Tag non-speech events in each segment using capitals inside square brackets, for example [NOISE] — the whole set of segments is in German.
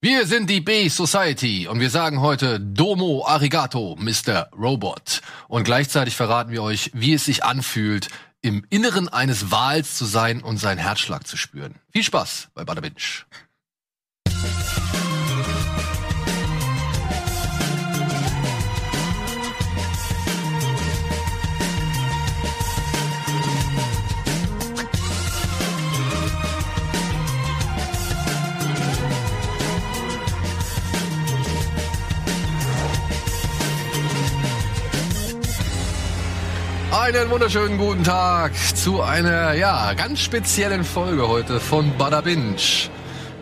Wir sind die B-Society und wir sagen heute Domo Arigato, Mr. Robot. Und gleichzeitig verraten wir euch, wie es sich anfühlt, im Inneren eines Wals zu sein und seinen Herzschlag zu spüren. Viel Spaß bei Bada Binge. Einen wunderschönen guten Tag zu einer, ja, ganz speziellen Folge heute von Bada Binge.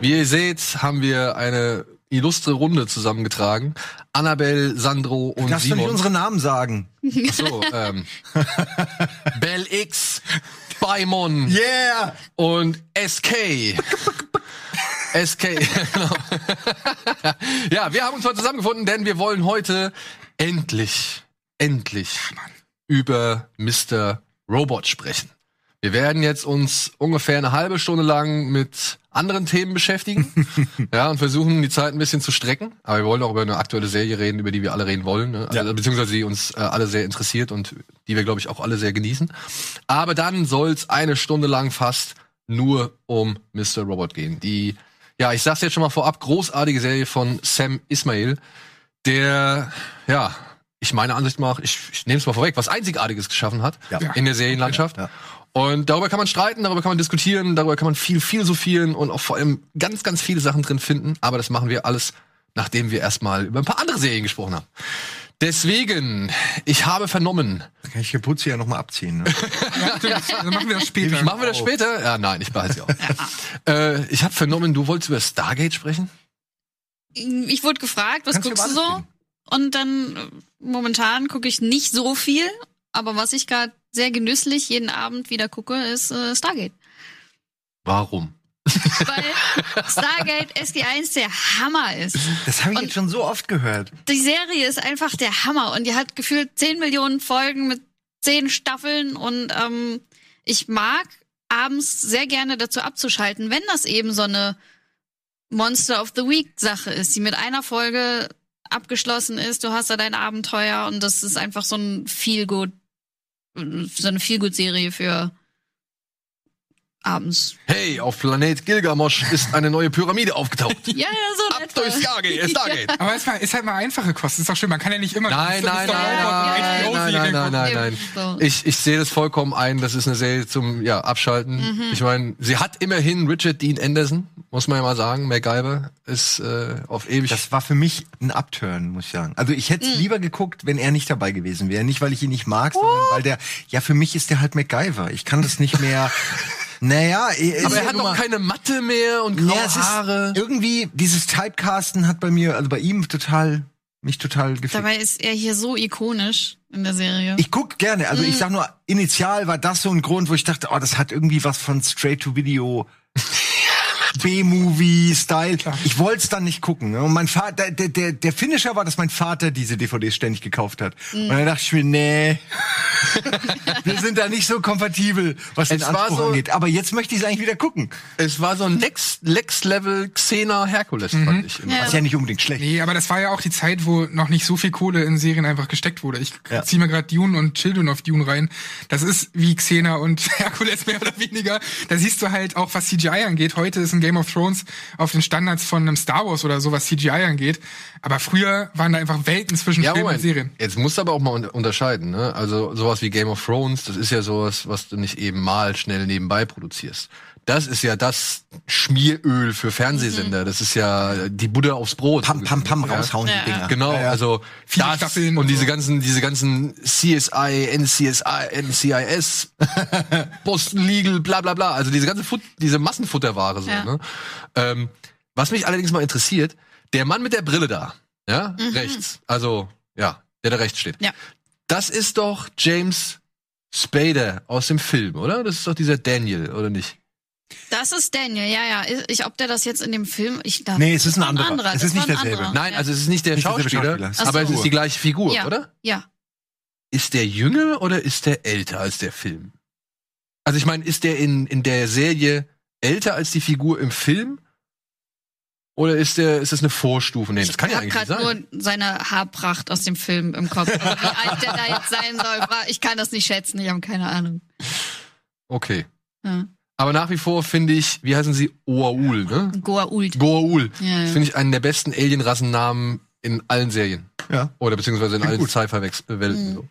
Wie ihr seht, haben wir eine illustre Runde zusammengetragen. Annabelle, Sandro und darfst Simon. nicht unsere Namen sagen. Ach so, ähm, [LAUGHS] Bell X, Baimon Yeah! und SK. SK, [LAUGHS] genau. ja, wir haben uns heute zusammengefunden, denn wir wollen heute endlich, endlich über Mr. Robot sprechen. Wir werden jetzt uns ungefähr eine halbe Stunde lang mit anderen Themen beschäftigen. [LAUGHS] ja, und versuchen, die Zeit ein bisschen zu strecken. Aber wir wollen auch über eine aktuelle Serie reden, über die wir alle reden wollen. Ne? Also, Beziehungsweise die uns äh, alle sehr interessiert und die wir, glaube ich, auch alle sehr genießen. Aber dann soll's eine Stunde lang fast nur um Mr. Robot gehen. Die, ja, ich sag's jetzt schon mal vorab, großartige Serie von Sam Ismail, der, ja, ich meine Ansicht nach, ich, ich nehme es mal vorweg, was Einzigartiges geschaffen hat Ja. in der Serienlandschaft. Ja. Und darüber kann man streiten, darüber kann man diskutieren, darüber kann man viel philosophieren und auch vor allem ganz, ganz viele Sachen drin finden. Aber das machen wir alles, nachdem wir erstmal über ein paar andere Serien gesprochen haben. Deswegen, ich habe vernommen, Da kann ich die Putze ja nochmal abziehen. Ne? [LAUGHS] Also machen wir das später. machen wir das später? Ja, nein, ich behalte sie auch. [LAUGHS] äh, ich habe vernommen, du wolltest über Stargate sprechen? Ich wurde gefragt, was Kannst du guckst du so? alles Und dann äh, momentan gucke ich nicht so viel, aber was ich gerade sehr genüsslich jeden Abend wieder gucke, ist äh, Stargate. Warum? Weil [LAUGHS] Stargate SG1 der Hammer ist. Das habe ich Und- jetzt schon so oft gehört. Die Serie ist einfach der Hammer und die hat gefühlt 10 Millionen Folgen mit 10 Staffeln und ähm, ich mag abends sehr gerne dazu abzuschalten, wenn das eben so eine Monster of the Week Sache ist, die mit einer Folge abgeschlossen ist. Du hast da dein Abenteuer und das ist einfach so ein feel good, so eine feel good Serie für abends. Hey, auf Planet Gilgamosch ist eine neue Pyramide aufgetaucht. [LAUGHS] Ja, ja, so Ab etwa. durch Stargate, Stargate. Aber es ist, mal, ist halt mal einfache Kosten. Ist doch schön. Man kann ja nicht immer. Nein, nein, nein, nein, nein, nein, nein, nein, nein. Ich, ich sehe das vollkommen ein, das ist eine Serie zum ja, Abschalten. Mhm. Ich meine, sie hat immerhin Richard Dean Anderson, muss man ja mal sagen. MacGyver ist äh, auf ewig. Das war für mich ein Upturn, muss ich sagen. Also ich hätte es lieber geguckt, wenn er nicht dabei gewesen wäre. Nicht, weil ich ihn nicht mag, sondern weil der, ja, für mich ist der halt MacGyver. Ich kann das nicht mehr, [LAUGHS] naja. aber er hat doch keine Matte mehr und graue ja, Haare. ist irgendwie, dieses Typecasten hat bei mir, also bei ihm total, mich total gefickt. Dabei ist er hier so ikonisch in der Serie. Ich guck gerne, also Mhm. ich sag nur, initial war das so ein Grund, wo ich dachte, oh, das hat irgendwie was von Straight-to-Video. B-Movie-Style. Ich wollte es dann nicht gucken. ne? Und mein Vater, der, der, der Finisher war, dass mein Vater diese DVDs ständig gekauft hat. Mhm. Und dann dachte ich mir, nee, [LAUGHS] wir sind da nicht so kompatibel, was den Es war Anspruch so- angeht. Aber jetzt möchte ich es eigentlich wieder gucken. Es war so ein Next, Next Level Xena Herkules, fand ich. Immer. Ja. Was ja nicht unbedingt schlecht. Nee, aber das war ja auch die Zeit, wo noch nicht so viel Kohle in Serien einfach gesteckt wurde. Ich Ja. zieh mir gerade Dune und Children of Dune rein. Das ist wie Xena und [LAUGHS] Herkules mehr oder weniger. Da siehst du halt auch, was CGI angeht. Heute ist ein Game of Thrones auf den Standards von einem Star Wars oder so, was CGI angeht. Aber früher waren da einfach Welten zwischen Ja, Film und. Serien. Jetzt musst du aber auch mal un- unterscheiden, ne? Also sowas wie Game of Thrones, das ist ja sowas, was du nicht eben mal schnell nebenbei produzierst. Das ist ja das Schmieröl für Fernsehsender. Das ist ja die Butter aufs Brot. Pam, pam, pam, Ja. raushauen Ja, die Dinger. Genau, Ja, ja. also Viele das Staffeln und diese ganzen, diese ganzen CSI, NCSI, NCIS, [LAUGHS] Boston Legal, bla bla bla. Also diese ganze Fut diese Massenfutterware so. Ja. Ne? Ähm, was mich allerdings mal interessiert, der Mann mit der Brille da, ja, rechts, also ja, der da rechts steht. Ja. Das ist doch James Spader aus dem Film, oder? Das ist doch dieser Daniel, oder nicht? Das ist Daniel, ja, ja. Ich, ob der das jetzt in dem Film, ich dachte, Nee, es ist ein war anderer. Es ist nicht derselbe. anderer. Nein, also es ist nicht der Nicht Schauspieler, Schauspieler, aber es ist die gleiche Figur, ja. oder? Ja. Ist der jünger oder ist der älter als der Film? Also ich meine, ist der in, in der Serie älter als die Figur im Film? Oder ist der, ist das eine Vorstufe? Nee, das kann ja ich eigentlich habe nicht gerade sein. nur seine Haarpracht aus dem Film im Kopf. Aber Wie alt der da jetzt sein soll, war- ich kann das nicht schätzen. Ich habe keine Ahnung. Okay. Ja. Aber nach wie vor finde ich, wie heißen sie? Oaul, ne? Goa'uld. Goa'uld. Ja, Das ja. finde ich einen der besten Alien-Rassennamen in allen Serien. Ja. Oder beziehungsweise in allen. Sci-Fi-Welten. Mhm. So.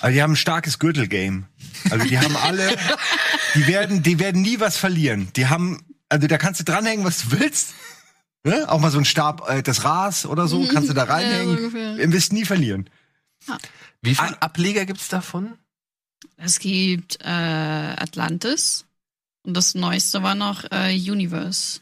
Also die haben ein starkes Gürtelgame. Also die haben alle, [LAUGHS] die werden, die werden nie was verlieren. Die haben, also da kannst du dranhängen, was du willst. Ne? Auch mal so ein Stab, äh, das Ras oder so, kannst du da Ja, reinhängen. ungefähr. Ihr wirst nie verlieren. Wie viele Ableger gibt's davon? Es gibt äh, Atlantis und das neueste war noch äh, Universe.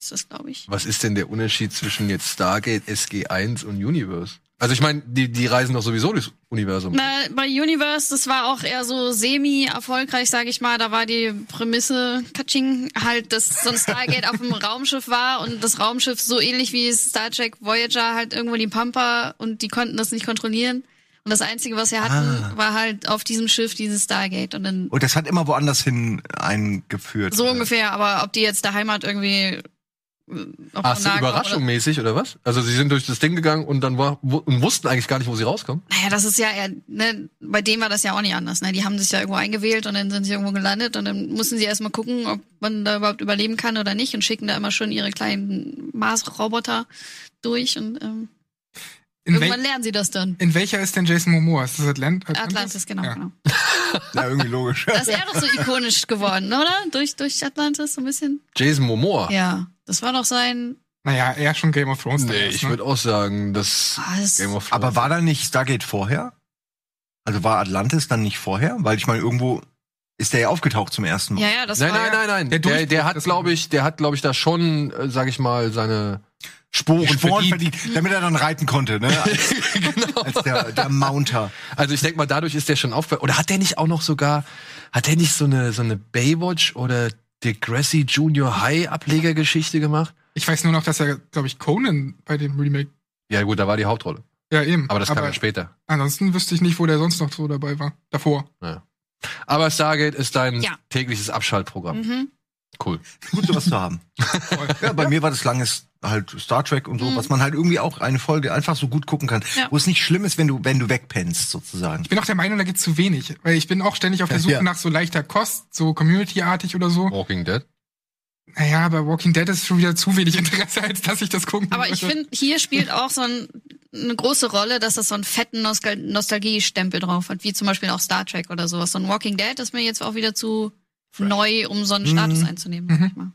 Ist das, glaube ich. Was ist denn der Unterschied zwischen jetzt Stargate, SG1 und Universe? Also ich meine, die, die reisen doch sowieso durchs Universum. Na, bei Universe, das war auch eher so semi-erfolgreich, sage ich mal. Da war die Prämisse, Katsching, halt, dass so ein Stargate auf einem [LAUGHS] Raumschiff war und das Raumschiff so ähnlich wie Star Trek Voyager halt irgendwo die Pampa und die konnten das nicht kontrollieren. Und das Einzige, was sie hatten, Ah. war halt auf diesem Schiff dieses Stargate. Und dann Und das hat immer woanders hin eingeführt. so ungefähr, aber ob die jetzt der Heimat irgendwie äh, auf Ach, so nahe kommen überraschungmäßig oder was? Also sie sind durch das Ding gegangen und dann war, und wussten eigentlich gar nicht, wo sie rauskommen. Naja, das ist ja eher, ne, bei denen war das ja auch nicht anders. Ne? Die haben sich ja irgendwo eingewählt und dann sind sie irgendwo gelandet und dann mussten sie erstmal gucken, ob man da überhaupt überleben kann oder nicht und schicken da immer schon ihre kleinen Mars-Roboter durch und ähm, In, irgendwann lernen sie das dann. in welcher ist denn Jason Momoa? Ist das Atlant Atlantis? Atlantis, genau, Ja. genau. [LAUGHS] Ja, irgendwie logisch. Da ist er doch so ikonisch geworden, oder? Durch, durch Atlantis so ein bisschen. Jason Momoa. Ja, das war doch sein. Naja, eher schon Game of Thrones. Nee, ich ne? würde auch sagen, dass Ah, das, Game of Thrones. Aber war da nicht Stargate vorher? Also war Atlantis dann nicht vorher? Weil ich meine, irgendwo ist der ja aufgetaucht zum ersten Mal. ja, ja, das Nein, war nein, nein, nein. Der Der, der, hat, glaube ich, der hat, glaube ich, da schon, äh, sag ich mal, seine Spuren, Die Sporen verdient. verdient, damit er dann reiten konnte, ne? [LAUGHS] Als, genau. als der, der Mounter. Also ich denke mal, dadurch ist der schon aufgefallen. Oder hat der nicht auch noch sogar, hat der nicht so eine so eine Baywatch oder Degrassi Junior High Ablegergeschichte gemacht? Ich weiß nur noch, dass er, glaube ich, Conan bei dem Remake. Ja gut, da war die Hauptrolle. Ja, eben. Aber das kam ja später. Ansonsten wüsste ich nicht, wo der sonst noch so dabei war. Davor. Aber Stargate ist dein Ja. tägliches Abschaltprogramm. Mhm. Cool. Gut, sowas zu haben. [LAUGHS] Ja, bei mir war das langes halt Star Trek und so, was man halt irgendwie auch eine Folge einfach so gut gucken kann, Ja. wo es nicht schlimm ist, wenn du wenn du wegpennst sozusagen. Ich bin auch der Meinung, da gibt's zu wenig. Weil ich bin auch ständig auf der Suche Ja. nach so leichter Kost, so Community-artig oder so. Walking Dead. Naja, bei Walking Dead ist schon wieder zu wenig Interesse, als dass ich das gucken Aber ich finde, hier spielt auch so ein, eine große Rolle, dass das so einen fetten Nostal Nostalgie-Stempel drauf hat, wie zum Beispiel auch Star Trek oder sowas. So ein Walking Dead ist mir jetzt auch wieder zu neu, um so einen Status Mhm. einzunehmen. Mhm. sag ich mal.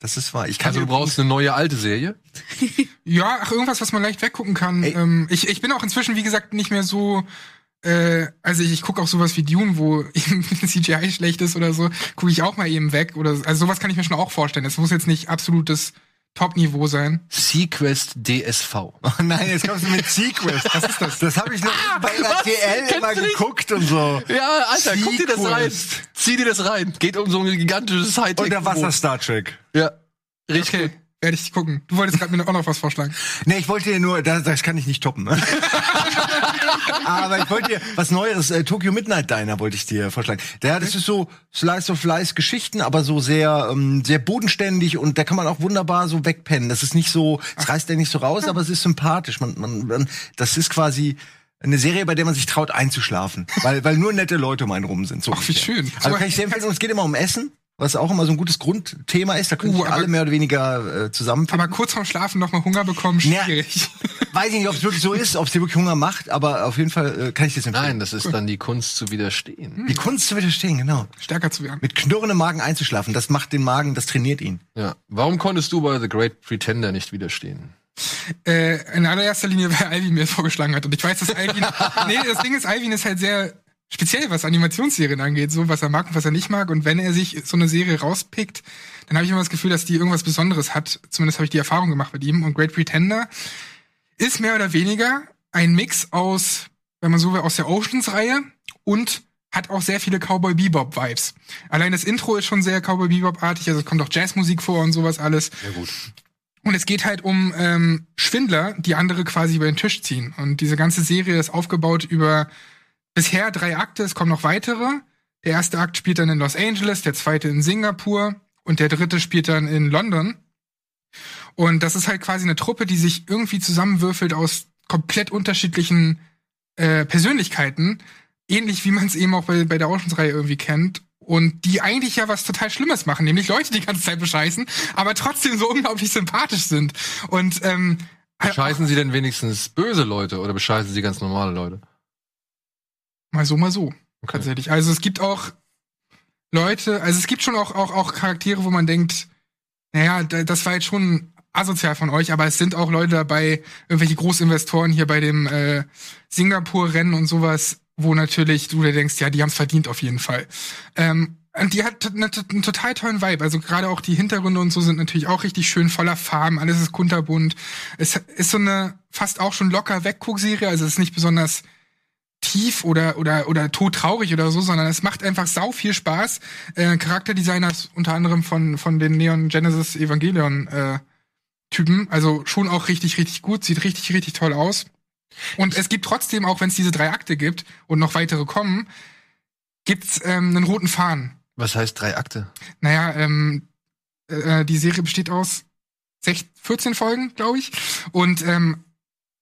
Das ist wahr. Ich kann Also du brauchst eine neue alte Serie. [LAUGHS] Ja, ach, irgendwas, was man leicht weggucken kann. Ähm, ich, ich bin auch inzwischen, wie gesagt, nicht mehr so. Äh, also ich, ich gucke auch sowas wie Dune, wo [LAUGHS] eben CGI schlecht ist oder so, gucke ich auch mal eben weg. Oder also sowas kann ich mir schon auch vorstellen. Es muss jetzt nicht absolutes Top-Niveau sein. Sequest DSV. [LAUGHS] Oh nein, jetzt kommst du mit Sequest. Was ist das? Das habe ich noch bei RTL immer Kennst du nicht? geguckt und so. Ja, Alter, guck dir das rein. Sequest. Zieh dir das rein. Geht um so ein gigantisches Hightech. Unterwasser Star Trek. Ja. Richtig. Okay, werde ich gucken. Du wolltest gerade mir auch noch was vorschlagen. Nee, ich wollte dir nur, das, das kann ich nicht toppen. [LAUGHS] Aber ich wollte dir was Neueres, äh, Tokyo Midnight Diner wollte ich dir vorschlagen. Der, das ist so Slice of Life Geschichten, aber so sehr, ähm, sehr bodenständig und da kann man auch wunderbar so wegpennen. Das ist nicht so, es reißt ja nicht so raus, aber es ist sympathisch. Man, man, man, das ist quasi eine Serie, bei der man sich traut einzuschlafen, weil, weil nur nette Leute um einen rum sind. So Ach, wie schön. Also So- kann ich sehr empfehlen. Und es geht immer um Essen, was auch immer so ein gutes Grundthema ist. Da können Uh, sich alle mehr oder weniger äh, zusammenfinden. Aber kurz vorm Schlafen noch mal Hunger bekommen, Ja. schwierig. [LAUGHS] Weiß ich nicht, ob es wirklich so ist, ob es dir wirklich Hunger macht, aber auf jeden Fall äh, kann ich das empfehlen. Nein, das ist dann die Kunst zu widerstehen. Die Kunst zu widerstehen, genau. Stärker zu werden. Mit knurrendem Magen einzuschlafen, das macht den Magen, das trainiert ihn. Ja. Warum konntest du bei The Great Pretender nicht widerstehen? Äh, in allererster Linie, weil Alvin mir vorgeschlagen hat. Und ich weiß, dass Alvin. [LAUGHS] nee, das Ding ist, Alvin ist halt sehr speziell, was Animationsserien angeht, so was er mag und was er nicht mag. Und wenn er sich so eine Serie rauspickt, dann habe ich immer das Gefühl, dass die irgendwas Besonderes hat. Zumindest habe ich die Erfahrung gemacht mit ihm. Und Great Pretender ist mehr oder weniger ein Mix aus, wenn man so will, aus der Oceans-Reihe und hat auch sehr viele Cowboy Bebop-Vibes. Allein das Intro ist schon sehr Cowboy Bebop-artig, also es kommt auch Jazzmusik vor und sowas alles. Ja gut. Und es geht halt um ähm, Schwindler, die andere quasi über den Tisch ziehen. Und diese ganze Serie ist aufgebaut über bisher drei Akte, es kommen noch weitere. Der erste Akt spielt dann in Los Angeles, der zweite in Singapur und der dritte spielt dann in London. Und das ist halt quasi eine Truppe, die sich irgendwie zusammenwürfelt aus komplett unterschiedlichen äh, Persönlichkeiten, ähnlich wie man es eben auch bei, bei der Oceans-Reihe irgendwie kennt. Und die eigentlich ja was total Schlimmes machen, nämlich Leute die ganze Zeit bescheißen, aber trotzdem so unglaublich sympathisch sind. Und ähm, Bescheißen sie denn wenigstens böse Leute oder bescheißen sie ganz normale Leute? Mal so, mal so. Okay. Tatsächlich. Also es gibt auch Leute, also es gibt schon auch, auch, auch Charaktere, wo man denkt, naja, da- das war jetzt schon asozial von euch, aber es sind auch Leute dabei, irgendwelche Großinvestoren hier bei dem äh, Singapur-Rennen und sowas, wo natürlich du dir denkst, ja, die haben es verdient auf jeden Fall. Ähm, und die hat eine, einen total tollen Vibe. Also gerade auch die Hintergründe und so sind natürlich auch richtig schön voller Farben. Alles ist kunterbunt. Es ist so eine fast auch schon locker Wegguck-Serie. Also es ist nicht besonders tief oder oder oder todtraurig oder so, sondern es macht einfach sau viel Spaß. Äh, Charakterdesigner ist unter anderem von von den Neon Genesis Evangelion äh, Typen, also schon auch richtig richtig gut, sieht richtig richtig toll aus. Und es gibt trotzdem auch, wenn es diese drei Akte gibt und noch weitere kommen, gibt's ähm, einen roten Faden. Was heißt drei Akte? Naja, ähm, äh, die Serie besteht aus 16, 14 Folgen, glaube ich. Und ähm,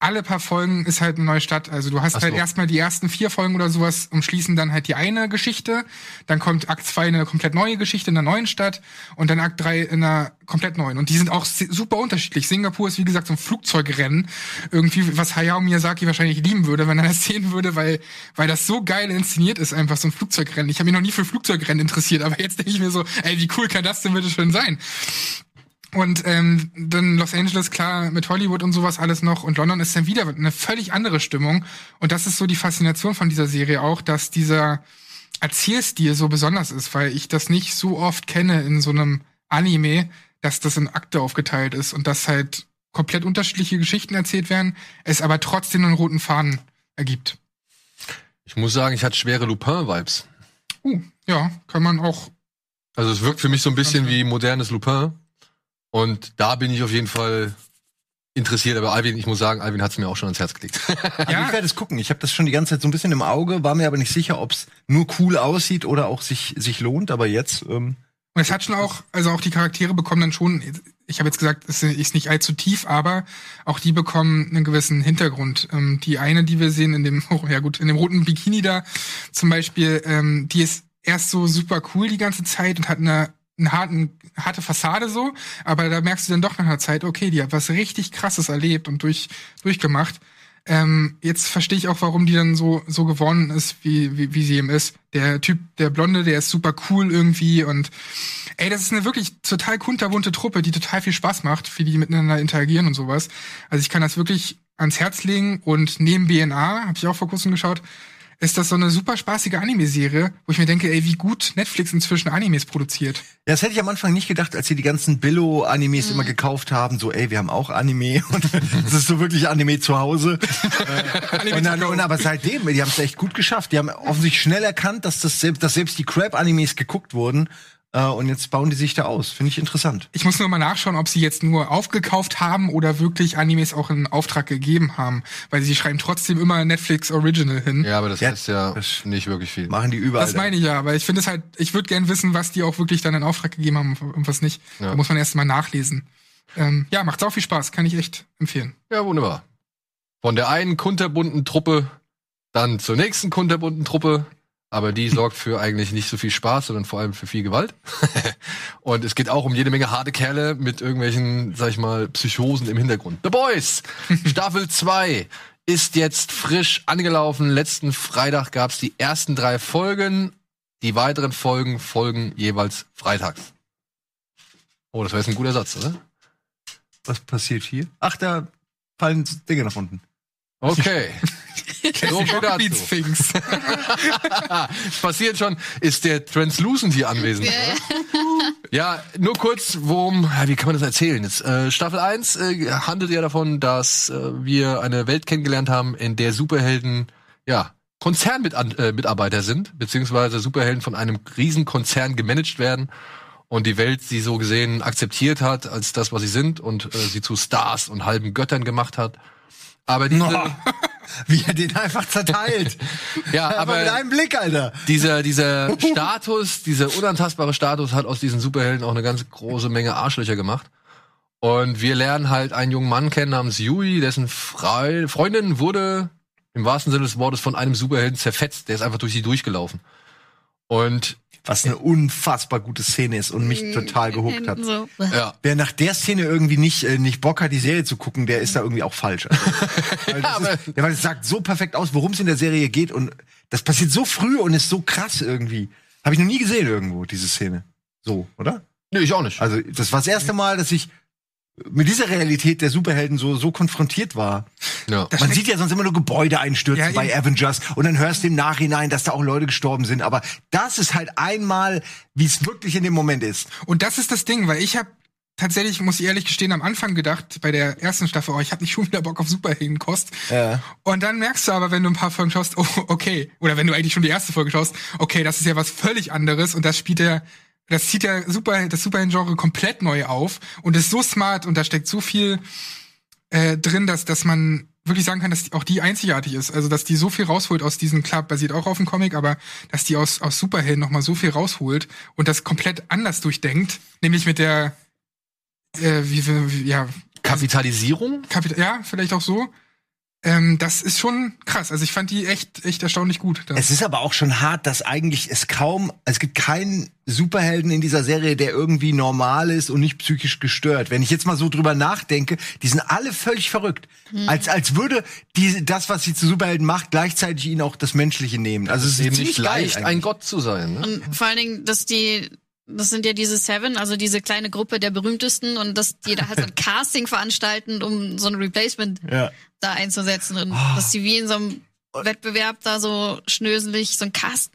alle paar Folgen ist halt eine neue Stadt. Also du hast halt so. erstmal die ersten vier Folgen oder sowas umschließen dann halt die eine Geschichte. Dann kommt Akt 2 eine komplett neue Geschichte in einer neuen Stadt und dann Akt 3 in einer komplett neuen. Und die sind auch super unterschiedlich. Singapur ist wie gesagt so ein Flugzeugrennen. Irgendwie, was Hayao Miyazaki wahrscheinlich lieben würde, wenn er das [LAUGHS] sehen würde, weil, weil das so geil inszeniert ist, einfach so ein Flugzeugrennen. Ich habe mich noch nie für Flugzeugrennen interessiert, aber jetzt denke ich mir so, ey, wie cool kann das denn bitte schön sein? Und ähm, dann Los Angeles, klar, mit Hollywood und sowas alles noch. Und London ist dann wieder eine völlig andere Stimmung. Und das ist so die Faszination von dieser Serie auch, dass dieser Erzählstil so besonders ist, weil ich das nicht so oft kenne in so einem Anime, dass das in Akte aufgeteilt ist und dass halt komplett unterschiedliche Geschichten erzählt werden, es aber trotzdem einen roten Faden ergibt. Ich muss sagen, ich hatte schwere Lupin-Vibes. Uh, ja, kann man auch. Also es wirkt für mich so ein bisschen wie modernes Lupin. Und da bin ich auf jeden Fall interessiert. Aber Alvin, ich muss sagen, Alvin hat es mir auch schon ans Herz gelegt. [LAUGHS] Also Ja. ich werde es gucken. Ich habe das schon die ganze Zeit so ein bisschen im Auge, war mir aber nicht sicher, ob es nur cool aussieht oder auch sich, sich lohnt. Aber jetzt, ähm, Und es hat schon auch, also auch die Charaktere bekommen dann schon, ich habe jetzt gesagt, es ist nicht allzu tief, aber auch die bekommen einen gewissen Hintergrund. Ähm, die eine, die wir sehen in dem, [LAUGHS] oh, ja gut, in dem roten Bikini da zum Beispiel, ähm, die ist erst so super cool die ganze Zeit und hat eine, eine harten, harte Fassade so, aber da merkst du dann doch nach einer Zeit, okay, die hat was richtig krasses erlebt und durch, durchgemacht. Ähm, jetzt verstehe ich auch, warum die dann so so geworden ist, wie, wie wie sie eben ist. Der Typ, der Blonde, der ist super cool irgendwie und ey, das ist eine wirklich total kunterbunte Truppe, die total viel Spaß macht, wie die miteinander interagieren und sowas. Also ich kann das wirklich ans Herz legen und neben BNA, habe ich auch vor kurzem geschaut, ist das so eine super spaßige Anime-Serie, wo ich mir denke, ey, wie gut Netflix inzwischen Animes produziert. ja, das hätte ich am Anfang nicht gedacht, als sie die ganzen Billo-Animes immer gekauft haben. So, ey, wir haben auch Anime [LAUGHS] und das ist so wirklich Anime zu Hause. [LAUGHS] Anime Und, dann, und aber seitdem, die haben es echt gut geschafft. Die haben offensichtlich schnell erkannt, dass das selbst, dass selbst die Crab-Animes geguckt wurden. Äh, und jetzt bauen die sich da aus. Finde ich interessant. Ich muss nur mal nachschauen, ob sie jetzt nur aufgekauft haben oder wirklich Animes auch in Auftrag gegeben haben, weil sie schreiben trotzdem immer Netflix Original hin. ja, aber das Ja, heißt ja das- nicht wirklich viel. Machen die überall. Das meine ich ja, aber ich finde es halt, ich würde gern wissen, was die auch wirklich dann in Auftrag gegeben haben und was nicht. Ja. Da muss man erst mal nachlesen. Ähm, ja, macht auch viel Spaß, kann ich echt empfehlen. Ja, wunderbar. Von der einen kunterbunten Truppe dann zur nächsten kunterbunten Truppe. Aber die sorgt für eigentlich nicht so viel Spaß, sondern vor allem für viel Gewalt. [LAUGHS] und es geht auch um jede Menge harte Kerle mit irgendwelchen, sag ich mal, Psychosen im Hintergrund. The Boys, [LAUGHS] Staffel 2 ist jetzt frisch angelaufen. Letzten Freitag gab's die ersten drei Folgen. Die weiteren Folgen folgen jeweils freitags. Oh, das war jetzt ein guter Satz, oder? Was passiert hier? Ach, da fallen Dinge nach unten. Okay. [LAUGHS] so dazu. Sphinx. Es [LAUGHS] passiert schon, ist der Translucent hier anwesend. Ja, oder? Ja, nur kurz, worum, wie kann man das erzählen? Jetzt, äh, Staffel 1 äh, handelt ja davon, dass äh, wir eine Welt kennengelernt haben, in der Superhelden, ja, Konzernmitarbeiter äh, sind, beziehungsweise Superhelden von einem riesen Konzern gemanagt werden und die Welt sie so gesehen akzeptiert hat als das, was sie sind und äh, sie zu Stars und halben Göttern gemacht hat. Aber diese, Wie er den einfach zerteilt. ja, aber mit einem Blick, Alter. dieser, dieser Status, dieser unantastbare Status hat aus diesen Superhelden auch eine ganz große Menge Arschlöcher gemacht. Und wir lernen halt einen jungen Mann kennen namens Yui, dessen Frei Freundin wurde im wahrsten Sinne des Wortes von einem Superhelden zerfetzt. Der ist einfach durch sie durchgelaufen. Und Was eine unfassbar gute Szene ist und mich total gehuckt hat. So. ja, Wer nach der Szene irgendwie nicht, äh, nicht Bock hat, die Serie zu gucken, der ist da irgendwie auch falsch. Also, [LAUGHS] weil, das ist, ja, weil es sagt so perfekt aus, worum es in der Serie geht und das passiert so früh und ist so krass irgendwie. Habe ich noch nie gesehen irgendwo, diese Szene. So, oder? nee, ich auch nicht. Also, das war das erste Mal, dass ich mit dieser Realität der Superhelden so, so konfrontiert war. ja. Man sieht ja sonst immer nur Gebäude einstürzen Ja, bei eben. Avengers und dann hörst du im Nachhinein, dass da auch Leute gestorben sind. Aber das ist halt einmal, wie es wirklich in dem Moment ist. Und das ist das Ding, weil ich habe tatsächlich, muss ich ehrlich gestehen, am Anfang gedacht, bei der ersten Staffel, oh, ich habe nicht schon wieder Bock auf Superheldenkost. Ja. Und dann merkst du aber, wenn du ein paar Folgen schaust, oh, okay, oder wenn du eigentlich schon die erste Folge schaust, okay, das ist ja was völlig anderes und das spielt ja, das zieht ja super, das Superhelden-Genre komplett neu auf und ist so smart und da steckt so viel äh, drin, dass, dass man wirklich sagen kann, dass die, auch die einzigartig ist. Also, dass die so viel rausholt aus diesem Club, basiert auch auf dem Comic, aber dass die aus, aus Superhelden noch mal so viel rausholt und das komplett anders durchdenkt, nämlich mit der, äh, wie, wie ja, Kapitalisierung? Kapital, ja, vielleicht auch so. Ähm, das ist schon krass. Also ich fand die echt, echt erstaunlich gut. Das- Es ist aber auch schon hart, dass eigentlich es kaum, es gibt keinen Superhelden in dieser Serie, der irgendwie normal ist und nicht psychisch gestört. Wenn ich jetzt mal so drüber nachdenke, die sind alle völlig verrückt. Als, als würde die, das, was sie zu Superhelden macht, gleichzeitig ihnen auch das Menschliche nehmen. Also es ist Eben nicht leicht, geil ein eigentlich. Gott zu sein. Ne? Und vor allen Dingen, dass die, das sind ja diese Seven, also diese kleine Gruppe der berühmtesten und dass die da halt so ein [LAUGHS] Casting veranstalten, um so ein Replacement Ja. da einzusetzen und dass die wie in so einem Wettbewerb da so schnöselig so ein Cast.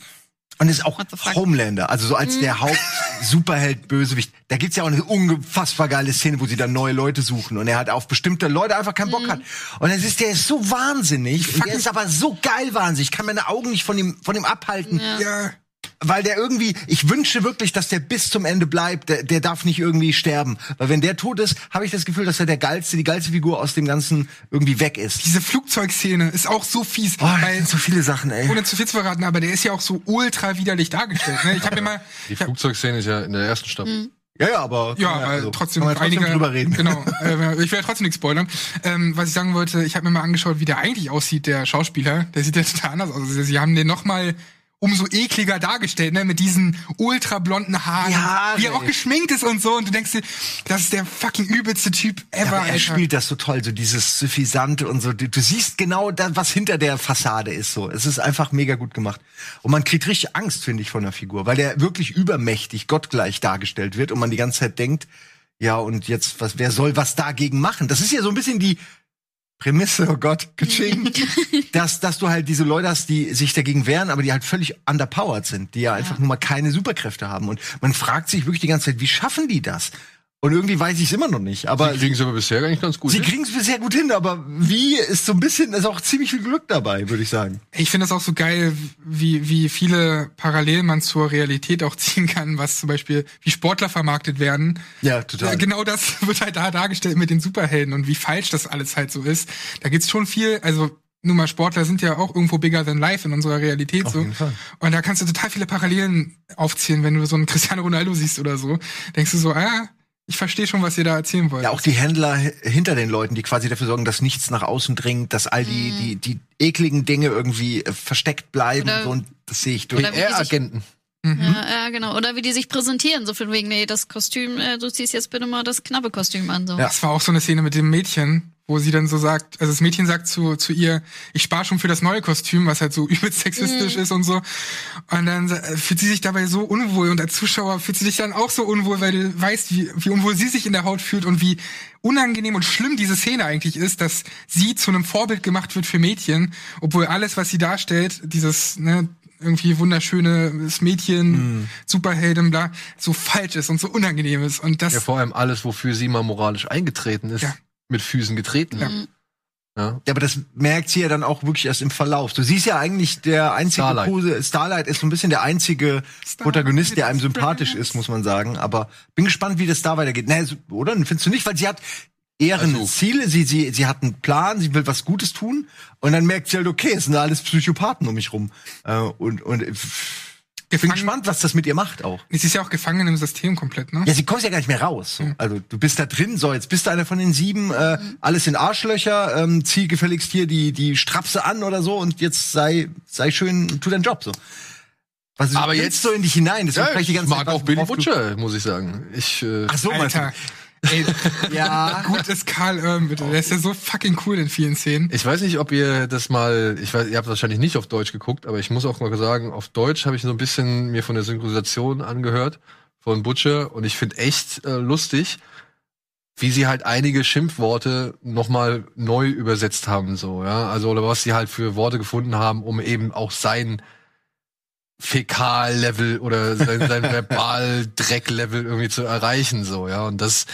Und ist auch fuck? Homelander, also so als der Haupt-Superheld-Bösewicht. [LAUGHS] Da gibt's ja auch eine unfassbar geile Szene, wo sie dann neue Leute suchen und er hat auf bestimmte Leute einfach keinen Bock hat. Und es ist, der ist so wahnsinnig der ist aber so geil wahnsinnig. Ich kann meine Augen nicht von ihm, von ihm abhalten. ja, Weil der irgendwie, ich wünsche wirklich, dass der bis zum Ende bleibt. Der, der darf nicht irgendwie sterben. Weil wenn der tot ist, habe ich das Gefühl, dass er der geilste, die geilste Figur aus dem Ganzen irgendwie weg ist. diese Flugzeugszene ist auch so fies. Oh, weil, sind so viele Sachen, ey. ohne zu viel zu verraten, aber der ist ja auch so ultra widerlich dargestellt. Ne? Ich habe [LAUGHS] immer, Die Flugzeugszene ist ja in der ersten Staffel. Ja, ja, aber ja, kann man weil also, trotzdem kann man trotzdem einige, drüber reden. Genau, [LAUGHS] äh, ich will ja trotzdem nichts spoilern. Ähm, was ich sagen wollte, ich habe mir mal angeschaut, wie der eigentlich aussieht, der Schauspieler. Der sieht ja total anders aus. Also, sie haben den noch mal umso ekliger dargestellt, ne, mit diesen ultra blonden Haaren, Die Haare, wie er auch geschminkt ist und so. Und du denkst dir, das ist der fucking übelste Typ ever, Ja, er Alter. spielt das so toll, so dieses Suffisante und so. Du, du siehst genau das, was hinter der Fassade ist. So, es ist einfach mega gut gemacht. Und man kriegt richtig Angst, finde ich, von der Figur, weil der wirklich übermächtig, gottgleich dargestellt wird und man die ganze Zeit denkt, ja und jetzt was, wer soll was dagegen machen? Das ist ja so ein bisschen die Prämisse, oh Gott, [LAUGHS] Kaching, dass, dass du halt diese Leute hast, die sich dagegen wehren, aber die halt völlig underpowered sind, die ja einfach nur mal keine Superkräfte haben. Und man fragt sich wirklich die ganze Zeit, wie schaffen die das? Und irgendwie weiß ich es immer noch nicht. Aber Die kriegen es aber bisher gar nicht ganz gut. Sie hin. kriegen es bisher gut hin, aber wie ist so ein bisschen, ist auch ziemlich viel Glück dabei, würde ich sagen. Ich finde das auch so geil, wie, wie viele Parallelen man zur Realität auch [LAUGHS] ziehen kann, was zum Beispiel, wie Sportler vermarktet werden. Ja, total. Ja, genau das [LAUGHS] wird halt da dargestellt mit den Superhelden und wie falsch das alles halt so ist. Da gibt's schon viel, also nur mal Sportler sind ja auch irgendwo bigger than life in unserer Realität Auf so. jeden Fall. Und da kannst du total viele Parallelen aufzählen, wenn du so einen [LAUGHS] Cristiano Ronaldo siehst oder so. Denkst du so, ah, ich verstehe schon, was ihr da erzählen wollt. Ja, auch die Händler hi- hinter den Leuten, die quasi dafür sorgen, dass nichts nach außen dringt, dass all die, die, die ekligen Dinge irgendwie äh, versteckt bleiben. Oder- so, und das sehe ich durch. PR-Agenten. Ja, ja, genau. Oder wie die sich präsentieren, so von wegen, nee, das Kostüm, äh, du ziehst jetzt bitte mal das knappe Kostüm an. So. Ja. Das war auch so eine Szene mit dem Mädchen, wo sie dann so sagt, also das Mädchen sagt zu, zu ihr, ich spare schon für das neue Kostüm, was halt so [LAUGHS] übelst sexistisch ist und so. Und dann fühlt sie sich dabei so unwohl und als Zuschauer fühlt sie sich dann auch so unwohl, weil du weißt, wie, wie unwohl sie sich in der Haut fühlt und wie unangenehm und schlimm diese Szene eigentlich ist, dass sie zu einem Vorbild gemacht wird für Mädchen, obwohl alles, was sie darstellt, dieses, ne, irgendwie wunderschönes Mädchen, Superheldin, bla, so falsch ist und so unangenehm ist. Und das Ja, vor allem alles, wofür sie mal moralisch eingetreten ist, Ja. Mit Füßen getreten. Ja. Ja. Ja, aber das merkt sie ja dann auch wirklich erst im Verlauf. Du siehst ja eigentlich der einzige Starlight. Pose, Starlight ist so ein bisschen der einzige Starlight Protagonist, der einem is sympathisch ist, muss man sagen. Aber bin gespannt, wie das da weitergeht. Nee, oder? Findest du nicht? Weil sie hat ehren Also- Ziele, sie, sie, sie hat einen Plan, sie will was Gutes tun und dann merkt sie halt, okay, es sind alles Psychopathen um mich rum. Äh, und, und pff, bin gespannt, was das mit ihr macht auch. Es ist ja auch gefangen im System komplett, ne? Ja, sie kommt ja gar nicht mehr raus. So. Also du bist da drin, so jetzt bist du einer von den sieben, äh, alles in Arschlöcher, ähm, zieh gefälligst hier die die Strapse an oder so und jetzt sei sei schön, tu deinen Job so. Was Aber jetzt- so in dich hinein, deswegen Ja, ich die ich ganze mag Zeit, auch Billy Butcher, muss ich sagen. Ich, äh, Ach so, meinst du? Alter. Ey, [LAUGHS] Ja. gut ist Karl Urban, bitte. Der ist ja so fucking cool in vielen Szenen. Ich weiß nicht, ob ihr das mal, ich weiß, ihr habt wahrscheinlich nicht auf Deutsch geguckt, aber ich muss auch mal sagen, auf Deutsch habe ich so ein bisschen mir von der Synchronisation angehört von Butcher und ich finde echt äh, lustig, wie sie halt einige Schimpfworte nochmal neu übersetzt haben, so, ja. Also, oder was sie halt für Worte gefunden haben, um eben auch sein Fäkal-Level oder sein, sein Verbal-Dreck-Level irgendwie zu erreichen, so, ja. Und das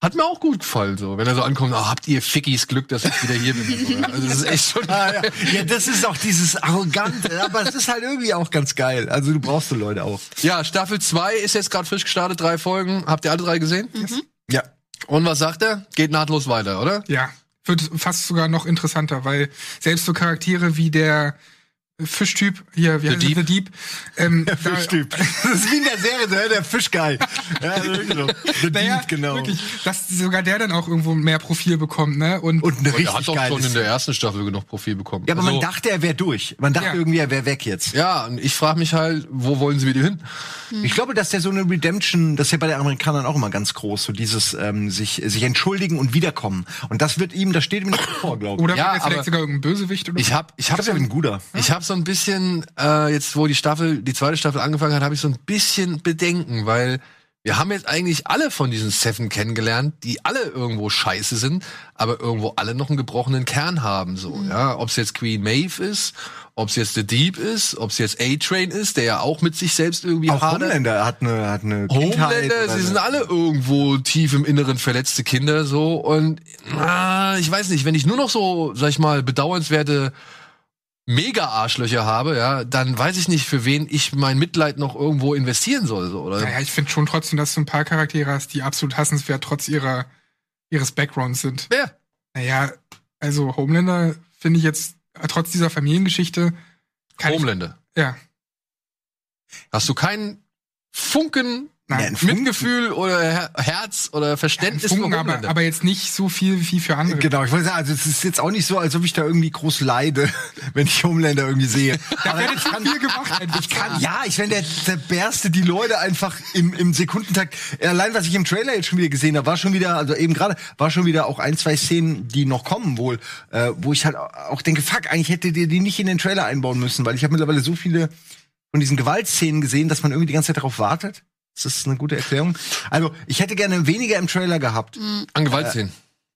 hat mir auch gut gefallen, so. Wenn er so ankommt, ah, habt ihr Fickis Glück, dass ich wieder hier bin. So, ja. Also, das ist echt schon. Ah, ja. ja, das ist auch dieses arrogante, aber es ist halt irgendwie auch ganz geil. Also du brauchst so Leute auch. Ja, Staffel 2 ist jetzt gerade frisch gestartet, drei Folgen. Habt ihr alle drei gesehen? Ja. Und was sagt er? Geht nahtlos weiter, oder? Ja, wird fast sogar noch interessanter, weil selbst so Charaktere wie der Fischtyp, hier, wie heißt Deep. der Deep, ähm, [LAUGHS] da- Fischtyp. [LAUGHS] Das ist wie in der Serie, ne? der Fischgeil. Ja, also wirklich so. The Naja, Deep, genau. wirklich, dass sogar der dann auch irgendwo mehr Profil bekommt, ne? Und, Und eine er hat richtig doch schon in der ersten Staffel genug Profil bekommen. Ja, aber Also, man dachte, er wäre durch. Man dachte Ja. irgendwie, er wäre weg jetzt. Ja, und ich frage mich halt, wo wollen sie mit ihm hin? Ich glaube, dass der so eine Redemption, das ist ja bei den Amerikanern auch immer ganz groß, so dieses ähm, sich sich entschuldigen und wiederkommen. Und das wird ihm, das steht ihm nicht vor, glaube ich. oder Ja, er vielleicht sogar irgendein Bösewicht oder Ich hab, ich hab Ich so glaube, er ein, guter. ich hab so ein bisschen, äh, jetzt wo die Staffel, die zweite Staffel angefangen hat, habe ich so ein bisschen Bedenken, weil wir haben jetzt eigentlich alle von diesen Seven kennengelernt, die alle irgendwo scheiße sind, aber irgendwo alle noch einen gebrochenen Kern haben, so, ja. Ob es jetzt Queen Maeve ist, ob es jetzt The Deep ist, ob es jetzt A-Train ist, der ja auch mit sich selbst irgendwie Auch hadert. Homelander hat eine hat eine Kindheit. Homelander, sie sind alle irgendwo tief im Inneren verletzte Kinder so und ah, ich weiß nicht, wenn ich nur noch so, sag ich mal, bedauernswerte Mega-Arschlöcher habe, ja, dann weiß ich nicht, für wen ich mein Mitleid noch irgendwo investieren soll, so, oder? Naja, ich finde schon trotzdem, dass du ein paar Charaktere hast, die absolut hassenswert trotz ihrer ihres Backgrounds sind. Wer? Naja, also Homelander finde ich jetzt trotz dieser Familiengeschichte Homelander. Ich, ja, Hast du keinen Funken nein. ein Funken. Mitgefühl oder Her Herz oder Verständnis Funken, für aber, aber jetzt nicht so viel wie für andere. Genau, ich wollte sagen, also es ist jetzt auch nicht so, als ob ich da irgendwie groß leide, [LAUGHS] wenn ich Homelander irgendwie sehe. Aber ich kann, viel gemacht. ich kann, ja, ich wenn der zerberste die Leute einfach im, im Sekundentakt. Allein was ich im Trailer jetzt schon wieder gesehen habe, war schon wieder, also eben gerade, war schon wieder auch ein, zwei Szenen, die noch kommen wohl, äh, wo ich halt auch denke, fuck, eigentlich hättet ihr die nicht in den Trailer einbauen müssen, weil ich habe mittlerweile so viele von diesen Gewaltszenen gesehen, dass man irgendwie die ganze Zeit darauf wartet. Das ist eine gute Erklärung. Also, ich hätte gerne weniger im Trailer gehabt. An Gewaltszenen.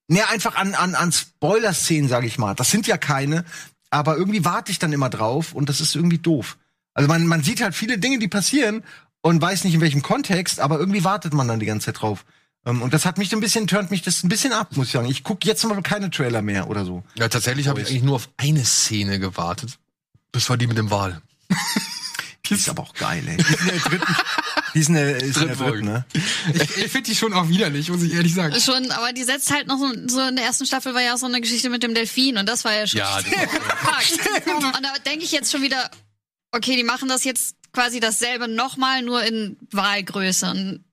Ne, einfach an, an, an Spoiler-Szenen, sage ich mal. Das sind ja keine, aber irgendwie warte ich dann immer drauf und das ist irgendwie doof. Also man, man sieht halt viele Dinge, die passieren und weiß nicht in welchem Kontext, aber irgendwie wartet man dann die ganze Zeit drauf. Ähm, Und das hat mich so ein bisschen, turnt mich das ein bisschen ab, muss ich sagen. Ich gucke jetzt zum Beispiel keine Trailer mehr oder so. Ja, tatsächlich habe ich eigentlich nur auf eine Szene gewartet. Das war die mit dem Wal. [LAUGHS] Die ist aber auch geil, ey. Die ist in der dritten, die ist in der, ist in der Dritten ne? Ich, ich finde die schon auch widerlich, muss ich ehrlich sagen. Schon, aber die setzt halt noch so, so in der ersten Staffel war ja auch so eine Geschichte mit dem Delfin und das war ja schon. Ja, das [LAUGHS] war- und da denke ich jetzt schon wieder, okay, die machen das jetzt quasi dasselbe nochmal, nur in Wahlgröße. Und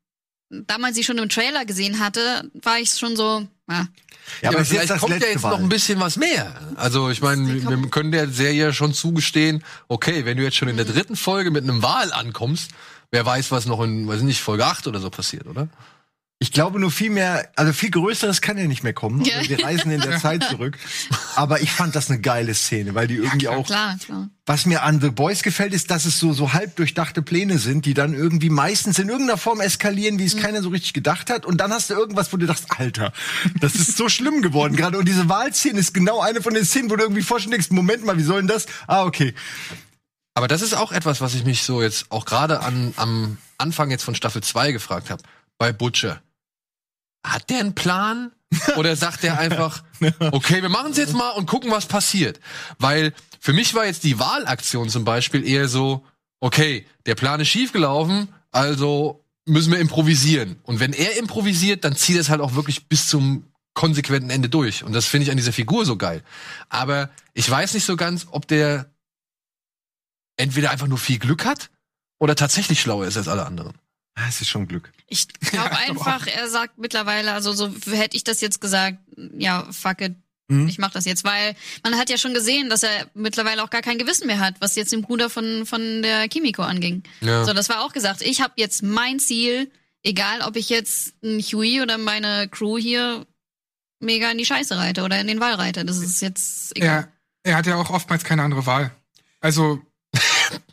damals ich schon im Trailer gesehen hatte, war ich schon so, ja. Ja, aber jetzt vielleicht kommt ja jetzt Mal. noch ein bisschen was mehr. Also ich meine, wir können der Serie schon zugestehen, okay, wenn du jetzt schon in der dritten Folge mit einem Wal ankommst, wer weiß, was noch in, weiß ich nicht, Folge 8 oder so passiert, oder? Ich glaube nur viel mehr, also viel Größeres kann ja nicht mehr kommen. Ja. Also wir reisen in der [LAUGHS] Zeit zurück. Aber ich fand das eine geile Szene, weil die irgendwie auch Klar, klar. Was mir an The Boys gefällt, ist, dass es so, so halb durchdachte Pläne sind, die dann irgendwie meistens in irgendeiner Form eskalieren, wie es keiner so richtig gedacht hat. Und dann hast du irgendwas, wo du dachtest, Alter, das ist so schlimm geworden gerade. Und diese Wahlszene ist genau eine von den Szenen, wo du irgendwie vorstellen denkst, Moment mal, wie soll denn das? Ah, okay. Aber das ist auch etwas, was ich mich so jetzt auch gerade an, am Anfang jetzt von Staffel 2 gefragt habe. Bei Butcher. Hat der einen Plan? Oder sagt der [LAUGHS] einfach, okay, wir machen es jetzt mal und gucken, was passiert? Weil für mich war jetzt die Wahlaktion zum Beispiel eher so, okay, der Plan ist schiefgelaufen, also müssen wir improvisieren. Und wenn er improvisiert, dann zieht er es halt auch wirklich bis zum konsequenten Ende durch. Und das finde ich an dieser Figur so geil. Aber ich weiß nicht so ganz, ob der entweder einfach nur viel Glück hat oder tatsächlich schlauer ist als alle anderen. Ah, Es ist schon Glück. Ich glaube [LAUGHS] einfach, er sagt mittlerweile, also so hätte ich das jetzt gesagt, ja, fuck it, Mhm. ich mach das jetzt, weil man hat ja schon gesehen, dass er mittlerweile auch gar kein Gewissen mehr hat, was jetzt den Bruder von von der Kimiko anging. Ja. So, das war auch gesagt, ich habe jetzt mein Ziel, egal ob ich jetzt ein Huey oder meine Crew hier mega in die Scheiße reite oder in den Wall reite, das ist jetzt egal. Er, er hat ja auch oftmals keine andere Wahl. Also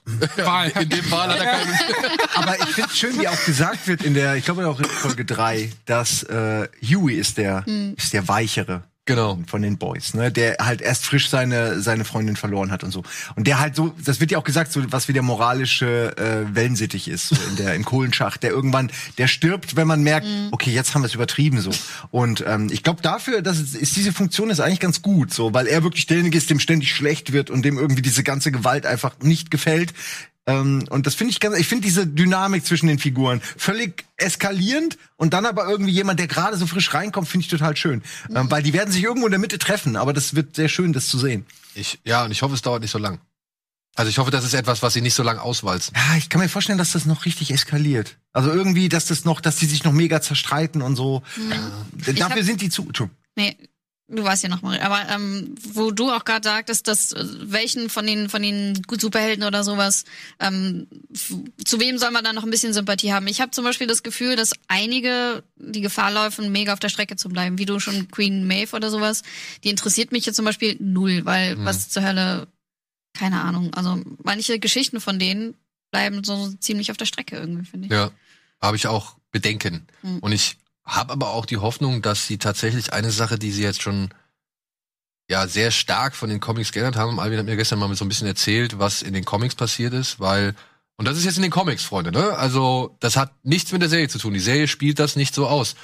[LAUGHS] Wahl. In dem Fall hat er keine. [LAUGHS] Aber ich finde schön, wie auch gesagt wird in der, ich glaube auch in Folge 3, dass äh, Huey ist der, ist der weichere. Genau. Von den Boys, ne? Der halt erst frisch seine, seine Freundin verloren hat und so. Und der halt so, das wird ja auch gesagt, so was wie der moralische äh, Wellensittich ist, so in der, im Kohlenschacht, der irgendwann, der stirbt, wenn man merkt, okay, jetzt haben wir es übertrieben so. Und ähm, ich glaube dafür, dass es, ist diese Funktion ist eigentlich ganz gut, so, weil er wirklich derjenige ist, dem ständig schlecht wird und dem irgendwie diese ganze Gewalt einfach nicht gefällt. Ähm, und das finde ich ganz, ich finde diese Dynamik zwischen den Figuren völlig eskalierend und dann aber irgendwie jemand, der gerade so frisch reinkommt, finde ich total schön. Ähm, weil die werden sich irgendwo in der Mitte treffen, aber das wird sehr schön, das zu sehen. Ich, ja, und ich hoffe, es dauert nicht so lang. Also ich hoffe, das ist etwas, was sie nicht so lang auswalzen. Ja, ich kann mir vorstellen, dass das noch richtig eskaliert. Also irgendwie, dass das noch, dass die sich noch mega zerstreiten und so. Ich Dafür hab- sind die zu. Nee, du weißt ja noch mal, aber ähm, wo du auch gerade sagtest, dass äh, welchen von den von den Superhelden oder sowas, ähm, zu wem soll man da noch ein bisschen Sympathie haben? Ich habe zum Beispiel das Gefühl, dass einige die Gefahr laufen, mega auf der Strecke zu bleiben, wie du schon Queen Maeve oder sowas. Die interessiert mich jetzt zum Beispiel null, weil was zur Hölle, keine Ahnung. Also manche Geschichten von denen bleiben so ziemlich auf der Strecke irgendwie, finde ich. Ja, habe ich auch Bedenken. Mhm. Und ich habe aber auch die Hoffnung, dass sie tatsächlich eine Sache, die sie jetzt schon ja sehr stark von den Comics geändert haben. Alvin hat mir gestern mal so ein bisschen erzählt, was in den Comics passiert ist, weil und das ist jetzt in den Comics, Freunde, ne? Also, das hat nichts mit der Serie zu tun. Die Serie spielt das nicht so aus.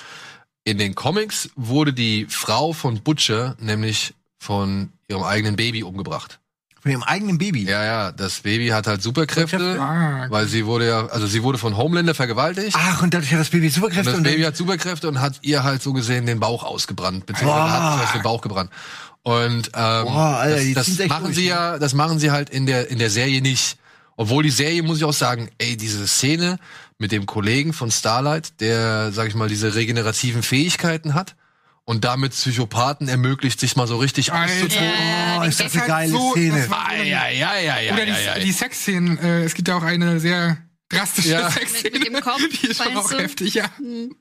In den Comics wurde die Frau von Butcher nämlich von ihrem eigenen Baby umgebracht. Von ihrem eigenen Baby. Ja, ja, das Baby hat halt Superkräfte, Ah, weil sie wurde ja, also sie wurde von Homelander vergewaltigt. Ach, und dadurch hat das Baby Und Superkräfte das und, Baby hat Superkräfte und hat ihr halt so gesehen den Bauch ausgebrannt, beziehungsweise Boah. hat zuerst den Bauch gebrannt. Und ähm, Boah, Alter, das, das machen durch, sie ne? ja, das machen sie halt in der in der Serie nicht. Obwohl die Serie muss ich auch sagen, ey, diese Szene mit dem Kollegen von Starlight, der, sag ich mal, diese regenerativen Fähigkeiten hat und damit Psychopathen ermöglicht, sich mal so richtig auszutoben. oh, ist das eine halt geile so- Szene. das war- Ja, ja, ja, ja, Oder ja, die, ja, die Sexszenen, äh, es gibt ja auch eine sehr drastische Ja. Sexszene. Mit- mit dem Kopf, die ist schon auch du? heftig, ja.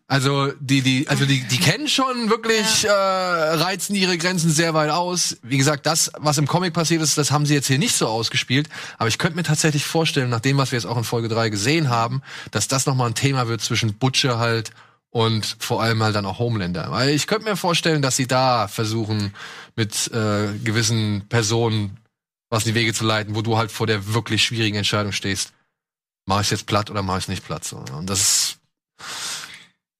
Also die, die, also die, die kennen schon wirklich, äh, reizen ihre Grenzen sehr weit aus. Wie gesagt, das, was im Comic passiert ist, das haben sie jetzt hier nicht so ausgespielt. Aber ich könnte mir tatsächlich vorstellen, nach dem, was wir jetzt auch in Folge 3 gesehen haben, dass das nochmal ein Thema wird zwischen Butcher halt und vor allem halt dann auch Homelander. Weil ich könnte mir vorstellen, dass sie da versuchen, mit äh, gewissen Personen was in die Wege zu leiten, wo du halt vor der wirklich schwierigen Entscheidung stehst. Mach ich jetzt platt oder mach ich nicht platt? So. Und das ist,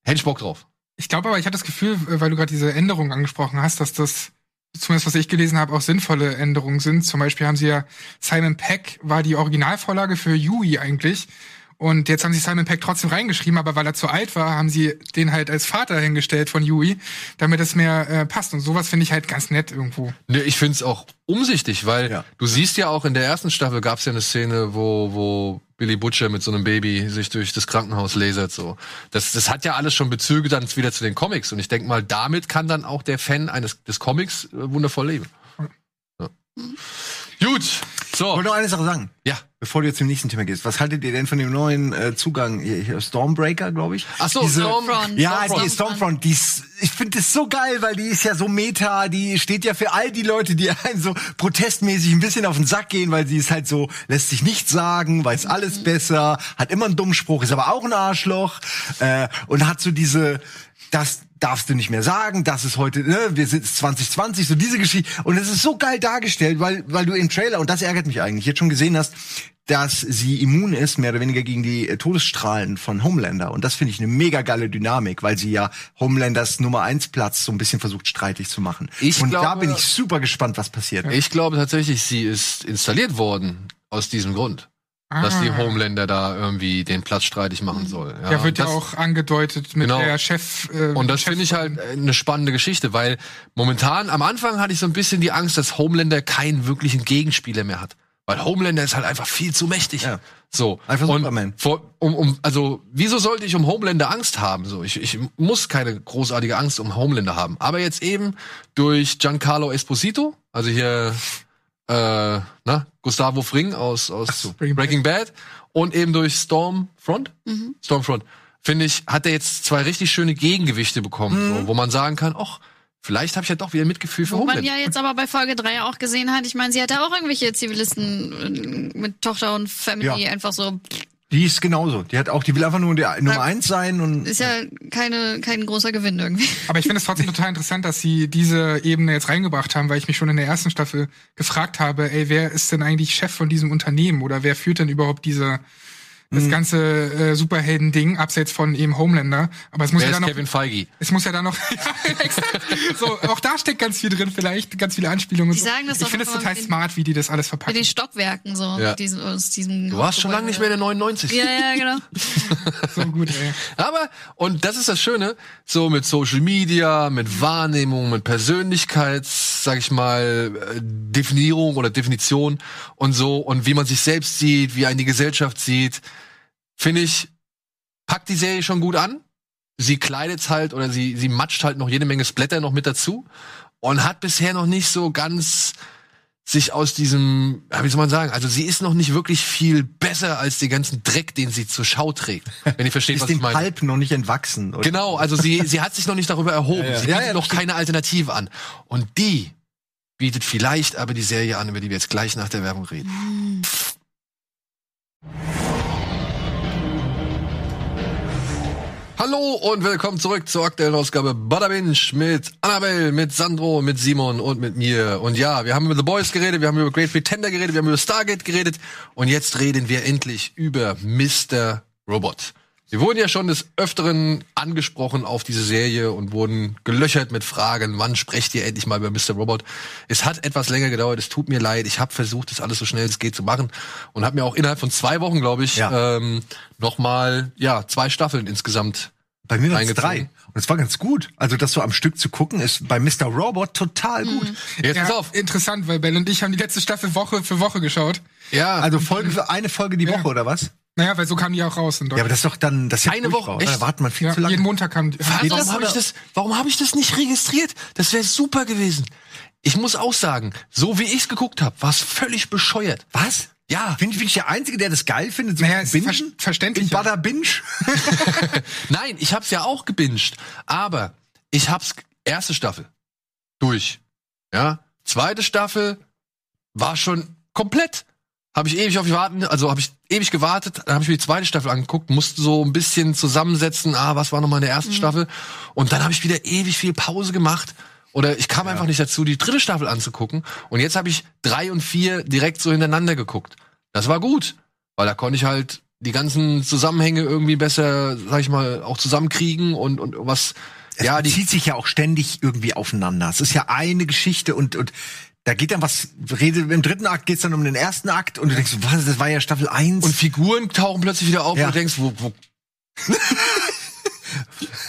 hätte ich Bock drauf. Ich glaube aber, ich hatte das Gefühl, äh, weil du gerade diese Änderungen angesprochen hast, dass das, zumindest was ich gelesen habe, auch sinnvolle Änderungen sind. Zum Beispiel haben sie ja, Simon Peck war die Originalvorlage für Yui eigentlich. Und jetzt haben sie Simon Peck trotzdem reingeschrieben, aber weil er zu alt war, haben sie den halt als Vater hingestellt von Yui, damit es mehr äh, passt. Und sowas finde ich halt ganz nett irgendwo. Ne, ich find's auch umsichtig, weil Ja. du siehst ja auch in der ersten Staffel gab's ja eine Szene, wo, wo Billy Butcher mit so einem Baby sich durch das Krankenhaus lasert. So. Das, das hat ja alles schon Bezüge dann wieder zu den Comics. Und ich denk mal, damit kann dann auch der Fan eines des Comics äh, wundervoll leben. Ja. Gut, Ich so. wollte noch eine Sache sagen. Ja. Bevor du jetzt zum nächsten Thema gehst, was haltet ihr denn von dem neuen äh, Zugang, hier, hier, Stormbreaker, glaube ich? Ach so, Diese- Storm- Stormfront. Ja, Stormfront. die Stormfront, die ist, ich finde das so geil, weil die ist ja so meta, die steht ja für all die Leute, die [LAUGHS] einen so protestmäßig ein bisschen auf den Sack gehen, weil sie ist halt so, lässt sich nichts sagen, weiß alles besser, hat immer einen dummen Spruch, ist aber auch ein Arschloch äh, und hat so diese, das darfst du nicht mehr sagen, das ist heute, ne, wir sind 2020, so diese Geschichte und es ist so geil dargestellt, weil weil du im Trailer und das ärgert mich eigentlich, jetzt schon gesehen hast, dass sie immun ist, mehr oder weniger gegen die äh, Todesstrahlen von Homelander. Und das finde ich eine mega geile Dynamik, weil sie ja Homelanders Nummer eins Platz so ein bisschen versucht streitig zu machen. Ich und da glaube- bin ich super gespannt, was passiert. Ich glaube tatsächlich, sie ist installiert worden aus diesem Grund. Dass die Ah. Homelander da irgendwie den Platz streitig machen soll. Ja, wird ja das- auch angedeutet mit Genau. der Chef. Äh, Und das finde ich halt eine spannende Geschichte, weil momentan am Anfang hatte ich so ein bisschen die Angst, dass Homelander keinen wirklichen Gegenspieler mehr hat. Weil Homelander ist halt einfach viel zu mächtig. Ja. So. Einfach und Superman. Vor, um, um, also, wieso sollte ich um Homelander Angst haben? So, ich, ich muss keine großartige Angst um Homelander haben. Aber jetzt eben durch Giancarlo Esposito, also hier, äh, na, Gustavo Fring aus, aus so, Breaking, Breaking Bad und eben durch Stormfront, Mhm. Stormfront, finde ich, hat er jetzt zwei richtig schöne Gegengewichte bekommen, Mhm. so, wo man sagen kann, ach, vielleicht habe ich ja doch wieder Mitgefühl für Wo man Homelander. ja jetzt aber bei Folge 3 auch gesehen hat, ich meine, sie hatte auch irgendwelche Zivilisten äh, mit Tochter und Family Ja. einfach so. Die ist genauso. Die hat auch, die will einfach nur die Nummer Ja. eins sein und Ist ja keine, kein großer Gewinn irgendwie. [LAUGHS] Aber ich finde es trotzdem total interessant, dass sie diese Ebene jetzt reingebracht haben, weil ich mich schon in der ersten Staffel gefragt habe, ey, wer ist denn eigentlich Chef von diesem Unternehmen oder wer führt denn überhaupt diese das ganze äh, Superhelden-Ding, abseits von eben Homelander. Aber es muss Wer ja ist dann noch Kevin Feige? Es muss ja dann noch. [LAUGHS] ja, exakt. So, auch da steckt ganz viel drin, vielleicht, ganz viele Anspielungen. und Die so. sagen das ich finde es total mit den- smart, wie die das alles Mit verpacken. den Stockwerken so. Ja. Mit diesem, aus diesem Du warst schon lange nicht mehr in der 99. Ja, ja, genau. [LAUGHS] So gut, ey. Aber, und das ist das Schöne, so mit Social Media, mit Wahrnehmung, mit Persönlichkeits, sag ich mal, äh, Definierung oder Definition und so, und wie man sich selbst sieht, wie einen die Gesellschaft sieht, finde ich, packt die Serie schon gut an. Sie kleidet halt oder sie, sie matscht halt noch jede Menge Splatter noch mit dazu und hat bisher noch nicht so ganz sich aus diesem, wie soll man sagen, also sie ist noch nicht wirklich viel besser als den ganzen Dreck, den sie zur Schau trägt. Wenn ihr versteht, ist was ich dem meine. Palp noch nicht entwachsen. Oder? Genau, also sie, sie hat sich noch nicht darüber erhoben. Ja, ja. Sie bietet ja, noch keine Alternative an. Und die bietet vielleicht aber die Serie an, über die wir jetzt gleich nach der Werbung reden. Hallo und willkommen zurück zur aktuellen Ausgabe Bada Binge mit Annabelle, mit Sandro, mit Simon und mit mir. Und ja, wir haben über The Boys geredet, wir haben über Great Pretender geredet, wir haben über Stargate geredet und jetzt reden wir endlich über Mr. Robot. Wir wurden ja schon des Öfteren angesprochen auf diese Serie und wurden gelöchert mit Fragen, wann sprecht ihr endlich mal über Mr. Robot? Es hat etwas länger gedauert, es tut mir leid. Ich habe versucht, das alles so schnell es geht zu machen und habe mir auch innerhalb von zwei Wochen, glaube ich, Ja. ähm, nochmal ja, zwei Staffeln insgesamt Bei mir waren es drei. Und es war ganz gut. Also das so am Stück zu gucken, ist bei Mr. Robot total gut. Jetzt Ja, pass auf. interessant, weil Bell und ich haben die letzte Staffel Woche für Woche geschaut. Ja, Also Folge für eine Folge die Ja. Woche, oder was? Naja, weil so kamen die auch raus in Ja, aber Deutschland. das ist doch dann, das ist ja Eine Woche? Da wartet man viel Ja, zu lange. jeden Montag kam die. warum habe ich das, warum habe ich das nicht registriert? Das wäre super gewesen. Ich muss auch sagen, so wie ich's geguckt habe, war es völlig bescheuert. Was? Ja. Bin, bin ich der Einzige, der das geil findet? So Naja, bingen? ver verständlich. In Bada Binge? [LAUGHS] Nein, ich hab's ja auch gebinged, aber ich hab's erste Staffel durch. Ja, zweite Staffel war schon komplett. Habe ich ewig auf die warten, also habe ich ewig gewartet, dann habe ich mir die zweite Staffel angeguckt, musste so ein bisschen zusammensetzen, ah, was war noch mal in der ersten Staffel. Und dann habe ich wieder ewig viel Pause gemacht. Oder ich kam einfach nicht dazu, die dritte Staffel anzugucken. Und jetzt habe ich drei und vier direkt so hintereinander geguckt. Das war gut, weil da konnte ich halt die ganzen Zusammenhänge irgendwie besser, sag ich mal, auch zusammenkriegen und und was Es ja, die bezieht sich ja auch ständig irgendwie aufeinander. Es ist ja eine Geschichte und, und da geht dann was, redet, im dritten Akt geht's dann um den ersten Akt und du denkst, was, das war ja Staffel 1. und Figuren tauchen plötzlich wieder auf Ja. und du denkst, wo, wo [LAUGHS]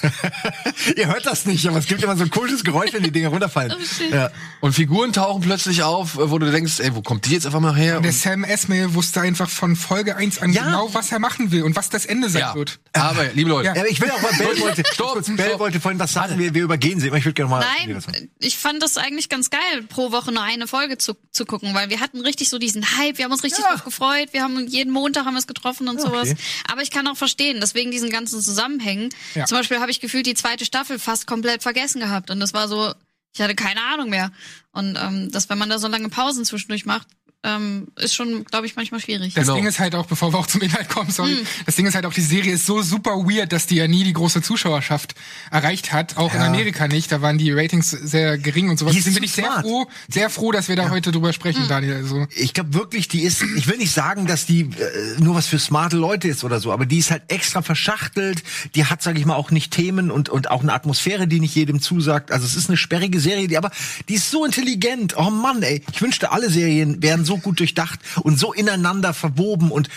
[LAUGHS] [LAUGHS] Ihr hört das nicht, aber es gibt immer so ein komisches Geräusch, wenn die Dinger runterfallen. Oh, ja. Und Figuren tauchen plötzlich auf, wo du denkst, ey, wo kommt die jetzt einfach mal her? Und der Und, Sam Esmail wusste einfach von Folge 1 an Ja. genau, was er machen will und was das Ende sein ja, wird. aber liebe Leute, Ja. Ja, aber ich will auch mal, Bell [LAUGHS] wollte, Stopp, kurz, stopp. Bell wollte vorhin was sagen, wir, wir übergehen sie. immer. Ich würde gerne mal. Nein, ich fand das eigentlich ganz geil, pro Woche nur eine Folge zu, zu gucken, weil wir hatten richtig so diesen Hype, wir haben uns richtig Ja. drauf gefreut, wir haben jeden Montag haben wir es getroffen und Ja, sowas. okay. Aber ich kann auch verstehen, deswegen diesen ganzen Zusammenhängen. Ja. Zum Beispiel habe ich gefühlt die zweite Staffel fast komplett vergessen gehabt und das war so, ich hatte keine Ahnung mehr. Und ähm, dass wenn man da so lange Pausen zwischendurch macht, ähm, ist schon, glaube ich, manchmal schwierig. Das Genau. Ding ist halt auch, bevor wir auch zum Inhalt kommen, sorry, Hm. das Ding ist halt auch, die Serie ist so super weird, dass die ja nie die große Zuschauerschaft erreicht hat, auch in Ja. Amerika nicht. Da waren die Ratings sehr gering und sowas. Deswegen bin ich sehr smart. froh, sehr froh, dass wir da heute drüber sprechen, Daniel. Also, Ich glaube wirklich, die ist, ich will nicht sagen, dass die äh, nur was für smarte Leute ist oder so, aber die ist halt extra verschachtelt. Die hat, sage ich mal, auch nicht Themen und, und auch eine Atmosphäre, die nicht jedem zusagt. Also es ist eine sperrige Serie, die aber, die ist so intelligent. Oh Mann, ey. Ich wünschte, alle Serien wären so gut durchdacht und so ineinander verwoben und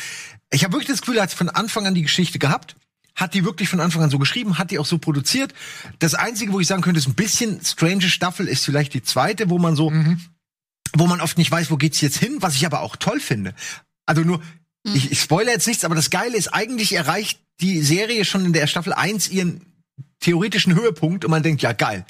ich habe wirklich das Gefühl, er hat von Anfang an die Geschichte gehabt. Hat die wirklich von Anfang an so geschrieben, hat die auch so produziert. Das Einzige, wo ich sagen könnte, ist ein bisschen strange Staffel, ist vielleicht die zweite, wo man so wo man oft nicht weiß, wo geht's jetzt hin, was ich aber auch toll finde. Also nur, ich, ich spoilere jetzt nichts, aber das Geile ist, eigentlich erreicht die Serie schon in der Staffel 1 ihren theoretischen Höhepunkt und man denkt, ja, geil.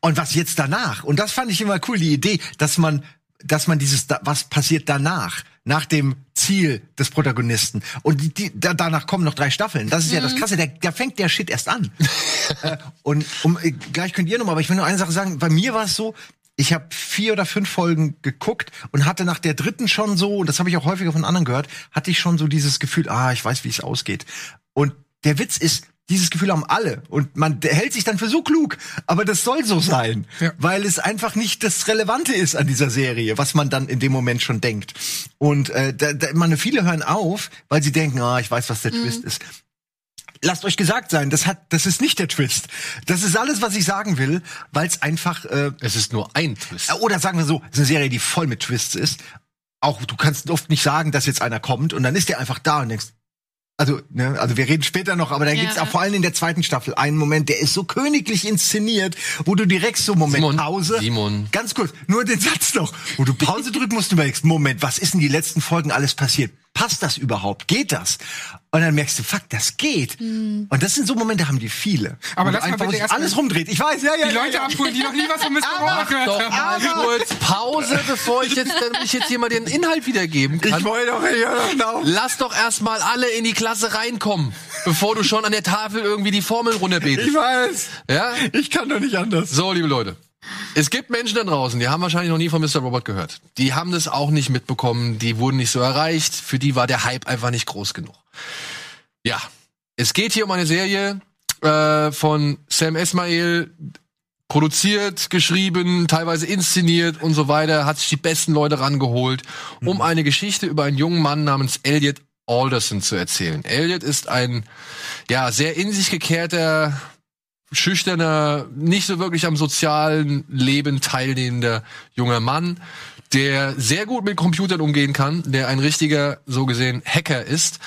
Und was jetzt danach? Und das fand ich immer cool, die Idee, dass man, dass man dieses, was passiert danach? Nach dem Ziel des Protagonisten. Und die, die, da, danach kommen noch drei Staffeln. Das ist ja das Krasse, da, da fängt der Shit erst an. [LAUGHS] äh, und um, äh, gleich könnt ihr noch mal, aber ich will nur eine Sache sagen. Bei mir war es so, ich habe vier oder fünf Folgen geguckt und hatte nach der dritten schon so, und das habe ich auch häufiger von anderen gehört, hatte ich schon so dieses Gefühl, ah, ich weiß, wie es ausgeht. Und der Witz ist, dieses Gefühl haben alle und man hält sich dann für so klug, aber das soll so sein, Ja. weil es einfach nicht das Relevante ist an dieser Serie, was man dann in dem Moment schon denkt. Und äh, da, da, man, viele hören auf, weil sie denken, ah, ich weiß, was der Twist ist. Lasst euch gesagt sein, das hat, das ist nicht der Twist. Das ist alles, was ich sagen will, weil es einfach äh, Es ist nur ein Twist. oder sagen wir so, es ist eine Serie, die voll mit Twists ist. Auch du kannst oft nicht sagen, dass jetzt einer kommt und dann ist der einfach da und denkst, also, ne, also wir reden später noch, aber da Ja. gibt's auch vor allem in der zweiten Staffel einen Moment, der ist so königlich inszeniert, wo du direkt so Moment Simon, Pause. Simon. Ganz kurz, nur den Satz noch, wo du Pause drücken musst und überlegst, Moment, was ist in die letzten Folgen alles passiert? Passt das überhaupt? Geht das? Und dann merkst du, fuck, das geht. Und das sind so Momente, haben die viele. Aber mal einfach sich alles mal rumdreht. Ich weiß, ja, ja. Die ja, Leute ja. abholen, die noch nie was von Mr. Robot gehört Doch haben. mal kurz Pause, [LAUGHS] bevor ich jetzt, damit ich jetzt hier mal den Inhalt wiedergeben kann. Ich wollte doch, ja, genau. Lass doch erstmal alle in die Klasse reinkommen, bevor du schon an der Tafel irgendwie die Formeln runterbetest. Ich weiß. Ja? Ich kann doch nicht anders. So, liebe Leute. Es gibt Menschen da draußen, die haben wahrscheinlich noch nie von Mr. Robot gehört. Die haben das auch nicht mitbekommen, die wurden nicht so erreicht, für die war der Hype einfach nicht groß genug. Ja, es geht hier um eine Serie äh, von Sam Esmail, produziert, geschrieben, teilweise inszeniert und so weiter, hat sich die besten Leute rangeholt, um eine Geschichte über einen jungen Mann namens Elliot Alderson zu erzählen. Elliot ist ein ja sehr in sich gekehrter schüchterner, nicht so wirklich am sozialen Leben teilnehmender junger Mann, der sehr gut mit Computern umgehen kann, der ein richtiger, so gesehen, Hacker ist.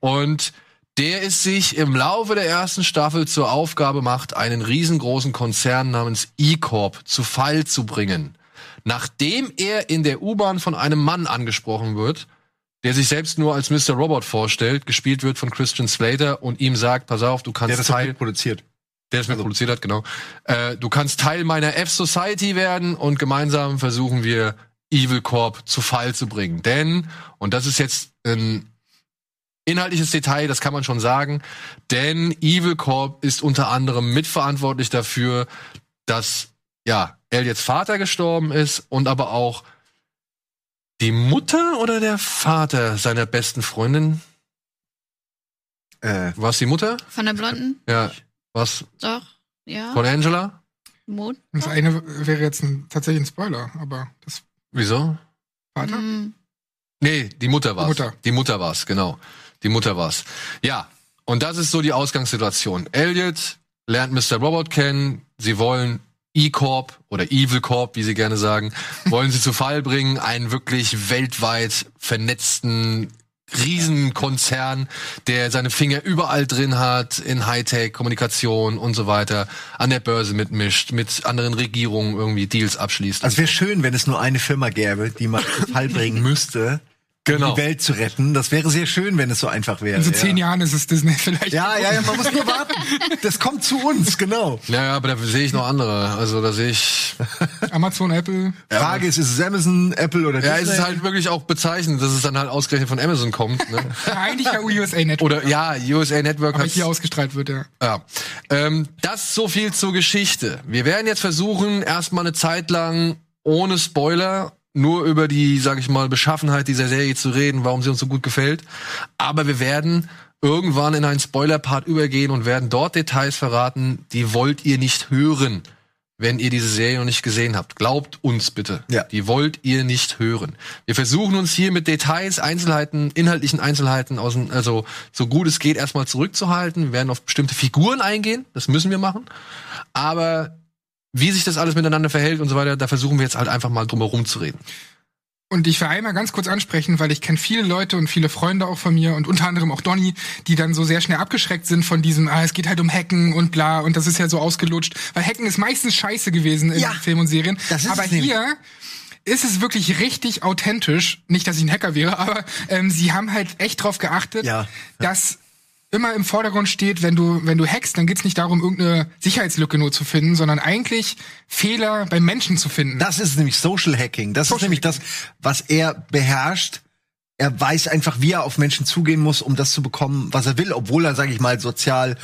Und der es sich im Laufe der ersten Staffel zur Aufgabe macht, einen riesengroßen Konzern namens E-Corp zu Fall zu bringen. Nachdem er in der U-Bahn von einem Mann angesprochen wird, der sich selbst nur als Mr. Robot vorstellt, gespielt wird von Christian Slater und ihm sagt, pass auf, du kannst Der das Teil produziert. Der es mir produziert hat, genau. Äh, du kannst Teil meiner F-Society werden und gemeinsam versuchen wir, Evil Corp zu Fall zu bringen. Denn, und das ist jetzt ein inhaltliches Detail, das kann man schon sagen, denn Evil Corp ist unter anderem mitverantwortlich dafür, dass, ja, Elliots Vater gestorben ist und aber auch die Mutter oder der Vater seiner besten Freundin? Äh, War es die Mutter? Von der Blonden? Ja. Was? Doch. Ja. Von Angela? Mut. Das eine wäre jetzt ein, tatsächlich ein Spoiler, aber das Wieso? Vater? Hm. Nee, die Mutter war's. Mutter. Die Mutter war's, genau. Die Mutter war's. Ja, und das ist so die Ausgangssituation. Elliot lernt Mr. Robot kennen. Sie wollen E-Corp oder Evil Corp, wie sie gerne sagen, wollen sie zu Fall bringen. Einen wirklich weltweit vernetzten Riesenkonzern, der seine Finger überall drin hat, in Hightech, Kommunikation und so weiter, an der Börse mitmischt, mit anderen Regierungen irgendwie Deals abschließt. also wäre schön, wenn es nur eine Firma gäbe, die man [LAUGHS] Fall bringen müsste, Genau. um die Welt zu retten. Das wäre sehr schön, wenn es so einfach wäre. In so ja. zehn Jahren ist es Disney vielleicht. Ja, ja, ja, man muss nur warten. [LAUGHS] Das kommt zu uns, genau. Ja, ja, aber da sehe ich noch andere. Also da sehe ich. [LAUGHS] Amazon, Apple. Frage ist, ist es Amazon, Apple oder Ja, es Disney? ist halt wirklich auch bezeichnend, dass es dann halt ausgerechnet von Amazon kommt. Ne? [LAUGHS] Ja, eigentlich ja USA Network. Oder ja, USA Network aber hat. hier ausgestrahlt wird, ja. Ja. Ähm, das so viel zur Geschichte. Wir werden jetzt versuchen, erstmal eine Zeit lang ohne Spoiler nur über die, sag ich mal, Beschaffenheit dieser Serie zu reden, warum sie uns so gut gefällt. Aber wir werden irgendwann in einen Spoiler-Part übergehen und werden dort Details verraten, die wollt ihr nicht hören, wenn ihr diese Serie noch nicht gesehen habt. Glaubt uns bitte. Ja. Die wollt ihr nicht hören. Wir versuchen uns hier mit Details, Einzelheiten, inhaltlichen Einzelheiten aus, dem- also so gut es geht erstmal zurückzuhalten. Wir werden auf bestimmte Figuren eingehen. Das müssen wir machen. Aber wie sich das alles miteinander verhält und so weiter, da versuchen wir jetzt halt einfach mal drum herum zu reden. Und ich will einmal ganz kurz ansprechen, weil ich kenne viele Leute und viele Freunde auch von mir und unter anderem auch Donny, die dann so sehr schnell abgeschreckt sind von diesem, ah, es geht halt um Hacken und bla und das ist ja so ausgelutscht. Weil Hacken ist meistens scheiße gewesen in Ja. Filmen und Serien. Das ist Aber hier ist es wirklich richtig authentisch. Nicht, dass ich ein Hacker wäre, aber ähm, sie haben halt echt drauf geachtet, Ja. dass immer im Vordergrund steht, wenn du, wenn du hackst, dann geht's nicht darum, irgendeine Sicherheitslücke nur zu finden, sondern eigentlich Fehler beim Menschen zu finden. Das ist nämlich Social Hacking. Das ist Social nämlich das, was er beherrscht. Er weiß einfach, wie er auf Menschen zugehen muss, um das zu bekommen, was er will, obwohl er, sage ich mal, sozial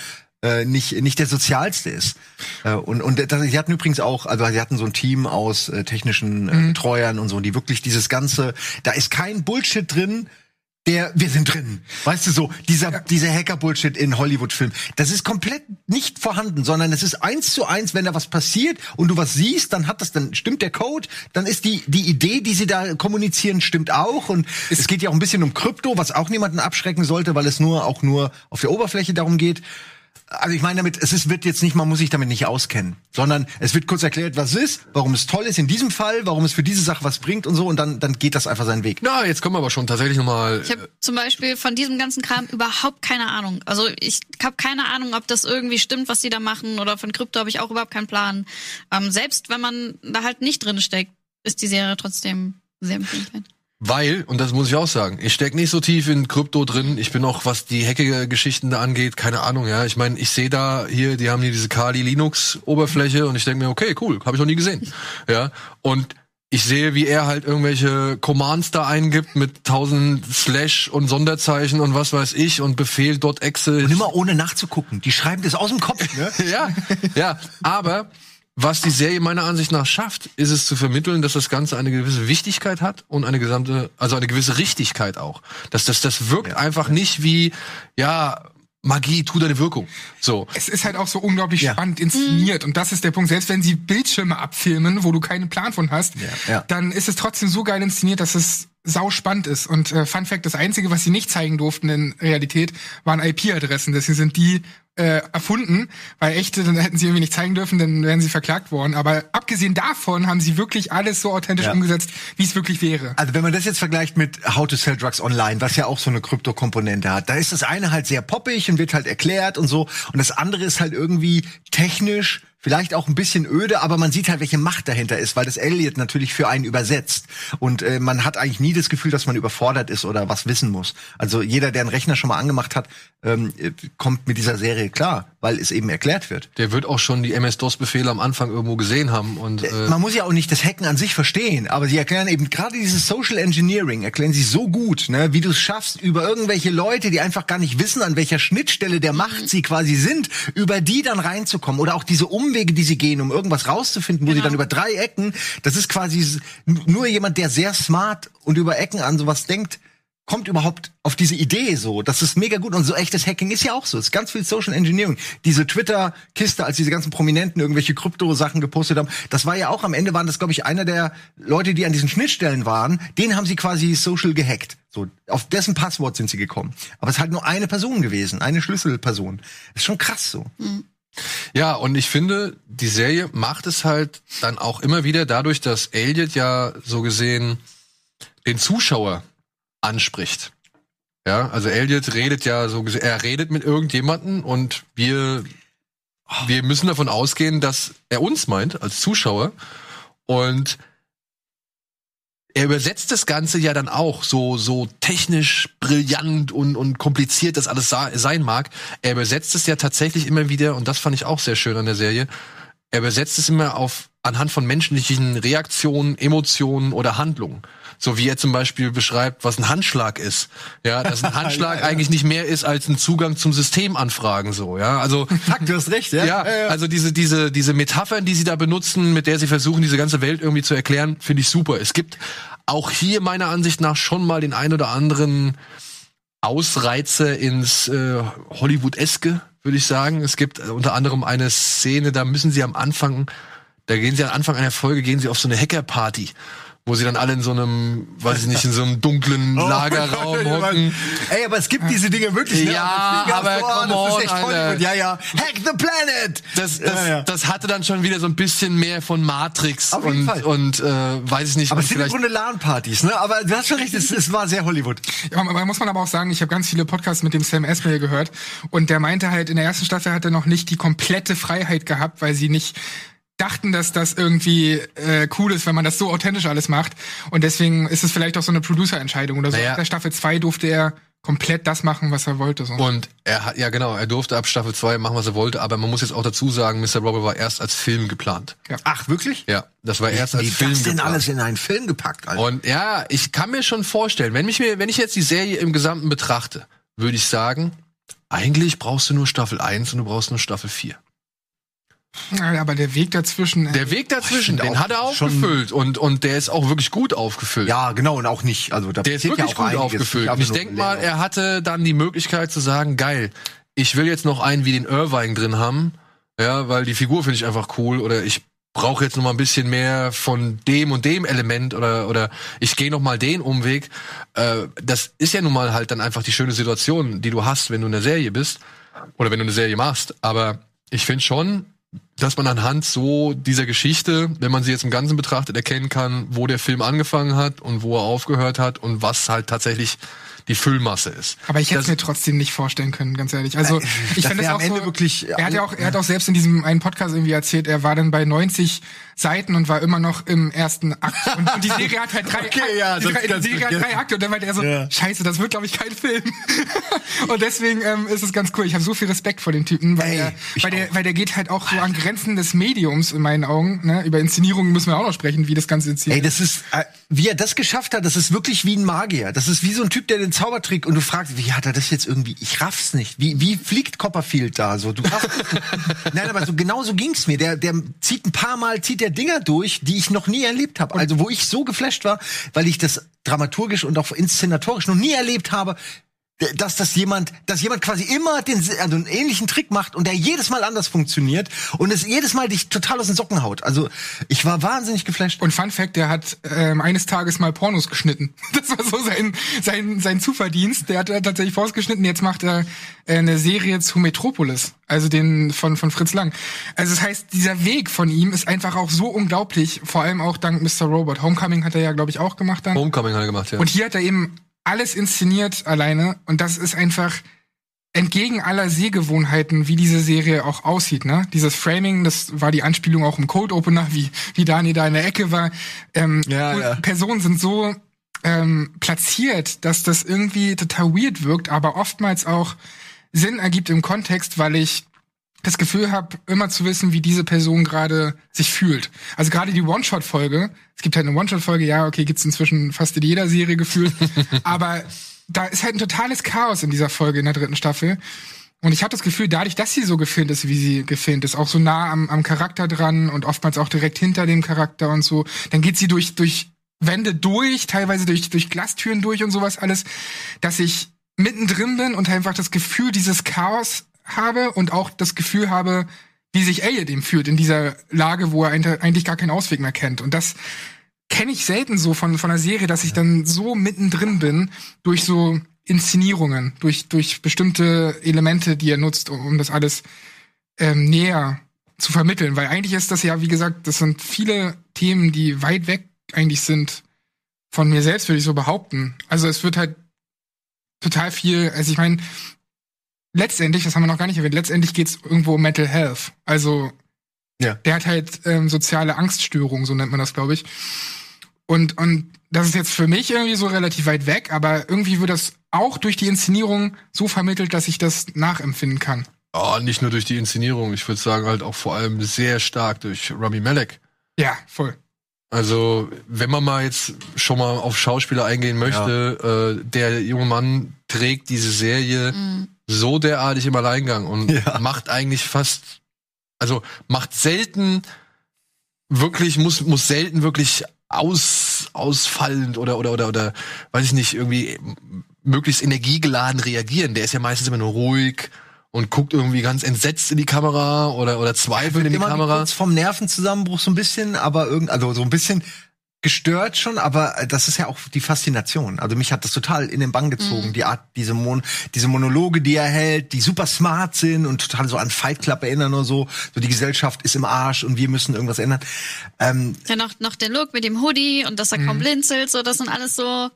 äh, nicht nicht der sozialste ist. Äh, und und das, sie hatten übrigens auch, also sie hatten so ein Team aus äh, technischen äh, Treuern und so, die wirklich dieses ganze, da ist kein Bullshit drin. Der, wir sind drin. Weißt du so, dieser, dieser Hacker-Bullshit in Hollywood-Filmen. Das ist komplett nicht vorhanden, sondern es ist eins zu eins, wenn da was passiert und du was siehst, dann hat das, dann stimmt der Code, dann ist die, die Idee, die sie da kommunizieren, stimmt auch. Und es geht ja auch ein bisschen um Krypto, was auch niemanden abschrecken sollte, weil es nur auch nur auf der Oberfläche darum geht. Also ich meine damit, es ist, wird jetzt nicht, man muss sich damit nicht auskennen, sondern es wird kurz erklärt, was es ist, warum es toll ist in diesem Fall, warum es für diese Sache was bringt und so und dann, dann geht das einfach seinen Weg. Na, jetzt kommen wir aber schon tatsächlich nochmal. Ich habe zum Beispiel von diesem ganzen Kram überhaupt keine Ahnung. Also ich habe keine Ahnung, ob das irgendwie stimmt, was die da machen oder von Krypto habe ich auch überhaupt keinen Plan. Ähm, selbst wenn man da halt nicht drin steckt, ist die Serie trotzdem sehr empfehlenswert. Weil, und das muss ich auch sagen, ich steck nicht so tief in Krypto drin. Ich bin auch, was die Hacke-Geschichten da angeht, keine Ahnung, ja. Ich meine, ich sehe da hier, die haben hier diese Kali Linux-Oberfläche und ich denke mir, okay, cool, habe ich noch nie gesehen. [LAUGHS] Ja. Und ich sehe, wie er halt irgendwelche Commands da eingibt mit tausend Slash und Sonderzeichen und was weiß ich und Befehl .exe. Und immer ohne nachzugucken. Die schreiben das aus dem Kopf. Ne? [LAUGHS] ja, ja, aber was die Serie meiner Ansicht nach schafft, ist es zu vermitteln, dass das Ganze eine gewisse Wichtigkeit hat und eine gesamte, also eine gewisse Richtigkeit auch. Dass das, das wirkt einfach nicht wie, ja, Magie tut eine Wirkung. So. es ist halt auch so unglaublich Ja. spannend inszeniert. Und das ist der Punkt. Selbst wenn sie Bildschirme abfilmen, wo du keinen Plan von hast, ja. dann ist es trotzdem so geil inszeniert, dass es sau spannend ist. Und äh, Fun Fact, das Einzige, was sie nicht zeigen durften in Realität, waren IP-Adressen. Deswegen sind die äh, erfunden, weil echte, dann hätten sie irgendwie nicht zeigen dürfen, dann wären sie verklagt worden. Aber abgesehen davon haben sie wirklich alles so authentisch Ja. umgesetzt, wie es wirklich wäre. Also wenn man das jetzt vergleicht mit How to Sell Drugs Online, was ja auch so eine Krypto-Komponente hat, da ist das eine halt sehr poppig und wird halt erklärt und so. Und das andere ist halt irgendwie technisch, vielleicht auch ein bisschen öde, aber man sieht halt, welche Macht dahinter ist, weil das Elliot natürlich für einen übersetzt. Und äh, man hat eigentlich nie das Gefühl, dass man überfordert ist oder was wissen muss. Also jeder, der einen Rechner schon mal angemacht hat, ähm, äh, kommt mit dieser Serie klar, weil es eben erklärt wird. Der wird auch schon die MS-DOS-Befehle am Anfang irgendwo gesehen haben und äh, man muss ja auch nicht das Hacken an sich verstehen, aber sie erklären eben gerade dieses Social Engineering, erklären sie so gut, ne, wie du es schaffst, über irgendwelche Leute, die einfach gar nicht wissen, an welcher Schnittstelle der Macht sie quasi sind, über die dann reinzukommen oder auch diese Umwege, die sie gehen, um irgendwas rauszufinden, wo sie Genau. dann über drei Ecken, das ist quasi nur jemand, der sehr smart und über Ecken an sowas denkt, kommt überhaupt auf diese Idee so. Das ist mega gut. Und so echtes Hacking ist ja auch so. Es ist ganz viel Social Engineering. Diese Twitter-Kiste, als diese ganzen Prominenten irgendwelche Krypto-Sachen gepostet haben, das war ja auch am Ende waren das, glaube ich, einer der Leute, die an diesen Schnittstellen waren, den haben sie quasi social gehackt. So, auf dessen Passwort sind sie gekommen. Aber es ist halt nur eine Person gewesen, eine Schlüsselperson. ist schon krass so. Ja, und ich finde, die Serie macht es halt dann auch immer wieder dadurch, dass Elliot ja so gesehen den Zuschauer anspricht. Ja, also Elliot redet ja so er redet mit irgendjemanden und wir, wir müssen davon ausgehen, dass er uns meint als Zuschauer und er übersetzt das Ganze ja dann auch so, so technisch brillant und, und kompliziert das alles sein mag. Er übersetzt es ja tatsächlich immer wieder, und das fand ich auch sehr schön an der Serie, er übersetzt es immer auf, anhand von menschlichen Reaktionen, Emotionen oder Handlungen. So wie er zum Beispiel beschreibt, was ein Handschlag ist. Ja, dass ein [LAUGHS] Handschlag eigentlich nicht mehr ist als ein Zugang zum System anfragen, so, ja. Also, [LAUGHS] Fuck, du hast recht, ja? ja, also diese, diese, diese Metaphern, die sie da benutzen, mit der sie versuchen, diese ganze Welt irgendwie zu erklären, finde ich super. Es gibt auch hier meiner Ansicht nach schon mal den ein oder anderen Ausreizer ins äh, Hollywood-eske, würde ich sagen. Es gibt äh, unter anderem eine Szene, da müssen sie am Anfang, da gehen sie am Anfang einer Folge, gehen sie auf so eine Hacker-Party. Wo sie dann alle in so einem, weiß ich nicht, in so einem dunklen [LAUGHS] Lagerraum hocken. Ey, aber es gibt diese Dinge wirklich. Ne? Ja, aber Ohr, come das on, ist echt. Hollywood. Ja, ja. Hack the planet! Das, das, Ja, ja. das hatte dann schon wieder so ein bisschen mehr von Matrix Auf jeden und, Fall. und äh, weiß ich nicht. Aber es sind im Grunde LAN-Partys, ne? Aber du hast schon recht, es, es war sehr Hollywood. Ja, man, man muss man aber auch sagen, ich habe ganz viele Podcasts mit dem Sam Esmail gehört und der meinte halt, in der ersten Staffel hat er noch nicht die komplette Freiheit gehabt, weil sie nicht dachten, dass das irgendwie äh, cool ist, wenn man das so authentisch alles macht. Und deswegen ist es vielleicht auch so eine Producer-Entscheidung oder so. Naja. Ab der Staffel 2 durfte er komplett das machen, was er wollte. So. Und er hat, ja genau, er durfte ab Staffel 2 machen, was er wollte, aber man muss jetzt auch dazu sagen, Mr. Robert war erst als Film geplant. Ach, wirklich? Ja, das war erst als Wie Film das denn geplant. alles in einen Film gepackt, Alter? Und ja, ich kann mir schon vorstellen, wenn mich mir, wenn ich jetzt die Serie im Gesamten betrachte, würde ich sagen, eigentlich brauchst du nur Staffel 1 und du brauchst nur Staffel 4. Ja, aber der Weg dazwischen. äh, Der Weg dazwischen, den auch hat er schon- aufgefüllt und, und der ist auch wirklich gut aufgefüllt. Ja, genau, und auch nicht. Also da Der ist wirklich ja auch gut einiges. aufgefüllt. Ich denke mal, er hatte dann die Möglichkeit zu sagen, geil, ich will jetzt noch einen wie den Irvine drin haben, ja, weil die Figur finde ich einfach cool oder ich brauche jetzt noch mal ein bisschen mehr von dem und dem Element oder oder ich gehe noch mal den Umweg. Äh, das ist ja nun mal halt dann einfach die schöne Situation, die du hast, wenn du in der Serie bist oder wenn du eine Serie machst. Aber ich finde schon, dass man anhand so dieser Geschichte, wenn man sie jetzt im Ganzen betrachtet, erkennen kann, wo der Film angefangen hat und wo er aufgehört hat und was halt tatsächlich die Füllmasse ist. Aber ich hätte es mir trotzdem nicht vorstellen können, ganz ehrlich. Also ich das finde es auch so, wirklich- Er hat ja auch, er hat auch selbst in diesem einen Podcast irgendwie erzählt, er war dann bei 90 Seiten und war immer noch im ersten Akt. Und, und die Serie hat halt drei, [LAUGHS] Okay, ja, die, drei, die Serie hat drei. Akte und dann war er so, Ja. Scheiße, das wird glaube ich kein Film. [LAUGHS] und deswegen ähm, ist es ganz cool. Ich habe so viel Respekt vor dem Typen, weil Ey, er, ich weil der, weil der geht halt auch so an Grenzen des Mediums in meinen Augen. Ne? Über Inszenierungen müssen wir auch noch sprechen, wie das Ganze inszeniert. Ey, das ist, äh, wie er das geschafft hat, das ist wirklich wie ein Magier. Das ist wie so ein Typ, der den Zaubertrick und du fragst, wie hat er das jetzt irgendwie? Ich raff's nicht. Wie, wie fliegt Copperfield da so? Du raffst. [LAUGHS] Nein, aber so genau so ging's mir. Der, der zieht ein paar Mal zieht der Dinger durch, die ich noch nie erlebt habe. Also wo ich so geflasht war, weil ich das dramaturgisch und auch inszenatorisch noch nie erlebt habe. Dass das jemand, dass jemand quasi immer den, also einen ähnlichen Trick macht und der jedes Mal anders funktioniert und es jedes Mal dich total aus den Socken haut. Also ich war wahnsinnig geflasht. Und Fun Fact, der hat ähm, eines Tages mal Pornos geschnitten. [LAUGHS] Das war so sein, sein, sein Zuverdienst. Der hat tatsächlich Pornos geschnitten. Jetzt macht er äh, eine Serie zu Metropolis, also den von, von Fritz Lang. Also das heißt, dieser Weg von ihm ist einfach auch so unglaublich, vor allem auch dank Mr. Robot. Homecoming hat er ja, glaube ich, auch gemacht dann. Homecoming hat er gemacht, ja. Und hier hat er eben alles inszeniert alleine und das ist einfach entgegen aller Sehgewohnheiten, wie diese Serie auch aussieht, ne? Dieses Framing, das war die Anspielung auch im Cold Opener, wie, wie Dani da in der Ecke war. Ähm, Ja, ja. Personen sind so ähm, platziert, dass das irgendwie total weird wirkt, aber oftmals auch Sinn ergibt im Kontext, weil ich das Gefühl habe, immer zu wissen, wie diese Person gerade sich fühlt. Also gerade die One-Shot-Folge, es gibt halt eine One-Shot-Folge, ja, okay, gibt's inzwischen fast in jeder Serie gefühlt, [LAUGHS] aber da ist halt ein totales Chaos in dieser Folge in der dritten Staffel. Und ich habe das Gefühl, dadurch, dass sie so gefilmt ist, wie sie gefilmt ist, auch so nah am, am Charakter dran und oftmals auch direkt hinter dem Charakter und so, dann geht sie durch, durch Wände durch, teilweise durch, durch Glastüren durch und sowas alles, dass ich mittendrin bin und einfach das Gefühl dieses Chaos habe und auch das Gefühl habe, wie sich Elliot eben fühlt in dieser Lage, wo er eigentlich gar keinen Ausweg mehr kennt. Und das kenne ich selten so von, von einer Serie, dass ich dann so mittendrin bin durch so Inszenierungen, durch, durch bestimmte Elemente, die er nutzt, um, um das alles ähm, näher zu vermitteln. Weil eigentlich ist das ja, wie gesagt, das sind viele Themen, die weit weg eigentlich sind von mir selbst, würde ich so behaupten. Also es wird halt total viel, also ich meine, letztendlich, das haben wir noch gar nicht erwähnt, letztendlich geht's irgendwo um Mental Health. Also Ja. der hat halt ähm, soziale Angststörungen, so nennt man das, glaube ich. Und, und das ist jetzt für mich irgendwie so relativ weit weg, aber irgendwie wird das auch durch die Inszenierung so vermittelt, dass ich das nachempfinden kann. oh, nicht nur durch die Inszenierung, ich würde sagen halt auch vor allem sehr stark durch Rami Malek. Ja, voll. Also, wenn man mal jetzt schon mal auf Schauspieler eingehen möchte, äh, der junge Mann trägt diese Serie so derartig im Alleingang und Ja. macht eigentlich fast, also macht selten wirklich, muss, muss selten wirklich aus, ausfallend oder, oder, oder, oder, weiß ich nicht, irgendwie möglichst energiegeladen reagieren. Der ist ja meistens immer nur ruhig und guckt irgendwie ganz entsetzt in die Kamera oder, oder zweifelt in die immer Kamera. kurz vom Nervenzusammenbruch so ein bisschen, aber irgend, also so ein bisschen gestört schon, aber das ist ja auch die Faszination. Also mich hat das total in den Bann gezogen, die Art, diese, Mon diese Monologe, die er hält, die super smart sind und total so an Fight Club erinnern oder so. So die Gesellschaft ist im Arsch und wir müssen irgendwas ändern. Ähm, Ja, noch, noch der Look mit dem Hoodie und dass er kaum blinzelt, so, das sind alles so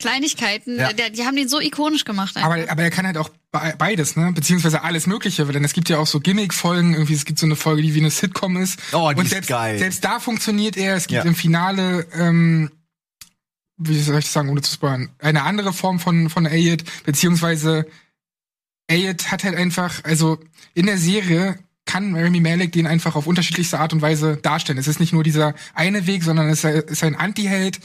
Kleinigkeiten, Ja. der, die haben den so ikonisch gemacht. einfach. Aber, aber er kann halt auch be- beides, ne? Beziehungsweise alles Mögliche, denn es gibt ja auch so Gimmick-Folgen, irgendwie, es gibt so eine Folge, die wie eine Sitcom ist. Oh, die und ist selbst, geil. selbst da funktioniert er. Es gibt Ja. im Finale, ähm, wie soll ich das sagen, ohne zu spoilern, eine andere Form von, von Ayed, beziehungsweise Ayed hat halt einfach, also in der Serie kann Rami Malek den einfach auf unterschiedlichste Art und Weise darstellen. Es ist nicht nur dieser eine Weg, sondern es ist ein Anti-Held,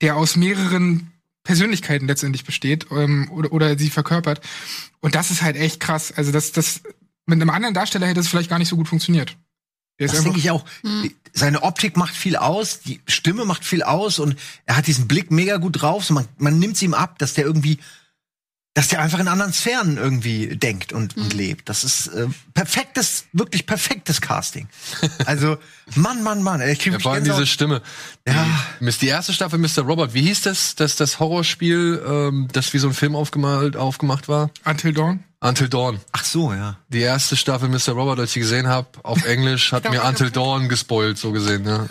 der aus mehreren Persönlichkeiten letztendlich besteht ähm, oder, oder sie verkörpert. Und das ist halt echt krass. Also das, das mit einem anderen Darsteller hätte es vielleicht gar nicht so gut funktioniert. Der Das denke ich auch. Seine Optik macht viel aus, die Stimme macht viel aus und er hat diesen Blick mega gut drauf. So man, man nimmt es ihm ab, dass der irgendwie, dass der einfach in anderen Sphären irgendwie denkt und, und lebt. Das ist äh, perfektes, wirklich perfektes Casting. Also Mann, Mann, Mann. Ich krieg Ja, vor allem diese. Stimme. Ja. Die, Miss- die erste Staffel Mr. Robot, wie hieß das, das, das Horrorspiel, ähm, das wie so ein Film aufgemalt, aufgemacht war? Until Dawn. Until Dawn. Ach so, ja. Die erste Staffel Mr. Robot, als ich gesehen habe, auf [LAUGHS] Englisch, hat mir Until Dawn gespoilt, so gesehen, ja.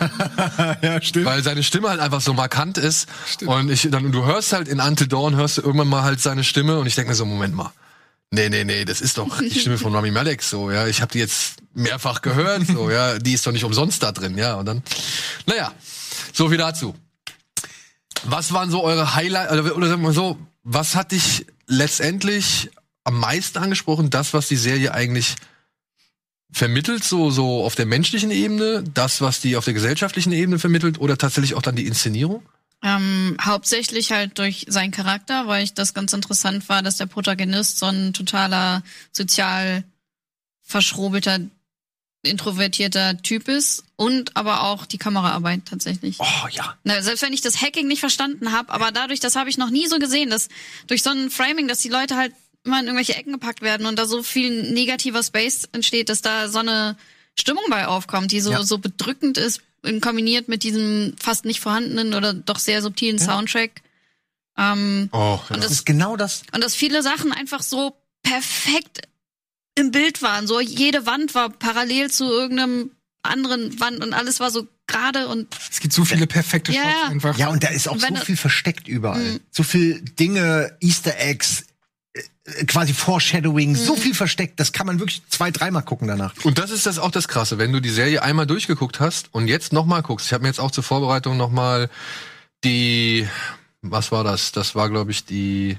[LAUGHS] ja, stimmt. Weil seine Stimme halt einfach so markant ist. Und ich, dann, du hörst halt in Until Dawn, hörst du irgendwann mal halt seine Stimme und ich denke mir so, Moment mal. Nee, nee, nee, das ist doch die Stimme von [LAUGHS] Rami Malek, so, ja. Ich habe die jetzt mehrfach gehört, so, ja. Die ist doch nicht umsonst da drin, ja. Und dann, naja, so viel dazu. Was waren so eure Highlights, oder, oder sagen wir mal so, was hat dich letztendlich am meisten angesprochen? Das, was die Serie eigentlich vermittelt, so, so auf der menschlichen Ebene, das, was die auf der gesellschaftlichen Ebene vermittelt, oder tatsächlich auch dann die Inszenierung? Ähm, hauptsächlich halt durch seinen Charakter, weil ich das ganz interessant war, dass der Protagonist so ein totaler sozial verschrobelter, introvertierter Typ ist und aber auch die Kameraarbeit tatsächlich. Oh ja. Na, selbst wenn ich das Hacking nicht verstanden habe, aber dadurch, das habe ich noch nie so gesehen, dass durch so ein Framing, dass die Leute halt immer in irgendwelche Ecken gepackt werden und da so viel negativer Space entsteht, dass da so eine Stimmung bei aufkommt, die so, Ja. so bedrückend ist, in- kombiniert mit diesem fast nicht vorhandenen oder doch sehr subtilen Soundtrack. Ähm, Oh, ja. und, Das das, ist genau das. und dass viele Sachen einfach so perfekt im Bild waren. So jede Wand war parallel zu irgendeinem anderen Wand und alles war so gerade und Es gibt so viele perfekte Ja, Shots ja. einfach. Ja, und da ist auch so viel versteckt überall. Mhm. So viel Dinge, Easter Eggs, quasi Foreshadowing, so viel versteckt, das kann man wirklich zwei, dreimal gucken danach. Und das ist das auch das Krasse, wenn du die Serie einmal durchgeguckt hast und jetzt nochmal guckst. Ich habe mir jetzt auch zur Vorbereitung nochmal die, was war das? Das war, glaube ich, die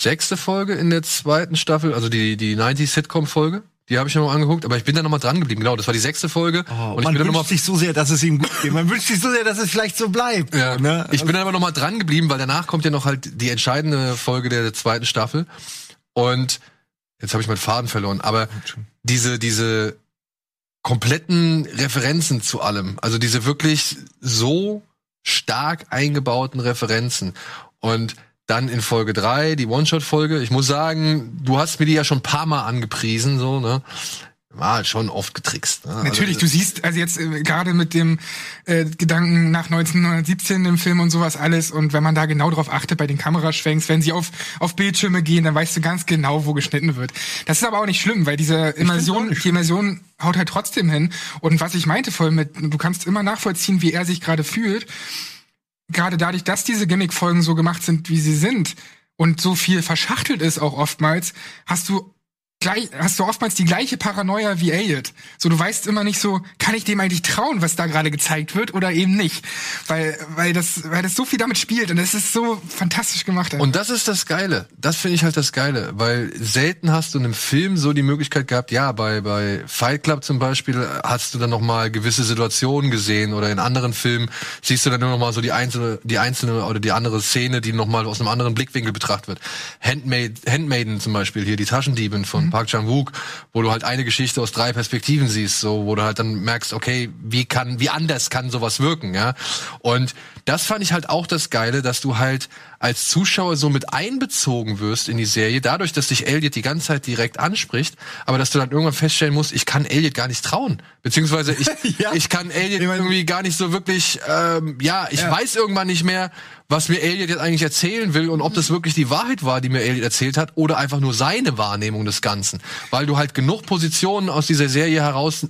sechste Folge in der zweiten Staffel, also die, die 90 Sitcom-Folge. Die habe ich mir noch angeguckt, aber ich bin da nochmal dran geblieben. Genau, das war die sechste Folge. und ich man bin wünscht nochmal sich so sehr, dass es ihm gut geht. Man wünscht sich so sehr, dass es vielleicht so bleibt. Ja, ne? ich bin dann aber noch mal dran geblieben, weil danach kommt ja noch halt die entscheidende Folge der zweiten Staffel. Und jetzt habe ich meinen Faden verloren, aber diese, diese kompletten Referenzen zu allem, also diese wirklich so stark eingebauten Referenzen. Und dann in Folge drei die One-Shot-Folge. Ich muss sagen, du hast mir die ja schon ein paar Mal angepriesen, so, ne? War halt schon oft getrickst. Ne? Natürlich, also, du siehst, also jetzt äh, gerade mit dem äh, Gedanken nach 1917 im Film und sowas alles und wenn man da genau drauf achtet bei den Kameraschwenks, wenn sie auf, auf Bildschirme gehen, dann weißt du ganz genau, wo geschnitten wird. Das ist aber auch nicht schlimm, weil diese Immersion, die Immersion haut halt trotzdem hin. Und was ich meinte voll mit, du kannst immer nachvollziehen, wie er sich gerade fühlt. Gerade dadurch, dass diese Gimmick-Folgen so gemacht sind, wie sie sind und so viel verschachtelt ist auch oftmals, hast du gleich, hast du oftmals die gleiche Paranoia wie Elliot. So, du weißt immer nicht so, kann ich dem eigentlich trauen, was da gerade gezeigt wird oder eben nicht? Weil, weil das, weil das so viel damit spielt und es ist so fantastisch gemacht. Und das ist das Geile. Das finde ich halt das Geile, weil selten hast du in einem Film so die Möglichkeit gehabt, ja, bei, bei Fight Club zum Beispiel hast du dann noch mal gewisse Situationen gesehen oder in anderen Filmen siehst du dann nur noch mal so die einzelne, die einzelne oder die andere Szene, die noch mal aus einem anderen Blickwinkel betrachtet wird. Handmaid, Handmaiden zum Beispiel hier, die Taschendiebin von Park Chan-wook, wo du halt eine Geschichte aus drei Perspektiven siehst, so, wo du halt dann merkst, okay, wie kann, wie anders kann sowas wirken, ja? Und das fand ich halt auch das Geile, dass du halt als Zuschauer so mit einbezogen wirst in die Serie, dadurch, dass dich Elliot die ganze Zeit direkt anspricht, aber dass du dann irgendwann feststellen musst, ich kann Elliot gar nicht trauen. Beziehungsweise ich, [LAUGHS] Ja. ich kann Elliot Ich mein- irgendwie gar nicht so wirklich, ähm, ja, ich Ja. weiß irgendwann nicht mehr, was mir Elliot jetzt eigentlich erzählen will und ob das wirklich die Wahrheit war, die mir Elliot erzählt hat, oder einfach nur seine Wahrnehmung des Ganzen. Weil du halt genug Positionen aus dieser Serie heraus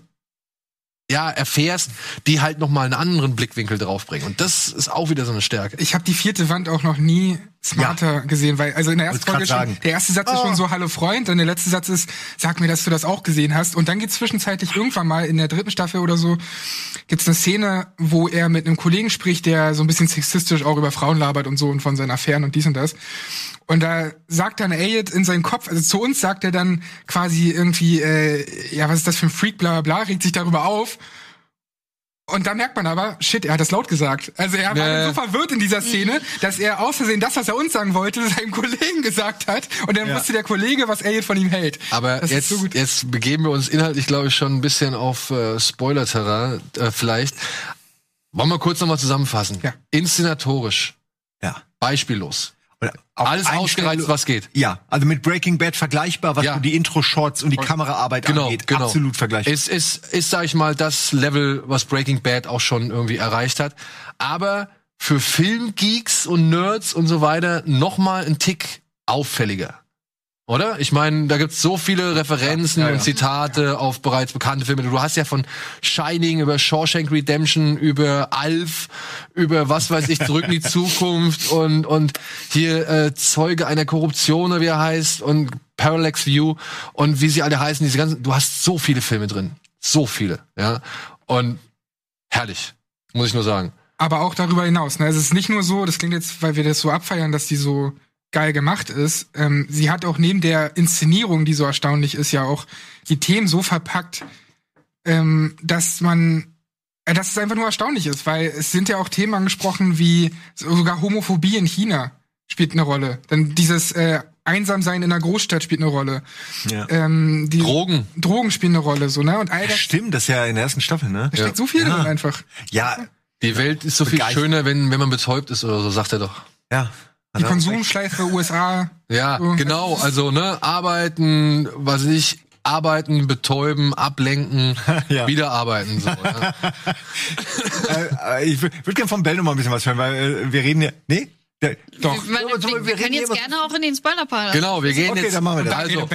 ja, erfährst, die halt noch mal einen anderen Blickwinkel draufbringen. Und das ist auch wieder so eine Stärke. Ich habe die vierte Wand auch noch nie smarter gesehen, weil also in der ersten Folge schon, der erste Satz ist schon so Hallo Freund und der letzte Satz ist Sag mir, dass du das auch gesehen hast und dann gibt's zwischenzeitlich irgendwann mal in der dritten Staffel oder so gibt's eine Szene, wo er mit einem Kollegen spricht, der so ein bisschen sexistisch auch über Frauen labert und so und von seinen Affären und dies und das. Und da sagt dann Elliot in seinen Kopf, also zu uns sagt er dann quasi irgendwie, äh, ja, was ist das für ein Freak, bla bla bla, regt sich darüber auf. Und da merkt man aber, shit, er hat das laut gesagt. Also er war Ja. so verwirrt in dieser Szene, dass er aus Versehen das, was er uns sagen wollte, [LAUGHS] seinem Kollegen gesagt hat. Und dann Ja. wusste der Kollege, was Elliot von ihm hält. Aber Das jetzt, so jetzt begeben wir uns inhaltlich, glaube ich, schon ein bisschen auf äh, Spoiler-Terrain, äh, vielleicht. Wollen wir kurz nochmal zusammenfassen? Ja. Inszenatorisch, Ja. beispiellos. Und auf Alles ausgereizt, was geht. Ja, also mit Breaking Bad vergleichbar, was Ja. die Intro-Shots und die Kameraarbeit Genau, angeht. genau. Absolut vergleichbar. Es ist, ist, sag ich mal, das Level, was Breaking Bad auch schon irgendwie erreicht hat. Aber für Filmgeeks und Nerds und so weiter noch mal ein Tick auffälliger. Oder? Ich meine, da gibt's so viele Referenzen Ja, ja, ja. und Zitate auf bereits bekannte Filme. Du hast ja von Shining über Shawshank Redemption, über Alf, über was weiß ich, Zurück in die [LAUGHS] Zukunft und, und hier äh, Zeuge einer Korruption, oder wie er heißt, und Parallax View und wie sie alle heißen, diese ganzen, du hast so viele Filme drin. So viele, ja. Und herrlich, muss ich nur sagen. Aber auch darüber hinaus. Ne? Es ist nicht nur so, das klingt jetzt, weil wir das so abfeiern, dass die so geil gemacht ist. Ähm, sie hat auch neben der Inszenierung, die so erstaunlich ist, ja auch die Themen so verpackt, ähm, dass man äh, dass es einfach nur erstaunlich ist, weil es sind ja auch Themen angesprochen wie sogar Homophobie in China spielt eine Rolle. Dann dieses äh, Einsamsein in einer Großstadt spielt eine Rolle. ja. Ähm, die Drogen. Drogen spielen eine Rolle, so, ne? Und all das Stimmt, das ist ja in der ersten Staffel, ne? da steckt so viel Ja. drin einfach. Ja, Die Welt ist so viel Begeistert. schöner, wenn, wenn man betäubt ist oder so, sagt er doch. ja. Die. Konsumschleife USA. Ja, So. genau. Also, ne, arbeiten, was weiß ich, arbeiten, betäuben, ablenken, [LAUGHS] Ja. wieder arbeiten. So, ja. [LAUGHS] äh, äh, ich würde würd gerne vom Bell noch mal ein bisschen was hören, weil äh, wir reden ja. Nee? Doch. Wir, wir wir reden können jetzt gerne auch in den Spoiler-Part. Genau, wir gehen Okay, jetzt. dann machen wir das. Also,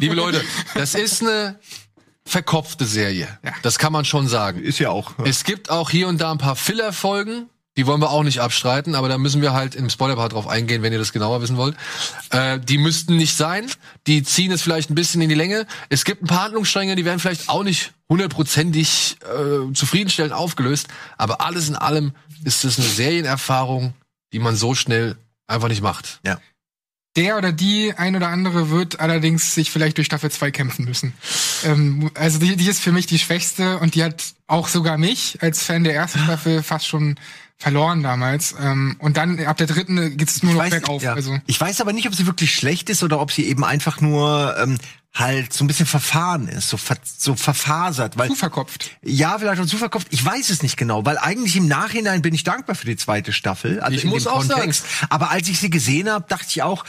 liebe Leute, das ist eine verkopfte Serie. Ja. Das kann man schon sagen. ist ja auch. Es gibt auch hier und da ein paar Filler-Folgen. Die wollen wir auch nicht abstreiten, aber da müssen wir halt im Spoiler-Part drauf eingehen, wenn ihr das genauer wissen wollt. Äh, die müssten nicht sein. Die ziehen es vielleicht ein bisschen in die Länge. Es gibt ein paar Handlungsstränge, die werden vielleicht auch nicht hundertprozentig äh, zufriedenstellend aufgelöst. Aber alles in allem ist es eine Serienerfahrung, die man so schnell einfach nicht macht. Ja. Der oder die ein oder andere wird allerdings sich vielleicht durch Staffel 2 kämpfen müssen. Ähm, also die, die ist für mich die schwächste und die hat auch sogar mich als Fan der ersten [LAUGHS] Staffel fast schon verloren damals. Ähm, und dann ab der dritten geht's nur Ich noch weiß, bergauf. ja. Also ich weiß aber nicht, ob sie wirklich schlecht ist oder ob sie eben einfach nur ähm, halt so ein bisschen verfahren ist, so, ver so verfasert. Weil zu verkopft. Ja, vielleicht auch zu verkauft. Ich weiß es nicht genau, weil eigentlich im Nachhinein bin ich dankbar für die zweite Staffel. Also Ich in muss dem auch Kontext. Aber als ich sie gesehen habe, dachte ich auch,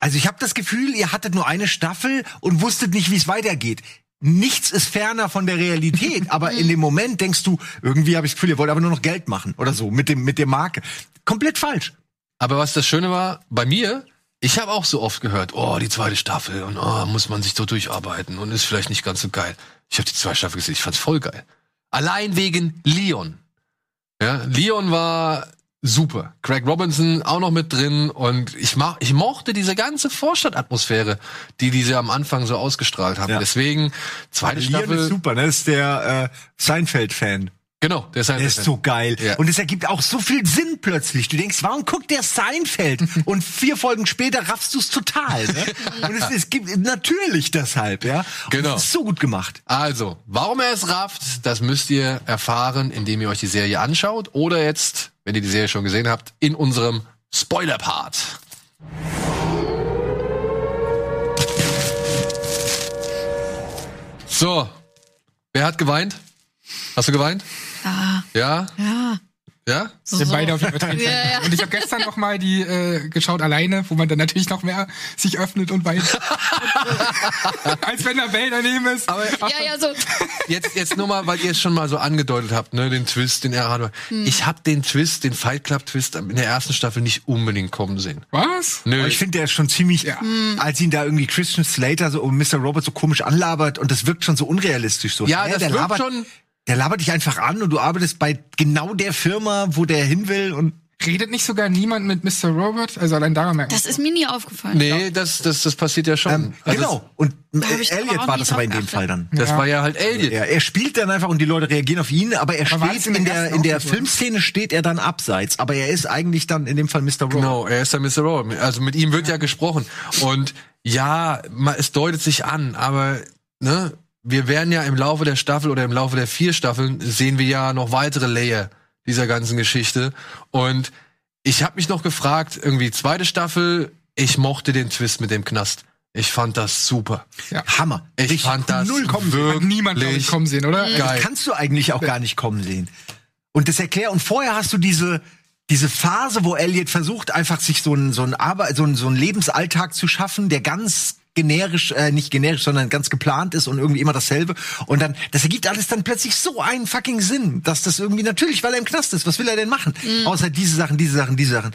also ich habe das Gefühl, ihr hattet nur eine Staffel und wusstet nicht, wie es weitergeht. Nichts ist ferner von der Realität, [LAUGHS] aber in dem Moment denkst du, irgendwie habe ich das Gefühl, ihr wollt aber nur noch Geld machen oder so mit dem mit der Marke. Komplett falsch. Aber was das Schöne war, bei mir, ich habe auch so oft gehört, oh, die zweite Staffel und oh, muss man sich so durcharbeiten und ist vielleicht nicht ganz so geil. Ich habe die zweite Staffel gesehen, ich fand's voll geil. Allein wegen Leon. Ja, Leon war super. Craig Robinson auch noch mit drin und ich, mach, ich mochte diese ganze Vorstadtatmosphäre, die diese am Anfang so ausgestrahlt haben. Ja. Deswegen zweite Leon Staffel. ist super, ne? Das ist der äh, Seinfeld-Fan. Genau, der ist, ein Der ist so geil. Ja. Und es ergibt auch so viel Sinn plötzlich. Du denkst, warum guckt der Seinfeld? [LAUGHS] Und vier Folgen später raffst du es total. Ne? [LAUGHS] Und es, es gibt natürlich deshalb, ja. Und Genau. Es ist so gut gemacht. Also, warum er es rafft, das müsst ihr erfahren, indem ihr euch die Serie anschaut oder jetzt, wenn ihr die Serie schon gesehen habt, in unserem Spoiler-Part. So, wer hat geweint? Hast du geweint? Ja, Ja? ja. Ja? So, Wir so. beide auf jeden Fall. [LAUGHS] Ja, ja. Und ich habe gestern noch mal die äh, geschaut alleine, wo man dann natürlich noch mehr sich öffnet und weint. [LAUGHS] Als wenn der Bell daneben ist. Aber Ja, ja, so. [LAUGHS] jetzt, jetzt nur mal, weil ihr es schon mal so angedeutet habt, ne, den Twist, den er hat. Ich habe den Twist, den Fight Club Twist in der ersten Staffel nicht unbedingt kommen sehen. Was? Nö. Aber ich finde, der ist schon ziemlich, Ja. als ihn da irgendwie Christian Slater so und Mr. Robert so komisch anlabert und das wirkt schon so unrealistisch so. Ja, Hä, das der wirkt labert- schon Der labert dich einfach an und du arbeitest bei genau der Firma, wo der hin will und Redet nicht sogar niemand mit Mr. Robot? Also allein daran merkt man. Das ist mir nie aufgefallen. Nee, das, das, das passiert ja schon. ähm, Also genau. Und äh, Elliot war das aber in dem Fall dann. Das Ja. war ja halt Alien. Ja, er spielt dann einfach und die Leute reagieren auf ihn, aber er Aber steht in in der in der? Filmszene steht er dann abseits, aber er ist eigentlich dann in dem Fall Mr. Robot. Genau, er ist der Mr. Robot. Also mit ihm wird ja gesprochen. Und ja, es deutet sich an, aber ne, wir werden ja im Laufe der Staffel oder im Laufe der vier Staffeln sehen wir ja noch weitere Layer dieser ganzen Geschichte. Und ich habe mich noch gefragt, irgendwie zweite Staffel, ich mochte den Twist mit dem Knast. Ich fand das super. Hammer. Ich Richtig fand das null kommen sehen. wirklich Hat niemand ich, kommen sehen, oder? geil. Das kannst du eigentlich auch gar nicht kommen sehen. Und das erklär und vorher hast du diese diese Phase, wo Elliot versucht einfach sich so ein so ein Arbeit so ein so ein Lebensalltag zu schaffen, der ganz generisch, äh, nicht generisch, sondern ganz geplant ist und irgendwie immer dasselbe. Und dann, das ergibt alles dann plötzlich so einen fucking Sinn, dass das irgendwie natürlich, weil er im Knast ist. Was will er denn machen? Außer diese Sachen, diese Sachen, diese Sachen.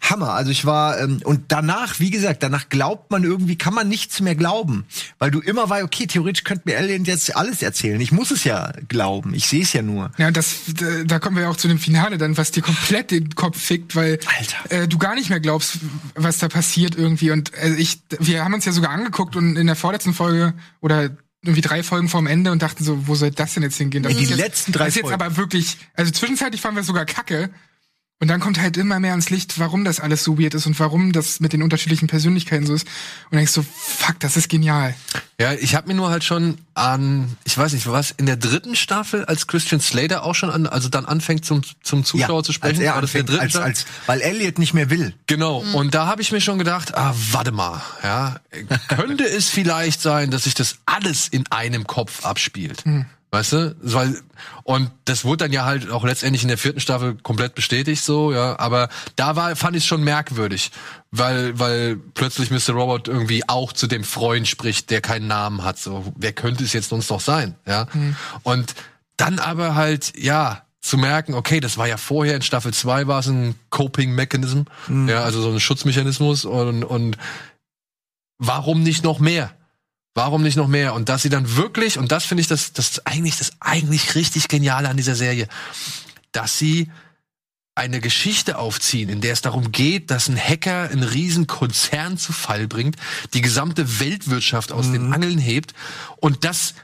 Hammer. Also ich war ähm, und danach, wie gesagt, danach glaubt man irgendwie, kann man nichts mehr glauben, weil du immer weißt, okay, theoretisch könnte mir Alien jetzt alles erzählen. Ich muss es ja glauben. Ich sehe es ja nur. Ja, das, da- kommen wir ja auch zu dem Finale dann, was dir komplett den Kopf fickt, weil. Äh, du gar nicht mehr glaubst, was da passiert irgendwie. Und äh, ich, wir haben uns ja sogar angeguckt und in der vorletzten Folge oder irgendwie drei Folgen vorm Ende und dachten so, wo soll das denn jetzt hingehen? Das Ey, die jetzt, letzten drei Das ist jetzt Folgen. aber wirklich, also zwischenzeitlich fanden wir es sogar kacke. Und dann kommt halt immer mehr ans Licht, warum das alles so weird ist und warum das mit den unterschiedlichen Persönlichkeiten so ist. Und denkst so, fuck, das ist genial. Ja, ich habe mir nur halt schon an, ich weiß nicht, was in der dritten Staffel, als Christian Slater auch schon an, also dann anfängt zum zum Zuschauer zu sprechen, als er der anfängt, dritten als, als, weil Elliot nicht mehr will. Genau. Und da habe ich mir schon gedacht, ah, warte mal, ja, [LAUGHS] könnte es vielleicht sein, dass sich das alles in einem Kopf abspielt. Weißt du? Weil, und das wurde dann ja halt auch letztendlich in der vierten Staffel komplett bestätigt, so, ja. Aber da war, fand ich es schon merkwürdig, weil, weil plötzlich Mr. Robot irgendwie auch zu dem Freund spricht, der keinen Namen hat. So, wer könnte es jetzt sonst noch sein, ja? Und dann aber halt, ja, zu merken, okay, das war ja vorher in Staffel 2 war es ein Coping-Mechanism, ja, also so ein Schutzmechanismus und, und warum nicht noch mehr? Warum nicht noch mehr? Und dass sie dann wirklich, und das finde ich das, das eigentlich das eigentlich richtig Geniale an dieser Serie, dass sie eine Geschichte aufziehen, in der es darum geht, dass ein Hacker einen riesen Konzern zu Fall bringt, die gesamte Weltwirtschaft aus den Angeln hebt und das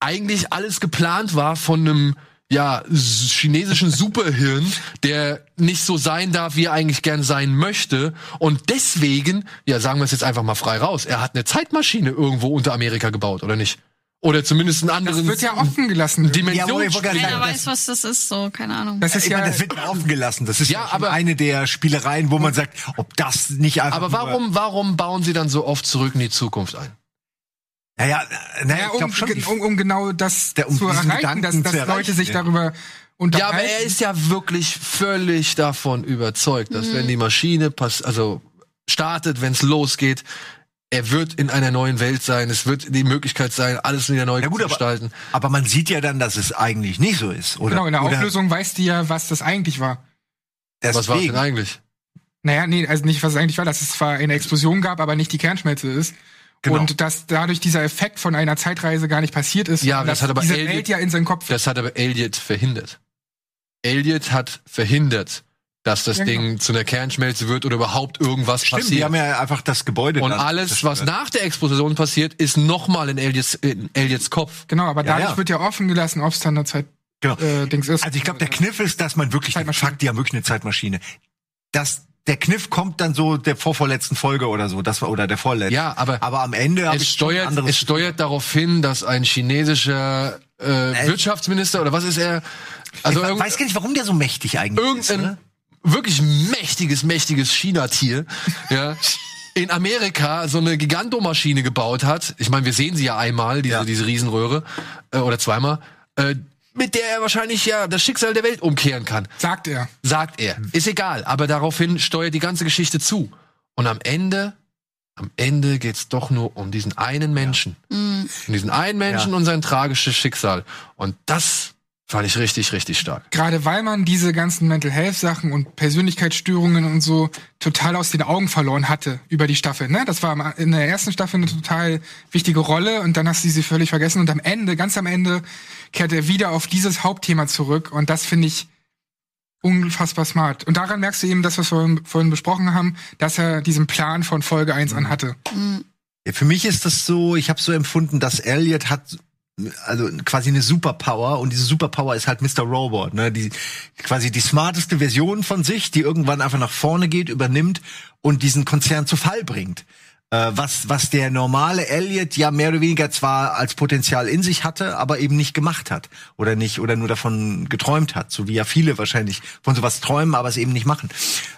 eigentlich alles geplant war von einem ja, chinesischen Superhirn, der nicht so sein darf, wie er eigentlich gern sein möchte. Und deswegen, ja, sagen wir es jetzt einfach mal frei raus, er hat eine Zeitmaschine irgendwo unter Amerika gebaut, oder nicht? Oder zumindest einen Das anderen wird ja offen gelassen. Dimension. Ja, Keiner sagen, weiß, was das ist, so, keine Ahnung. Das ist Ich ja, meine, das wird offen gelassen. Das ist Ja, aber- eine der Spielereien, wo man sagt, ob das nicht einfach. Aber nur- warum, warum bauen sie dann so oft zurück in die Zukunft ein? Naja, naja, ja, ich um, schon. um, um genau das Der- um zu erreichen, dass, Gedanken dass zu Leute erreichen, sich ja. darüber Ja, unterhalten. aber er ist ja wirklich völlig davon überzeugt, dass wenn die Maschine pass also startet, wenn es losgeht, er wird in einer neuen Welt sein. Es wird die Möglichkeit sein, alles wieder neu Ja gut, zu aber, gestalten. aber man sieht ja dann, dass es eigentlich nicht so ist. Oder, Genau, in der oder Auflösung weiß die ja, was das eigentlich war. Was war es deswegen. denn eigentlich? Naja, nee, also nicht, was es eigentlich war, dass es zwar eine Explosion gab, aber nicht die Kernschmelze ist. Genau. Und dass dadurch dieser Effekt von einer Zeitreise gar nicht passiert ist. Ja, das dass hat aber diese Elliot- Welt ja in seinem Kopf. Das hat aber Elliot verhindert. Elliot hat verhindert, dass das Ja, genau. Ding zu einer Kernschmelze wird oder überhaupt irgendwas Stimmt, passiert. die haben ja einfach das Gebäude Und alles, was nach der Explosion passiert, ist nochmal in Eliots, in Eliots Kopf. Genau, aber Ja, dadurch ja. wird ja offen gelassen, ob es dann eine Zeit Genau. äh, Dings ist. Also ich glaube, der Kniff ist, dass man wirklich, Zeitmaschine. fuck, die haben wirklich eine Zeitmaschine. Das, der Kniff kommt dann so der vorvorletzten Folge oder so, das war oder der vorletzten. Ja, aber aber am Ende es steuert, es steuert darauf hin, dass ein chinesischer äh, Wirtschaftsminister oder was ist er? Also ich weiß gar nicht, warum der so mächtig eigentlich ist. irgendein Ne? wirklich mächtiges, mächtiges China-Tier, [LAUGHS] ja, in Amerika so eine Gigantomaschine gebaut hat. Ich meine, wir sehen sie ja einmal, diese, Ja. diese Riesenröhre, äh, oder zweimal, äh, mit der er wahrscheinlich ja das Schicksal der Welt umkehren kann. Sagt er. sagt er. Ist egal, aber daraufhin steuert die ganze Geschichte zu. Und am Ende, am Ende geht's doch nur um diesen einen Menschen. Um diesen einen Menschen Ja. und sein tragisches Schicksal. Und das Fand ich richtig, richtig stark. Gerade weil man diese ganzen Mental Health Sachen und Persönlichkeitsstörungen und so total aus den Augen verloren hatte über die Staffel. Ne? Das war in der ersten Staffel eine total wichtige Rolle und dann hast du sie völlig vergessen und am Ende, ganz am Ende, kehrt er wieder auf dieses Hauptthema zurück und das finde ich unfassbar smart. Und daran merkst du eben das, was wir vorhin- vorhin besprochen haben, dass er diesen Plan von Folge 1 an hatte. Ja, Für mich ist das so, ich habe so empfunden, dass Elliot hat also quasi eine Superpower und diese Superpower ist halt Mr. Robot, ne? Die quasi die smarteste Version von sich, die irgendwann einfach nach vorne geht, übernimmt und diesen Konzern zu Fall bringt. Äh, was was der normale Elliot ja mehr oder weniger zwar als Potenzial in sich hatte, aber eben nicht gemacht hat oder nicht oder nur davon geträumt hat, so wie ja viele wahrscheinlich von sowas träumen, aber es eben nicht machen.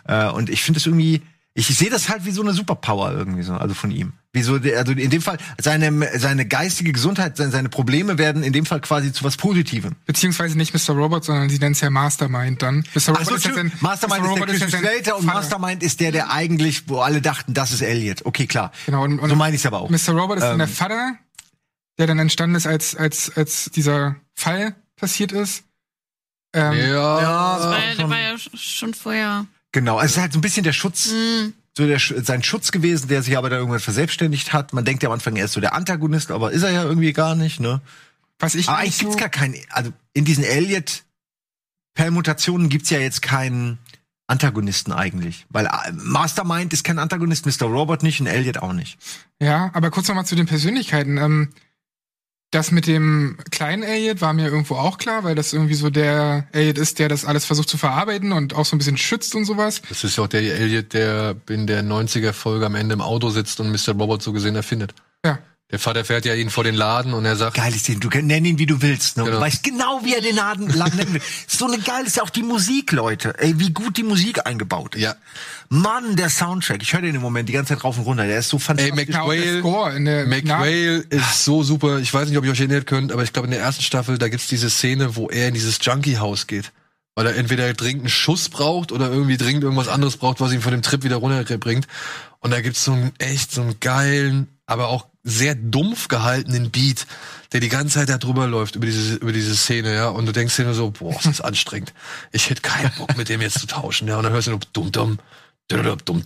Äh, und ich finde es irgendwie ich sehe das halt wie so eine Superpower irgendwie so, also von ihm. Wie so, also in dem Fall, seine, seine geistige Gesundheit, seine, seine Probleme werden in dem Fall quasi zu was Positivem. Beziehungsweise nicht Mr. Robot, sondern sie nennen es ja Mastermind dann. Mr. Robot so, ist ja sein- Mastermind Mr. ist der Robot Christian Slater und Vater. Mastermind ist der, der eigentlich, wo alle dachten, das ist Elliot. Okay, klar. Genau, und, und So meine ich es aber auch. Mr. Robot ist dann Ähm. der Vater, der dann entstanden ist, als, als, als dieser Fall passiert ist. Ähm, Ja. Das war ja, der war ja sch- schon vorher. Genau, also es ist halt so ein bisschen der Schutz, Hm. so der, Sch- sein Schutz gewesen, der sich aber dann irgendwann verselbstständigt hat. Man denkt ja am Anfang, er ist so der Antagonist, aber ist er ja irgendwie gar nicht, ne? Was ich Aber nicht eigentlich so, gibt's gar keinen, also in diesen Elliot-Permutationen gibt's ja jetzt keinen Antagonisten eigentlich. Weil äh, Mastermind ist kein Antagonist, Mr. Robot nicht und Elliot auch nicht. ja, aber kurz nochmal zu den Persönlichkeiten. Ähm, das mit dem kleinen Elliot war mir irgendwo auch klar, weil das irgendwie so der Elliot ist, der das alles versucht zu verarbeiten und auch so ein bisschen schützt und sowas. Das ist ja auch der Elliot, der in der 90er-Folge am Ende im Auto sitzt und Mr. Robot so gesehen erfindet. Ja. Der Vater fährt ja ihn vor den Laden und er sagt, Geil ist den, du kannst nenn ihn wie du willst, ne? Genau. Du weißt genau, wie er den Laden, nennen will. So eine geil ist ja auch die Musik, Leute. Ey, wie gut die Musik eingebaut ist. Ja. Mann, der Soundtrack. Ich höre den im Moment die ganze Zeit rauf und runter. Der ist so ey, fantastisch. In der McWhale ist so super. Ich weiß nicht, ob ihr euch erinnert könnt, aber ich glaube, in der ersten Staffel, da gibt's diese Szene, wo er in dieses Junkie-Haus geht. Weil er entweder dringend einen Schuss braucht oder irgendwie dringend irgendwas anderes braucht, was ihn von dem Trip wieder runterbringt. Und da gibt's so einen echt so einen geilen, aber auch sehr dumpf gehaltenen Beat, der die ganze Zeit da drüber läuft, über diese, über diese Szene, ja. Und du denkst dir nur so, boah, ist das anstrengend. Ich hätte keinen Bock, mit dem jetzt zu tauschen, ja. Und dann hörst du nur dumm, dumm, dumm,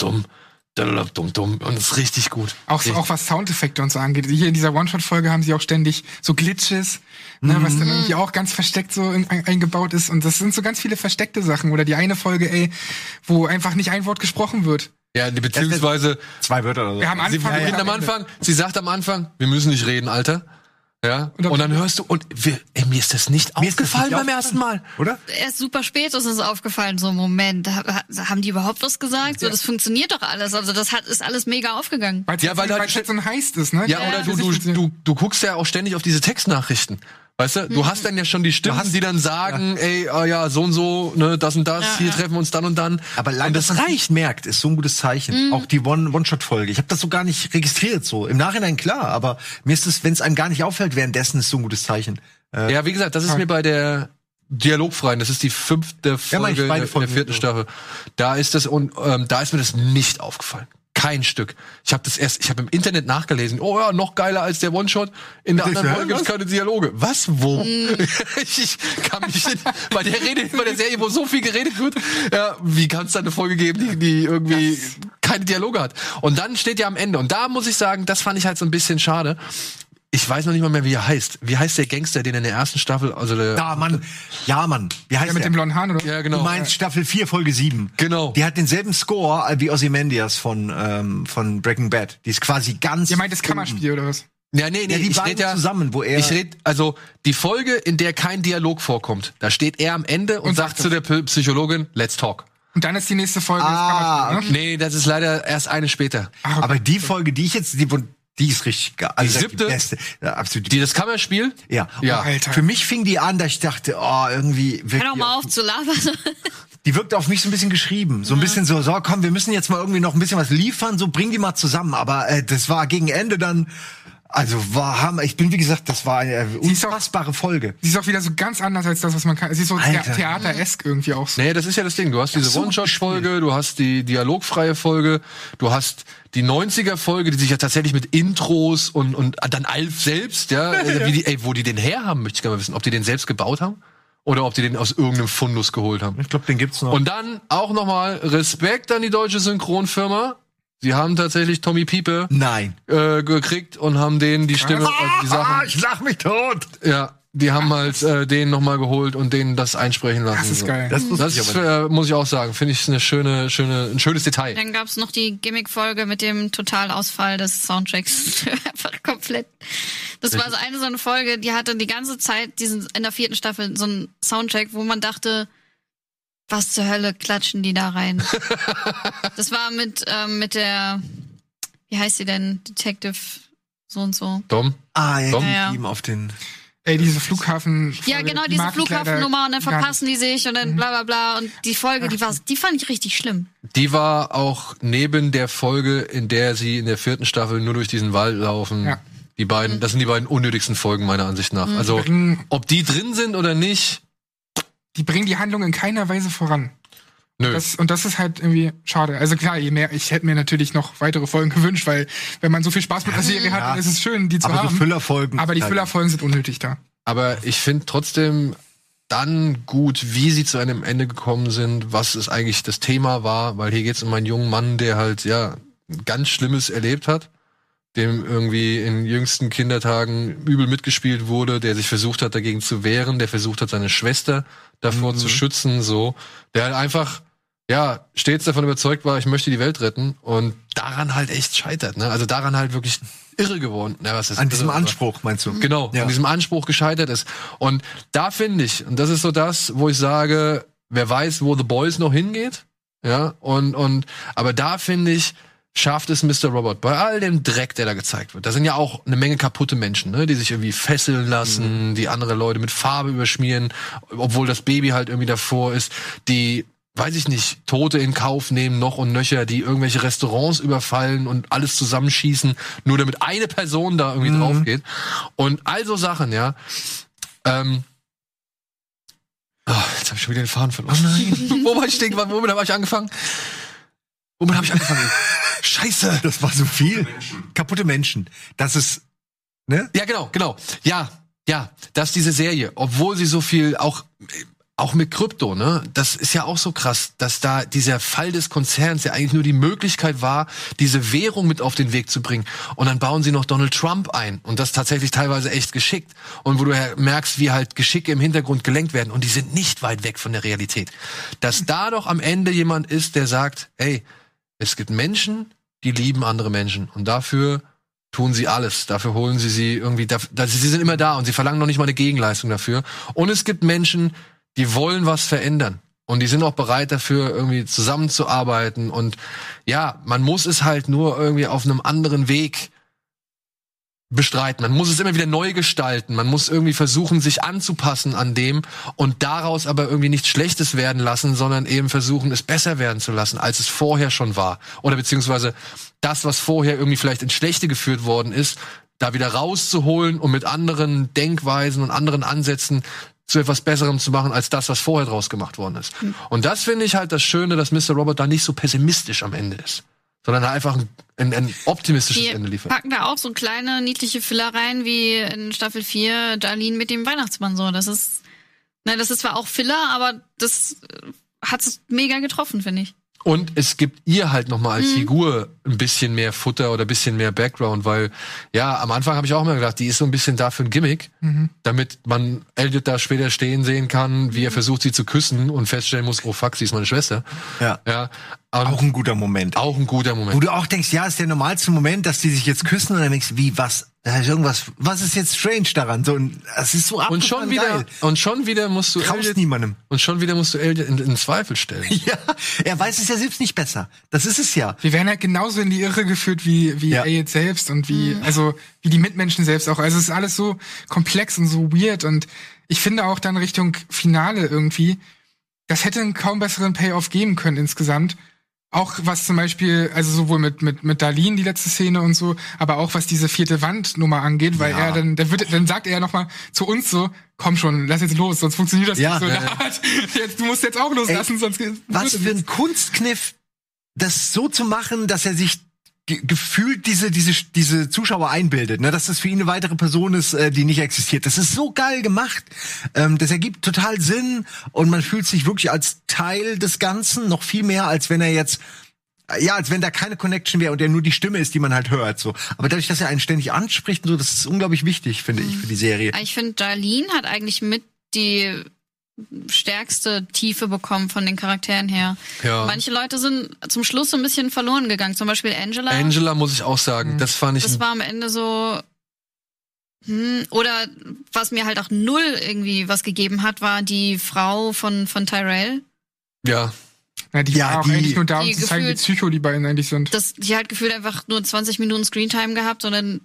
dumm, dumm, dumm. Und das ist richtig gut. Auch, Richtig. auch was Soundeffekte und so angeht. Hier in dieser One-Shot-Folge haben sie auch ständig so Glitches, ne, was dann irgendwie auch ganz versteckt so in, ein, eingebaut ist. Und das sind so ganz viele versteckte Sachen. Oder die eine Folge, ey, wo einfach nicht ein Wort gesprochen wird. Ja, beziehungsweise, Zwei Wörter oder so. Wir haben sie Anfang beginnt am. Anfang, sie sagt am Anfang, wir müssen nicht reden, Alter. Ja, Und am und dann hörst du, und wir, ey, mir ist das nicht Mir ist das aufgefallen nicht beim ersten Mal. Oder? Erst super spät ist uns aufgefallen, so Moment, ha- ha- haben die überhaupt was gesagt? So, das funktioniert doch alles. Also das hat, ist alles mega aufgegangen. Weil's Ja, weil jetzt so ein Heist ist, ne? Ja, Ja. oder du, du, du, du guckst ja auch ständig auf diese Textnachrichten. Weißt du, du hast dann ja schon die Stimmen, hast- die dann sagen, ey, ah ja, so und so, ne, das und das, Ja, hier ja. treffen wir uns dann und dann. Aber lange, und dass das man nicht merkt, ist so ein gutes Zeichen. Auch die One- One-Shot-Folge. ich habe das so gar nicht registriert so. Im Nachhinein klar, aber mir ist es, wenn es einem gar nicht auffällt währenddessen, ist so ein gutes Zeichen. Äh, Ja, wie gesagt, das ist mir bei der Dialogfreien, das ist die fünfte Ja, meine Folge in der, in der vierten. Staffel. Da ist das und ähm, da ist mir das nicht aufgefallen. Kein Stück. Ich habe das erst, ich habe im Internet nachgelesen. Oh ja, noch geiler als der One-Shot. In der Ich anderen Folge gibt's keine Dialoge. Was? Wo? [LAUGHS] ich, ich kann mich nicht, bei der Rede, bei der Serie, wo so viel geredet wird, ja, wie kann es da eine Folge geben, die, die irgendwie keine Dialoge hat? Und dann steht ja am Ende. Und da muss ich sagen, das fand ich halt so ein bisschen schade. Ich weiß noch nicht mal mehr, wie er heißt. Wie heißt der Gangster, den in der ersten Staffel, also der, Ja, Mann. Ja, Mann. Wie heißt Ja, mit der? dem blonden Haaren, oder? ja, Du genau. meinst Staffel 4, Folge 7. Genau. Die hat denselben Score wie Ozymandias von, ähm, von Breaking Bad. Die ist quasi ganz. Ihr meint das Kammerspiel, oder was? Ja, nee, nee, Ja, die ich beiden rede ja zusammen, wo er- Ich rede also die Folge, in der kein Dialog vorkommt. Da steht er am Ende und, Und sagt zu der P- Psychologin, let's talk. Und dann ist die nächste Folge Ah, das Kammerspiel, ne? Nee, das ist leider erst eine später. Aber die Folge, die ich jetzt, die, die ist richtig geil. Also Die siebte? Die beste. Ja, absolut. Die das Kammerspiel? ja. Ja. Alter. Für mich fing die an, dass ich dachte, oh, irgendwie wirkt Hör doch die mal auf, zu labern. [LAUGHS] die wirkt auf mich so ein bisschen geschrieben. So ein bisschen so, so, komm, wir müssen jetzt mal irgendwie noch ein bisschen was liefern, so bring die mal zusammen. Aber äh, das war gegen Ende dann, also war Hammer. Ich bin, wie gesagt, das war eine auch- unfassbare Folge. Sie ist auch wieder so ganz anders als das, was man kann. Sie ist so Alter. the theateresk irgendwie auch so. Nee, das ist ja das Ding. Du hast diese so One-Shot-Folge, du hast die dialogfreie Folge, du hast die 90er-Folge, die sich ja tatsächlich mit Intros und, und dann Alf selbst, ja, äh, [LAUGHS] Wie die, ey, wo die den her haben, möchte ich gerne mal wissen. Ob die den selbst gebaut haben? oder ob die den aus irgendeinem Fundus geholt haben. Ich glaube, den gibt's noch. Und dann auch nochmal Respekt an die deutsche Synchronfirma. Sie haben tatsächlich Tommy Piepe Nein. äh, gekriegt und haben denen die Stimme, also die Sachen, [LAUGHS] ich lach mich tot. ja, die haben halt äh, den nochmal geholt und denen das einsprechen lassen. Das ist so. geil. Das wusste Das ich äh, muss ich auch sagen, finde ich eine schöne, schöne, ein schönes Detail. Dann gab's noch die Gimmick-Folge mit dem Totalausfall des Soundtracks. [LAUGHS] Einfach komplett. Das war so eine so eine Folge, die hatte die ganze Zeit diesen, in der vierten Staffel so einen Soundtrack, wo man dachte, was zur Hölle klatschen die da rein? [LAUGHS] das war mit, ähm, mit der, wie heißt sie denn? Detective so und so. Dom? Ah, ja, Dom? die Ja. ihm auf den. Ey, diese Flughafen. Ja, genau, die diese Flughafennummer und dann verpassen die sich und dann bla bla bla. Und die Folge, die war, die fand ich richtig schlimm. Die war auch neben der Folge, in der sie in der vierten Staffel nur durch diesen Wald laufen. Ja. Die beiden, das sind die beiden unnötigsten Folgen meiner Ansicht nach. Also, Bringen, ob die drin sind oder nicht, die bringen die Handlung in keiner Weise voran. nö. Das, und das ist halt irgendwie schade. Also klar, je mehr, ich hätte mir natürlich noch weitere Folgen [LAUGHS] gewünscht, weil wenn man so viel Spaß mit der Serie hat, Ja. dann ist es schön, die zu Aber haben. Füllerfolgen. aber die Füllerfolgen sind unnötig da. Aber ich finde trotzdem dann gut, wie sie zu einem Ende gekommen sind, was es eigentlich das Thema war, weil hier geht es um einen jungen Mann, der halt, ja, ganz Schlimmes erlebt hat, dem irgendwie in jüngsten Kindertagen übel mitgespielt wurde, der sich versucht hat, dagegen zu wehren, der versucht hat, seine Schwester davor zu schützen, so, der halt einfach, ja, stets davon überzeugt war, ich möchte die Welt retten und daran halt echt scheitert, ne? Also daran halt wirklich irre geworden. Ja, was ist An diesem irre, Anspruch, meinst du? Genau, Ja. an diesem Anspruch gescheitert ist. Und da finde ich, und das ist so das, wo ich sage, wer weiß, wo The Boys noch hingeht, ja, und, und, aber da finde ich, schafft es Mr. Robot bei all dem Dreck, der da gezeigt wird. Da sind ja auch eine Menge kaputte Menschen, ne, die sich irgendwie fesseln lassen, die andere Leute mit Farbe überschmieren, obwohl das Baby halt irgendwie davor ist, die weiß ich nicht, Tote in Kauf nehmen, noch und nöcher, die irgendwelche Restaurants überfallen und alles zusammenschießen, nur damit eine Person da irgendwie drauf geht. Und all so Sachen, ja. Ähm, oh, jetzt habe ich schon wieder den Faden verloren. Oh nein. [LAUGHS] Wo war ich stehen? Womit habe ich angefangen? Womit habe ich angefangen? [LAUGHS] Scheiße. Das war so viel. Kaputte Menschen. Das ist, ne? Ja, genau, genau. Ja, ja, dass diese Serie, obwohl sie so viel auch auch mit Krypto, ne? Das ist ja auch so krass, dass da dieser Fall des Konzerns ja eigentlich nur die Möglichkeit war, diese Währung mit auf den Weg zu bringen. Und dann bauen sie noch Donald Trump ein und das tatsächlich teilweise echt geschickt. Und wo du merkst, wie halt Geschicke im Hintergrund gelenkt werden und die sind nicht weit weg von der Realität. Dass da doch am Ende jemand ist, der sagt, ey, es gibt Menschen, die lieben andere Menschen und dafür tun sie alles. Dafür holen sie sie irgendwie, da, da, sie sind immer da und sie verlangen noch nicht mal eine Gegenleistung dafür. Und es gibt Menschen, die wollen was verändern. Und die sind auch bereit dafür, irgendwie zusammenzuarbeiten. Und ja, man muss es halt nur irgendwie auf einem anderen Weg bestreiten. Man muss es immer wieder neu gestalten. Man muss irgendwie versuchen, sich anzupassen an dem und daraus aber irgendwie nichts Schlechtes werden lassen, sondern eben versuchen, es besser werden zu lassen, als es vorher schon war. Oder beziehungsweise das, was vorher irgendwie vielleicht ins Schlechte geführt worden ist, da wieder rauszuholen und mit anderen Denkweisen und anderen Ansätzen zu etwas Besserem zu machen, als das, was vorher draus gemacht worden ist. Und das finde ich halt das Schöne, dass Mr. Robert da nicht so pessimistisch am Ende ist, sondern einfach ein, ein, ein optimistisches Die Ende liefert. packen da auch so kleine niedliche Filler rein, wie in Staffel 4 Darlene mit dem Weihnachtsmann so. Das ist, na, das ist zwar auch Filler, aber das hat es mega getroffen, finde ich. Und es gibt ihr halt nochmal Mhm. als Figur ein bisschen mehr Futter oder ein bisschen mehr Background, weil, ja, am Anfang habe ich auch immer gedacht, die ist so ein bisschen da für ein Gimmick, damit man Elliot da später stehen sehen kann, wie er versucht, sie zu küssen und feststellen muss, oh fuck, sie ist meine Schwester. Ja. Ja. Auch ein guter Moment. auch ein guter Wo Moment. du auch denkst, ja, ist der normalste Moment, dass die sich jetzt küssen und dann denkst du, wie, was? Da ist irgendwas, was ist jetzt strange daran? So, es ist so Und schon wieder, geil. und schon wieder musst du Traust Elliot, niemandem. und schon wieder musst du Elliot in, in Zweifel stellen. [LAUGHS] Ja, er weiß es ja selbst nicht besser. Das ist es ja. Wir werden halt genauso in die Irre geführt wie, wie Ja. Elliot selbst und wie, also, wie die Mitmenschen selbst auch. Also, es ist alles so komplex und so weird und ich finde auch dann Richtung Finale irgendwie, das hätte einen kaum besseren Payoff geben können insgesamt. Auch was zum Beispiel, also sowohl mit, mit, mit Darlene, die letzte Szene und so, aber auch was diese vierte Wandnummer angeht, weil Ja. er dann, der wird, dann sagt er ja nochmal zu uns so, komm schon, lass jetzt los, sonst funktioniert das Ja. nicht so. [LAUGHS] Art. Jetzt, du musst jetzt auch loslassen, sonst Was für ein Kunstkniff, das so zu machen, dass er sich ge gefühlt diese, diese, diese Zuschauer einbildet, ne, dass das für ihn eine weitere Person ist, äh, die nicht existiert. Das ist so geil gemacht. Ähm, das ergibt total Sinn und man fühlt sich wirklich als Teil des Ganzen, noch viel mehr, als wenn er jetzt ja, als wenn da keine Connection wäre und er nur die Stimme ist, die man halt hört, so. Aber dadurch, dass er einen ständig anspricht und so, das ist unglaublich wichtig, finde ich, für die Serie. Ich finde, Darlene hat eigentlich mit die stärkste Tiefe bekommen von den Charakteren her. Ja. Manche Leute sind zum Schluss so ein bisschen verloren gegangen. Zum Beispiel Angela. Angela muss ich auch sagen, das fand ich. Das war am Ende so. Hm, oder was mir halt auch null irgendwie was gegeben hat, war die Frau von, von Tyrell. ja, Na, die Ja, war auch die- eigentlich nur da, um die zu zeigen, wie gefühlt- psycho die beiden eigentlich sind. Das, die hat gefühlt einfach nur 20 Minuten Screentime gehabt und dann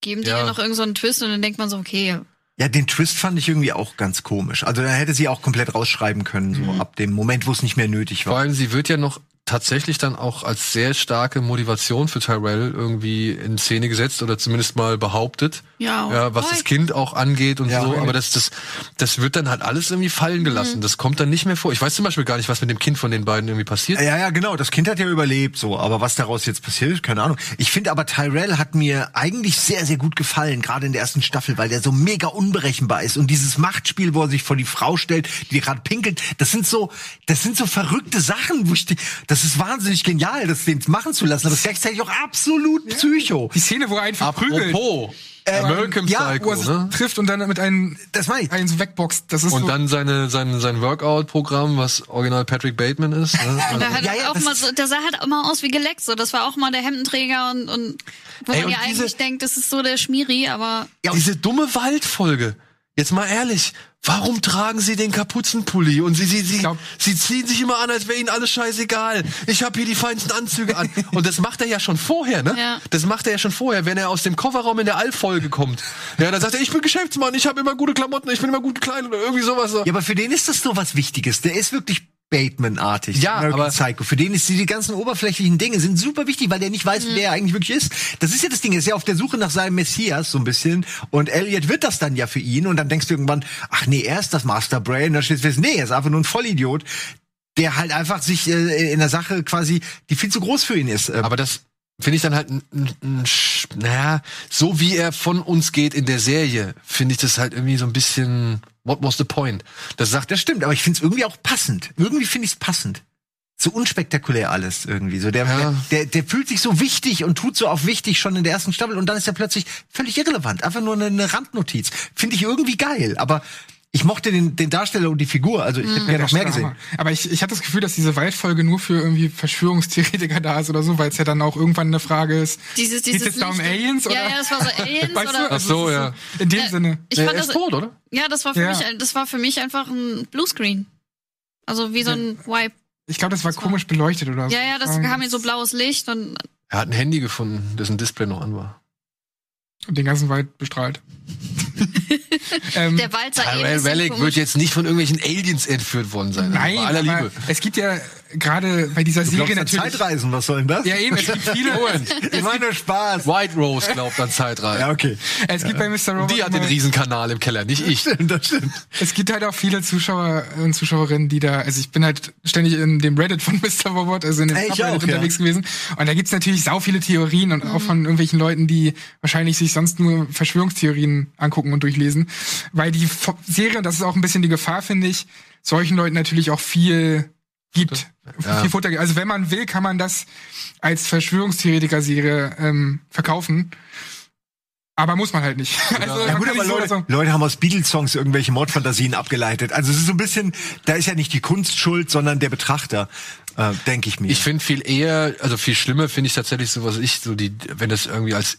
geben die Ja. ihr noch irgend so einen Twist und dann denkt man so, okay, Ja, den Twist fand ich irgendwie auch ganz komisch. Also da hätte sie auch komplett rausschreiben können, so ab dem Moment, wo es nicht mehr nötig vor war. allem sie wird ja noch tatsächlich dann auch als sehr starke Motivation für Tyrell irgendwie in Szene gesetzt oder zumindest mal behauptet. ja, Ja, was das Kind auch angeht und Ja, so, aber das, das, das wird dann halt alles irgendwie fallen gelassen. Das kommt dann nicht mehr vor. Ich weiß zum Beispiel gar nicht, was mit dem Kind von den beiden irgendwie passiert. Ja, ja, genau. Das Kind hat ja überlebt, so. Aber was daraus jetzt passiert ist, keine Ahnung. Ich finde aber Tyrell hat mir eigentlich sehr, sehr gut gefallen, gerade in der ersten Staffel, weil der so mega unberechenbar ist. Und dieses Machtspiel, wo er sich vor die Frau stellt, die gerade pinkelt, das sind so, das sind so verrückte Sachen, wo ich, die- das ist wahnsinnig genial, das den machen zu lassen. Aber das ist gleichzeitig auch absolut psycho. Die Szene, wo er einen verprügelt, Apropos, American ja, Psycho, wo er sich ne? trifft und dann mit einem, Das meine ich. einen so wegboxt. Das ist Und so, dann seine, sein, sein Workout-Programm, was original Patrick Bateman ist. Ne? [LAUGHS] Also, Der, hat Ja, ja, auch mal so, der sah halt mal aus wie geleckt. So. Das war auch mal der Hemdenträger und, und wo Ey, man und ja diese- eigentlich denkt, das ist so der Schmiri, aber diese dumme Waldfolge. Jetzt mal ehrlich, warum tragen sie den Kapuzenpulli und sie sie sie, glaub- sie ziehen sich immer an, als wäre ihnen alles scheißegal. Ich habe hier die feinsten Anzüge an [LAUGHS] und das macht er ja schon vorher, ne? Ja. Das macht er ja schon vorher, wenn er aus dem Kofferraum in der All-Folge kommt. Ja, dann sagt er, ich bin Geschäftsmann, ich habe immer gute Klamotten, ich bin immer gut gekleidet oder irgendwie sowas. Ja, aber für den ist das so was Wichtiges. Der ist wirklich Bateman-artig. Ja, American aber- Psycho. Für den ist die, die ganzen oberflächlichen Dinge sind super wichtig, weil der nicht weiß, wer er eigentlich wirklich ist. Das ist ja das Ding. Er ist ja auf der Suche nach seinem Messias so ein bisschen. Und Elliot wird das dann ja für ihn. Und dann denkst du irgendwann, ach nee, er ist das Masterbrain. Und dann steht fest, nee, er ist einfach nur ein Vollidiot, der halt einfach sich äh, in der Sache quasi, die viel zu groß für ihn ist. Ähm, Aber das finde ich dann halt, naja, so wie er von uns geht in der Serie, finde ich das halt irgendwie so ein bisschen, what was the point? Das sagt, Das stimmt, aber ich finde es irgendwie auch passend. Irgendwie finde ich es passend. So unspektakulär alles irgendwie. So der, Ja. der, der fühlt sich so wichtig und tut so auf wichtig schon in der ersten Staffel und dann ist er plötzlich völlig irrelevant. Einfach nur eine, eine Randnotiz. Finde ich irgendwie geil. Aber ich mochte den, den Darsteller und die Figur. Also ich hätte gerne noch mehr gesehen. Aber ich, ich hatte das Gefühl, dass diese Waldfolge nur für irgendwie Verschwörungstheoretiker da ist oder so, weil es ja dann auch irgendwann eine Frage ist. dieses, Geht's dieses jetzt da um Aliens, Ja, oder? ja, das war so [LAUGHS] Aliens Weißt du? oder. Ach so, es ja. In dem Ja, Sinne. Ich er fand ist das, tot, oder? ja, das war für Ja. mich, das war für mich einfach ein Bluescreen. Also wie so ein Wipe. Ich glaube, das war war- komisch beleuchtet oder so. Ja, ja, das kam mir so blaues Licht und Er hat ein Handy gefunden, dessen Display noch an war. Und den ganzen Wald bestrahlt. [LAUGHS] ähm, der eh ein Tyrell komisch. wird jetzt nicht von irgendwelchen Aliens entführt worden sein. nein, aller Liebe. es gibt ja gerade bei dieser Du Serie glaubst an natürlich. Zeitreisen, was soll denn das? Ja, eben, es gibt viele. [LAUGHS] Ich meine nur Spaß. White Rose glaubt an Zeitreisen. Ja, okay. es gibt bei Mr. Robot. Die hat den immer- Riesenkanal im Keller, nicht ich. Das stimmt. Es gibt halt auch viele Zuschauer und Zuschauerinnen, die da, also ich bin halt ständig in dem Reddit von [LAUGHS] Mr. Robot, also in dem Ey, auch, ja. unterwegs gewesen. Und da gibt's natürlich sau viele Theorien und auch von irgendwelchen Leuten, die wahrscheinlich sich sonst nur Verschwörungstheorien angucken und durchlesen. Weil die Serie, und das ist auch ein bisschen die Gefahr, finde ich, solchen Leuten natürlich auch viel gibt. Ja. Viel Futter gibt. Also wenn man will, kann man das als Verschwörungstheoretiker-Serie ähm, verkaufen. Aber muss man halt nicht. [LAUGHS] Also, Ja man gut, aber Leute, so- Leute haben aus Beatles-Songs irgendwelche Mordfantasien abgeleitet. Also es ist so ein bisschen, da ist ja nicht die Kunst schuld, sondern der Betrachter, äh, denke ich mir. Ich finde viel eher, also viel schlimmer finde ich tatsächlich so, was ich, so die, wenn das irgendwie als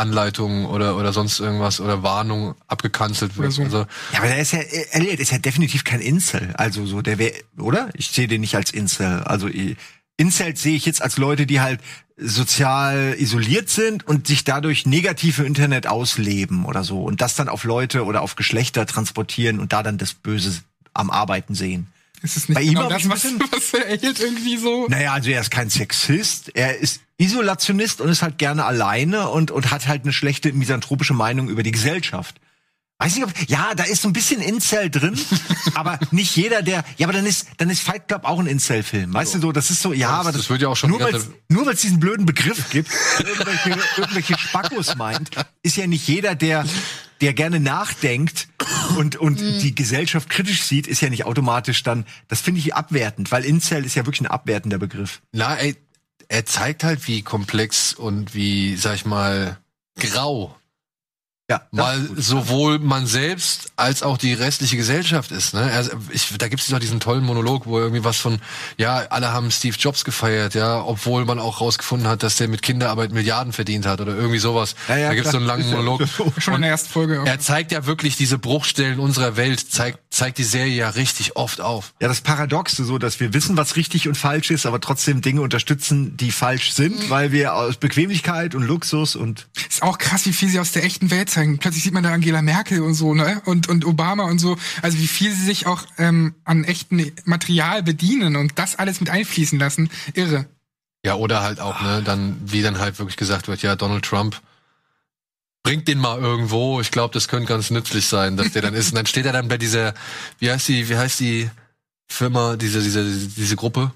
Inselanleitung oder, oder sonst irgendwas oder Warnung abgekanzelt wird. So. Also, ja, aber der ist ja, äh, Elliot ist ja definitiv kein Incel. Also so, der wäre, oder? Ich sehe den nicht als Incel. Also äh, Incel sehe ich jetzt als Leute, die halt sozial isoliert sind und sich dadurch negativ im Internet ausleben oder so und das dann auf Leute oder auf Geschlechter transportieren und da dann das Böse am Arbeiten sehen. Ist es nicht Bei ihm genau hab das, was, [LAUGHS] was er erhielt irgendwie so? Naja, also er ist kein Sexist, er ist Isolationist und ist halt gerne alleine und, und hat halt eine schlechte misanthropische Meinung über die Gesellschaft. Weiß nicht, ob, ja, da ist so ein bisschen Incel drin, [LAUGHS] aber nicht jeder, der, ja, aber dann ist, dann ist Fight Club auch ein Incel-Film. Weißt du so, das ist so, ja, aber das wird ja auch schon nur weil nur weil es diesen blöden Begriff gibt, irgendwelche, irgendwelche Spackos meint, ist ja nicht jeder, der, der gerne nachdenkt und, und die Gesellschaft kritisch sieht, ist ja nicht automatisch dann, das finde ich abwertend, weil Incel ist ja wirklich ein abwertender Begriff. Na, ey, er zeigt halt, wie komplex und wie, sag ich mal, grau Ja, gut. sowohl man selbst als auch die restliche Gesellschaft ist. Ne? Also ich, da gibt es doch diesen tollen Monolog, wo irgendwie was von, ja, alle haben Steve Jobs gefeiert, ja, obwohl man auch rausgefunden hat, dass der mit Kinderarbeit Milliarden verdient hat oder irgendwie sowas. Ja, ja, da gibt es so einen langen Monolog. [LAUGHS] Schon in der ersten Folge. Er zeigt ja wirklich diese Bruchstellen unserer Welt, zeigt, zeigt die Serie ja richtig oft auf. Ja, das Paradoxe so, dass wir wissen, was richtig und falsch ist, aber trotzdem Dinge unterstützen, die falsch sind, weil wir aus Bequemlichkeit und Luxus und Ist auch krass, wie viel sie aus der echten Welt zeigen. Plötzlich sieht man da Angela Merkel und so, ne? Und, und Obama und so. Also wie viel sie sich auch ähm, an echten Material bedienen und das alles mit einfließen lassen. Irre. Ja, oder halt auch, ne, dann, wie dann halt wirklich gesagt wird, ja, Donald Trump bringt den mal irgendwo. Ich glaube, das könnte ganz nützlich sein, dass der dann ist. Und dann steht er dann bei dieser, wie heißt die, wie heißt die Firma, diese, diese, diese Gruppe?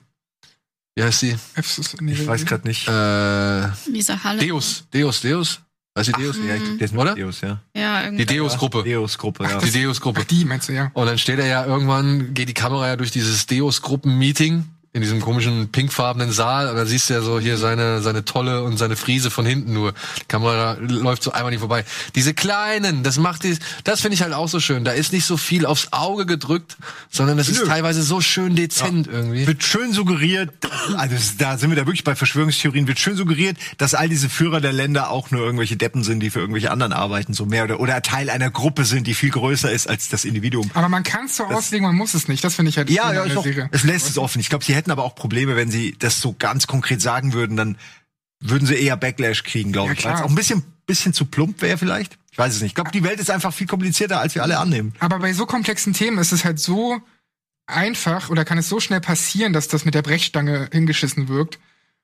Wie heißt die? ich weiß gerade nicht. Äh, Diese Halle. Deus, Deus, Deus? Weißt du Deus? ja, ich der ist Oder? Deus, ja. Ja, Die. Deus-Gruppe. Deus-Gruppe, ja. Die Deus-Gruppe. Die meinst du, ja. Und dann steht er ja irgendwann, geht die Kamera ja durch dieses Deus-Gruppen-Meeting in diesem komischen pinkfarbenen Saal und dann siehst du ja so hier seine, seine Tolle und seine Friese von hinten nur. Die Kamera läuft so einmal nicht vorbei. Diese kleinen, das macht die, das finde ich halt auch so schön. Da ist nicht so viel aufs Auge gedrückt, sondern das ist Nö. teilweise so schön dezent irgendwie. Wird schön suggeriert, also da sind wir da wirklich bei Verschwörungstheorien, wird schön suggeriert, dass all diese Führer der Länder auch nur irgendwelche Deppen sind, die für irgendwelche anderen arbeiten, so mehr oder, oder Teil einer Gruppe sind, die viel größer ist als das Individuum. Aber man kann es so auslegen, man muss es nicht. Das finde ich halt Ja, schön ja, ist der auch, es lässt es offen. Ich glaube, sie hätten aber auch Probleme, wenn sie das so ganz konkret sagen würden, dann würden sie eher Backlash kriegen, glaube Ja, ich. Weil es auch ein bisschen, bisschen zu plump wäre vielleicht. Ich weiß es nicht. Ich glaube, die Welt ist einfach viel komplizierter, als wir alle annehmen. Aber bei so komplexen Themen ist es halt so einfach oder kann es so schnell passieren, dass das mit der Brechstange hingeschissen wirkt.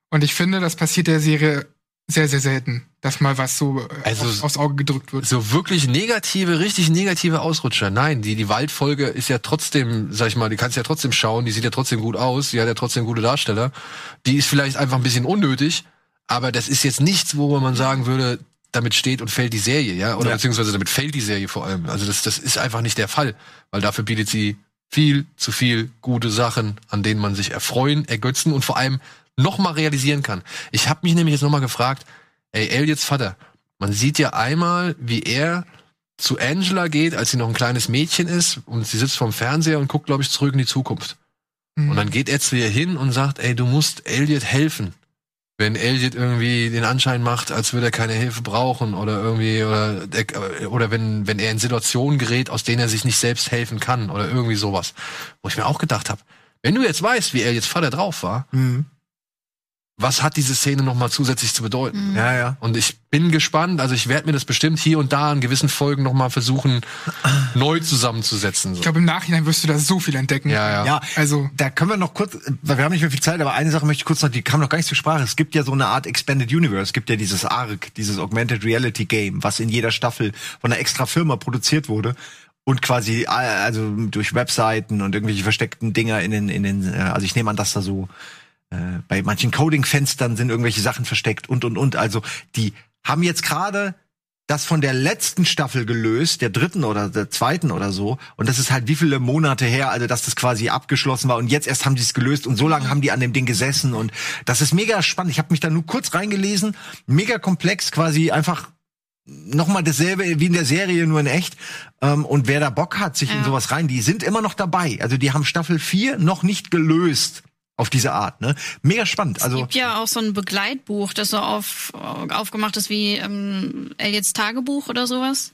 Und ich finde, das passiert der Serie sehr, sehr selten, dass mal was so äh, Also aufs, aufs Auge gedrückt wird. So wirklich negative, richtig negative Ausrutscher. Nein, die, die Waldfolge ist ja trotzdem, sag ich mal, die kannst ja trotzdem schauen, die sieht ja trotzdem gut aus, die hat ja trotzdem gute Darsteller. Die ist vielleicht einfach ein bisschen unnötig, aber das ist jetzt nichts, wo man sagen würde, damit steht und fällt die Serie, ja, oder Ja. beziehungsweise damit fällt die Serie vor allem. Also das, das ist einfach nicht der Fall, weil dafür bietet sie viel zu viel gute Sachen, an denen man sich erfreuen, ergötzen und vor allem noch mal realisieren kann. Ich habe mich nämlich jetzt noch mal gefragt, ey, Elliots Vater, man sieht ja einmal, wie er zu Angela geht, als sie noch ein kleines Mädchen ist und sie sitzt vorm Fernseher und guckt, glaube ich, zurück in die Zukunft. Mhm. Und dann geht er zu ihr hin und sagt, ey, du musst Elliot helfen. Wenn Elliot irgendwie den Anschein macht, als würde er keine Hilfe brauchen oder irgendwie oder, der- oder wenn wenn er in Situationen gerät, aus denen er sich nicht selbst helfen kann oder irgendwie sowas, wo ich mir auch gedacht habe, wenn du jetzt weißt, wie Elliots Vater drauf war, was hat diese Szene noch mal zusätzlich zu bedeuten? Ja, ja. Und ich bin gespannt, also ich werde mir das bestimmt hier und da in gewissen Folgen noch mal versuchen [CLEARS THROAT] neu zusammenzusetzen. So. Ich glaube, im Nachhinein wirst du da so viel entdecken. Ja, ja. Ja, Also, da können wir noch kurz, weil wir haben nicht mehr viel Zeit, aber eine Sache möchte ich kurz noch, die kam noch gar nicht zur Sprache. Es gibt ja so eine Art Expanded Universe. Es gibt ja dieses ARC, dieses Augmented Reality Game, was in jeder Staffel von einer extra Firma produziert wurde und quasi äh, also durch Webseiten und irgendwelche versteckten Dinger in den in den äh, also ich nehme an, dass da so äh, bei manchen Coding-Fenstern sind irgendwelche Sachen versteckt und und und. Also die haben jetzt gerade das von der letzten Staffel gelöst, der dritten oder der zweiten oder so. Und das ist halt wie viele Monate her, also dass das quasi abgeschlossen war. Und jetzt erst haben die es gelöst und so lange haben die an dem Ding gesessen. Und das ist mega spannend. Ich habe mich da nur kurz reingelesen. Mega komplex, quasi einfach nochmal dasselbe wie in der Serie, nur in echt. Ähm, und wer da Bock hat, sich in Ja. sowas rein, die sind immer noch dabei. Also die haben Staffel 4 noch nicht gelöst auf diese Art. Ne? Mega spannend. Also Es gibt ja auch so ein Begleitbuch, das so auf, aufgemacht ist wie ähm, Elliots Tagebuch oder sowas.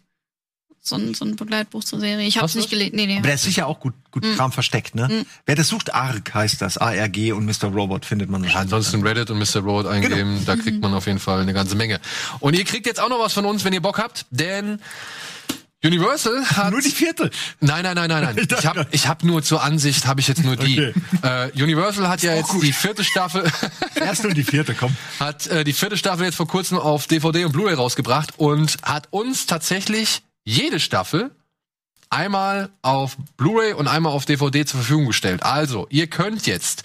So ein, so ein Begleitbuch zur Serie. Ich habe es nicht gelesen. Nee, nee. Aber da ist sicher auch gut, gut Kram versteckt, ne? Wer das sucht, ARG heißt das. ARG und Mr. Robot findet man. Ja, ansonsten Reddit und Mr. Robot eingeben, da kriegt man auf jeden Fall eine ganze Menge. Und ihr kriegt jetzt auch noch was von uns, wenn ihr Bock habt, denn Universal hat Nur die vierte. Nein, nein, nein, nein, nein. [LAUGHS] Ich habe ich hab nur zur Ansicht habe ich jetzt nur die. Äh, Universal hat ja jetzt die vierte Staffel [LAUGHS] Erste und die vierte, komm. hat äh, die vierte Staffel jetzt vor kurzem auf DVD und Blu-ray rausgebracht und hat uns tatsächlich jede Staffel einmal auf Blu-ray und einmal auf DVD zur Verfügung gestellt. Also, ihr könnt jetzt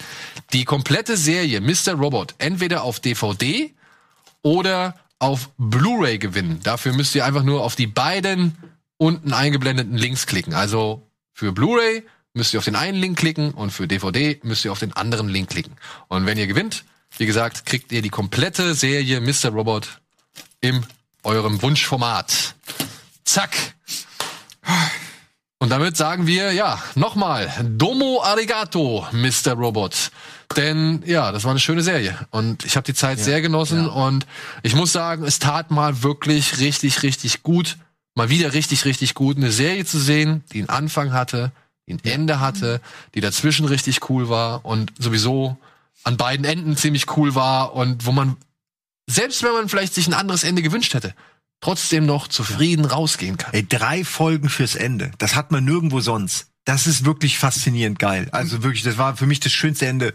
die komplette Serie Mr. Robot entweder auf DVD oder auf Blu-ray gewinnen. Dafür müsst ihr einfach nur auf die beiden unten eingeblendeten Links klicken. Also für Blu-ray müsst ihr auf den einen Link klicken und für DVD müsst ihr auf den anderen Link klicken. Und wenn ihr gewinnt, wie gesagt, kriegt ihr die komplette Serie Mr. Robot im eurem Wunschformat. Zack. Und damit sagen wir, ja, nochmal, Domo Arigato, Mr. Robot. Denn ja, das war eine schöne Serie. Und ich habe die Zeit sehr genossen. Und ich muss sagen, es tat mal wirklich richtig, richtig gut, mal wieder richtig, richtig gut, eine Serie zu sehen, die einen Anfang hatte, die ein Ende hatte, die dazwischen richtig cool war und sowieso an beiden Enden ziemlich cool war und wo man, selbst wenn man vielleicht sich ein anderes Ende gewünscht hätte, trotzdem noch zufrieden rausgehen kann. Ey, drei Folgen fürs Ende. Das hat man nirgendwo sonst. Das ist wirklich faszinierend geil. Also wirklich, das war für mich das schönste Ende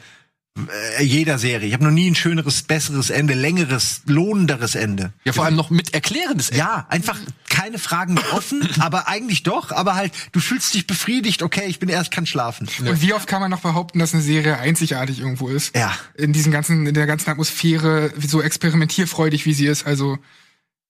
äh, jeder Serie. Ich habe noch nie ein schöneres, besseres Ende, längeres, lohnenderes Ende. Ja, vor allem noch mit erklärendes Ende. Ja, einfach keine Fragen mehr offen, [LAUGHS] aber eigentlich doch, aber halt, du fühlst dich befriedigt, okay, ich bin erst, kann schlafen. Und wie oft kann man noch behaupten, dass eine Serie einzigartig irgendwo ist? Ja. In diesen ganzen, in der ganzen Atmosphäre, so experimentierfreudig wie sie ist. Also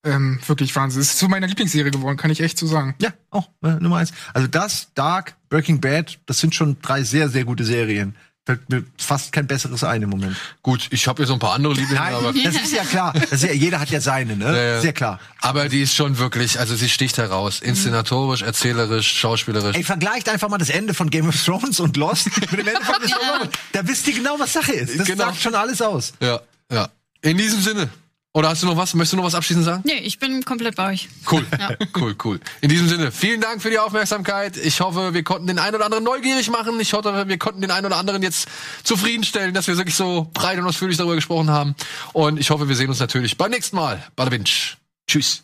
ähm, wirklich Wahnsinn. Es ist zu meiner Lieblingsserie geworden, kann ich echt so sagen. Ja, auch äh, Nummer eins. Also das, Dark, Breaking Bad, das sind schon drei sehr, sehr gute Serien. Fällt mir fast kein besseres ein im Moment. Gut, ich habe hier so ein paar andere Lieblinge, Nein, aber das ist ja klar. Das ist ja, jeder hat ja seine, ne? Ja, ja. Sehr klar. aber die ist schon wirklich, also sie sticht heraus, inszenatorisch, erzählerisch, schauspielerisch. Ey, vergleicht einfach mal das Ende von Game of Thrones und Lost [LAUGHS] mit dem Ende von [LAUGHS] Mr. Robot. Da wisst ihr genau, was Sache ist. Das Genau. sagt schon alles aus. Ja, ja. In diesem Sinne. Oder hast du noch was? Möchtest du noch was abschließend sagen? Nee, ich bin komplett bei euch. Cool, [LAUGHS] cool, cool. In diesem Sinne, vielen Dank für die Aufmerksamkeit. Ich hoffe, wir konnten den einen oder anderen neugierig machen. Ich hoffe, wir konnten den einen oder anderen jetzt zufriedenstellen, dass wir wirklich so breit und ausführlich darüber gesprochen haben. Und ich hoffe, wir sehen uns natürlich beim nächsten Mal. Bada binge. Tschüss.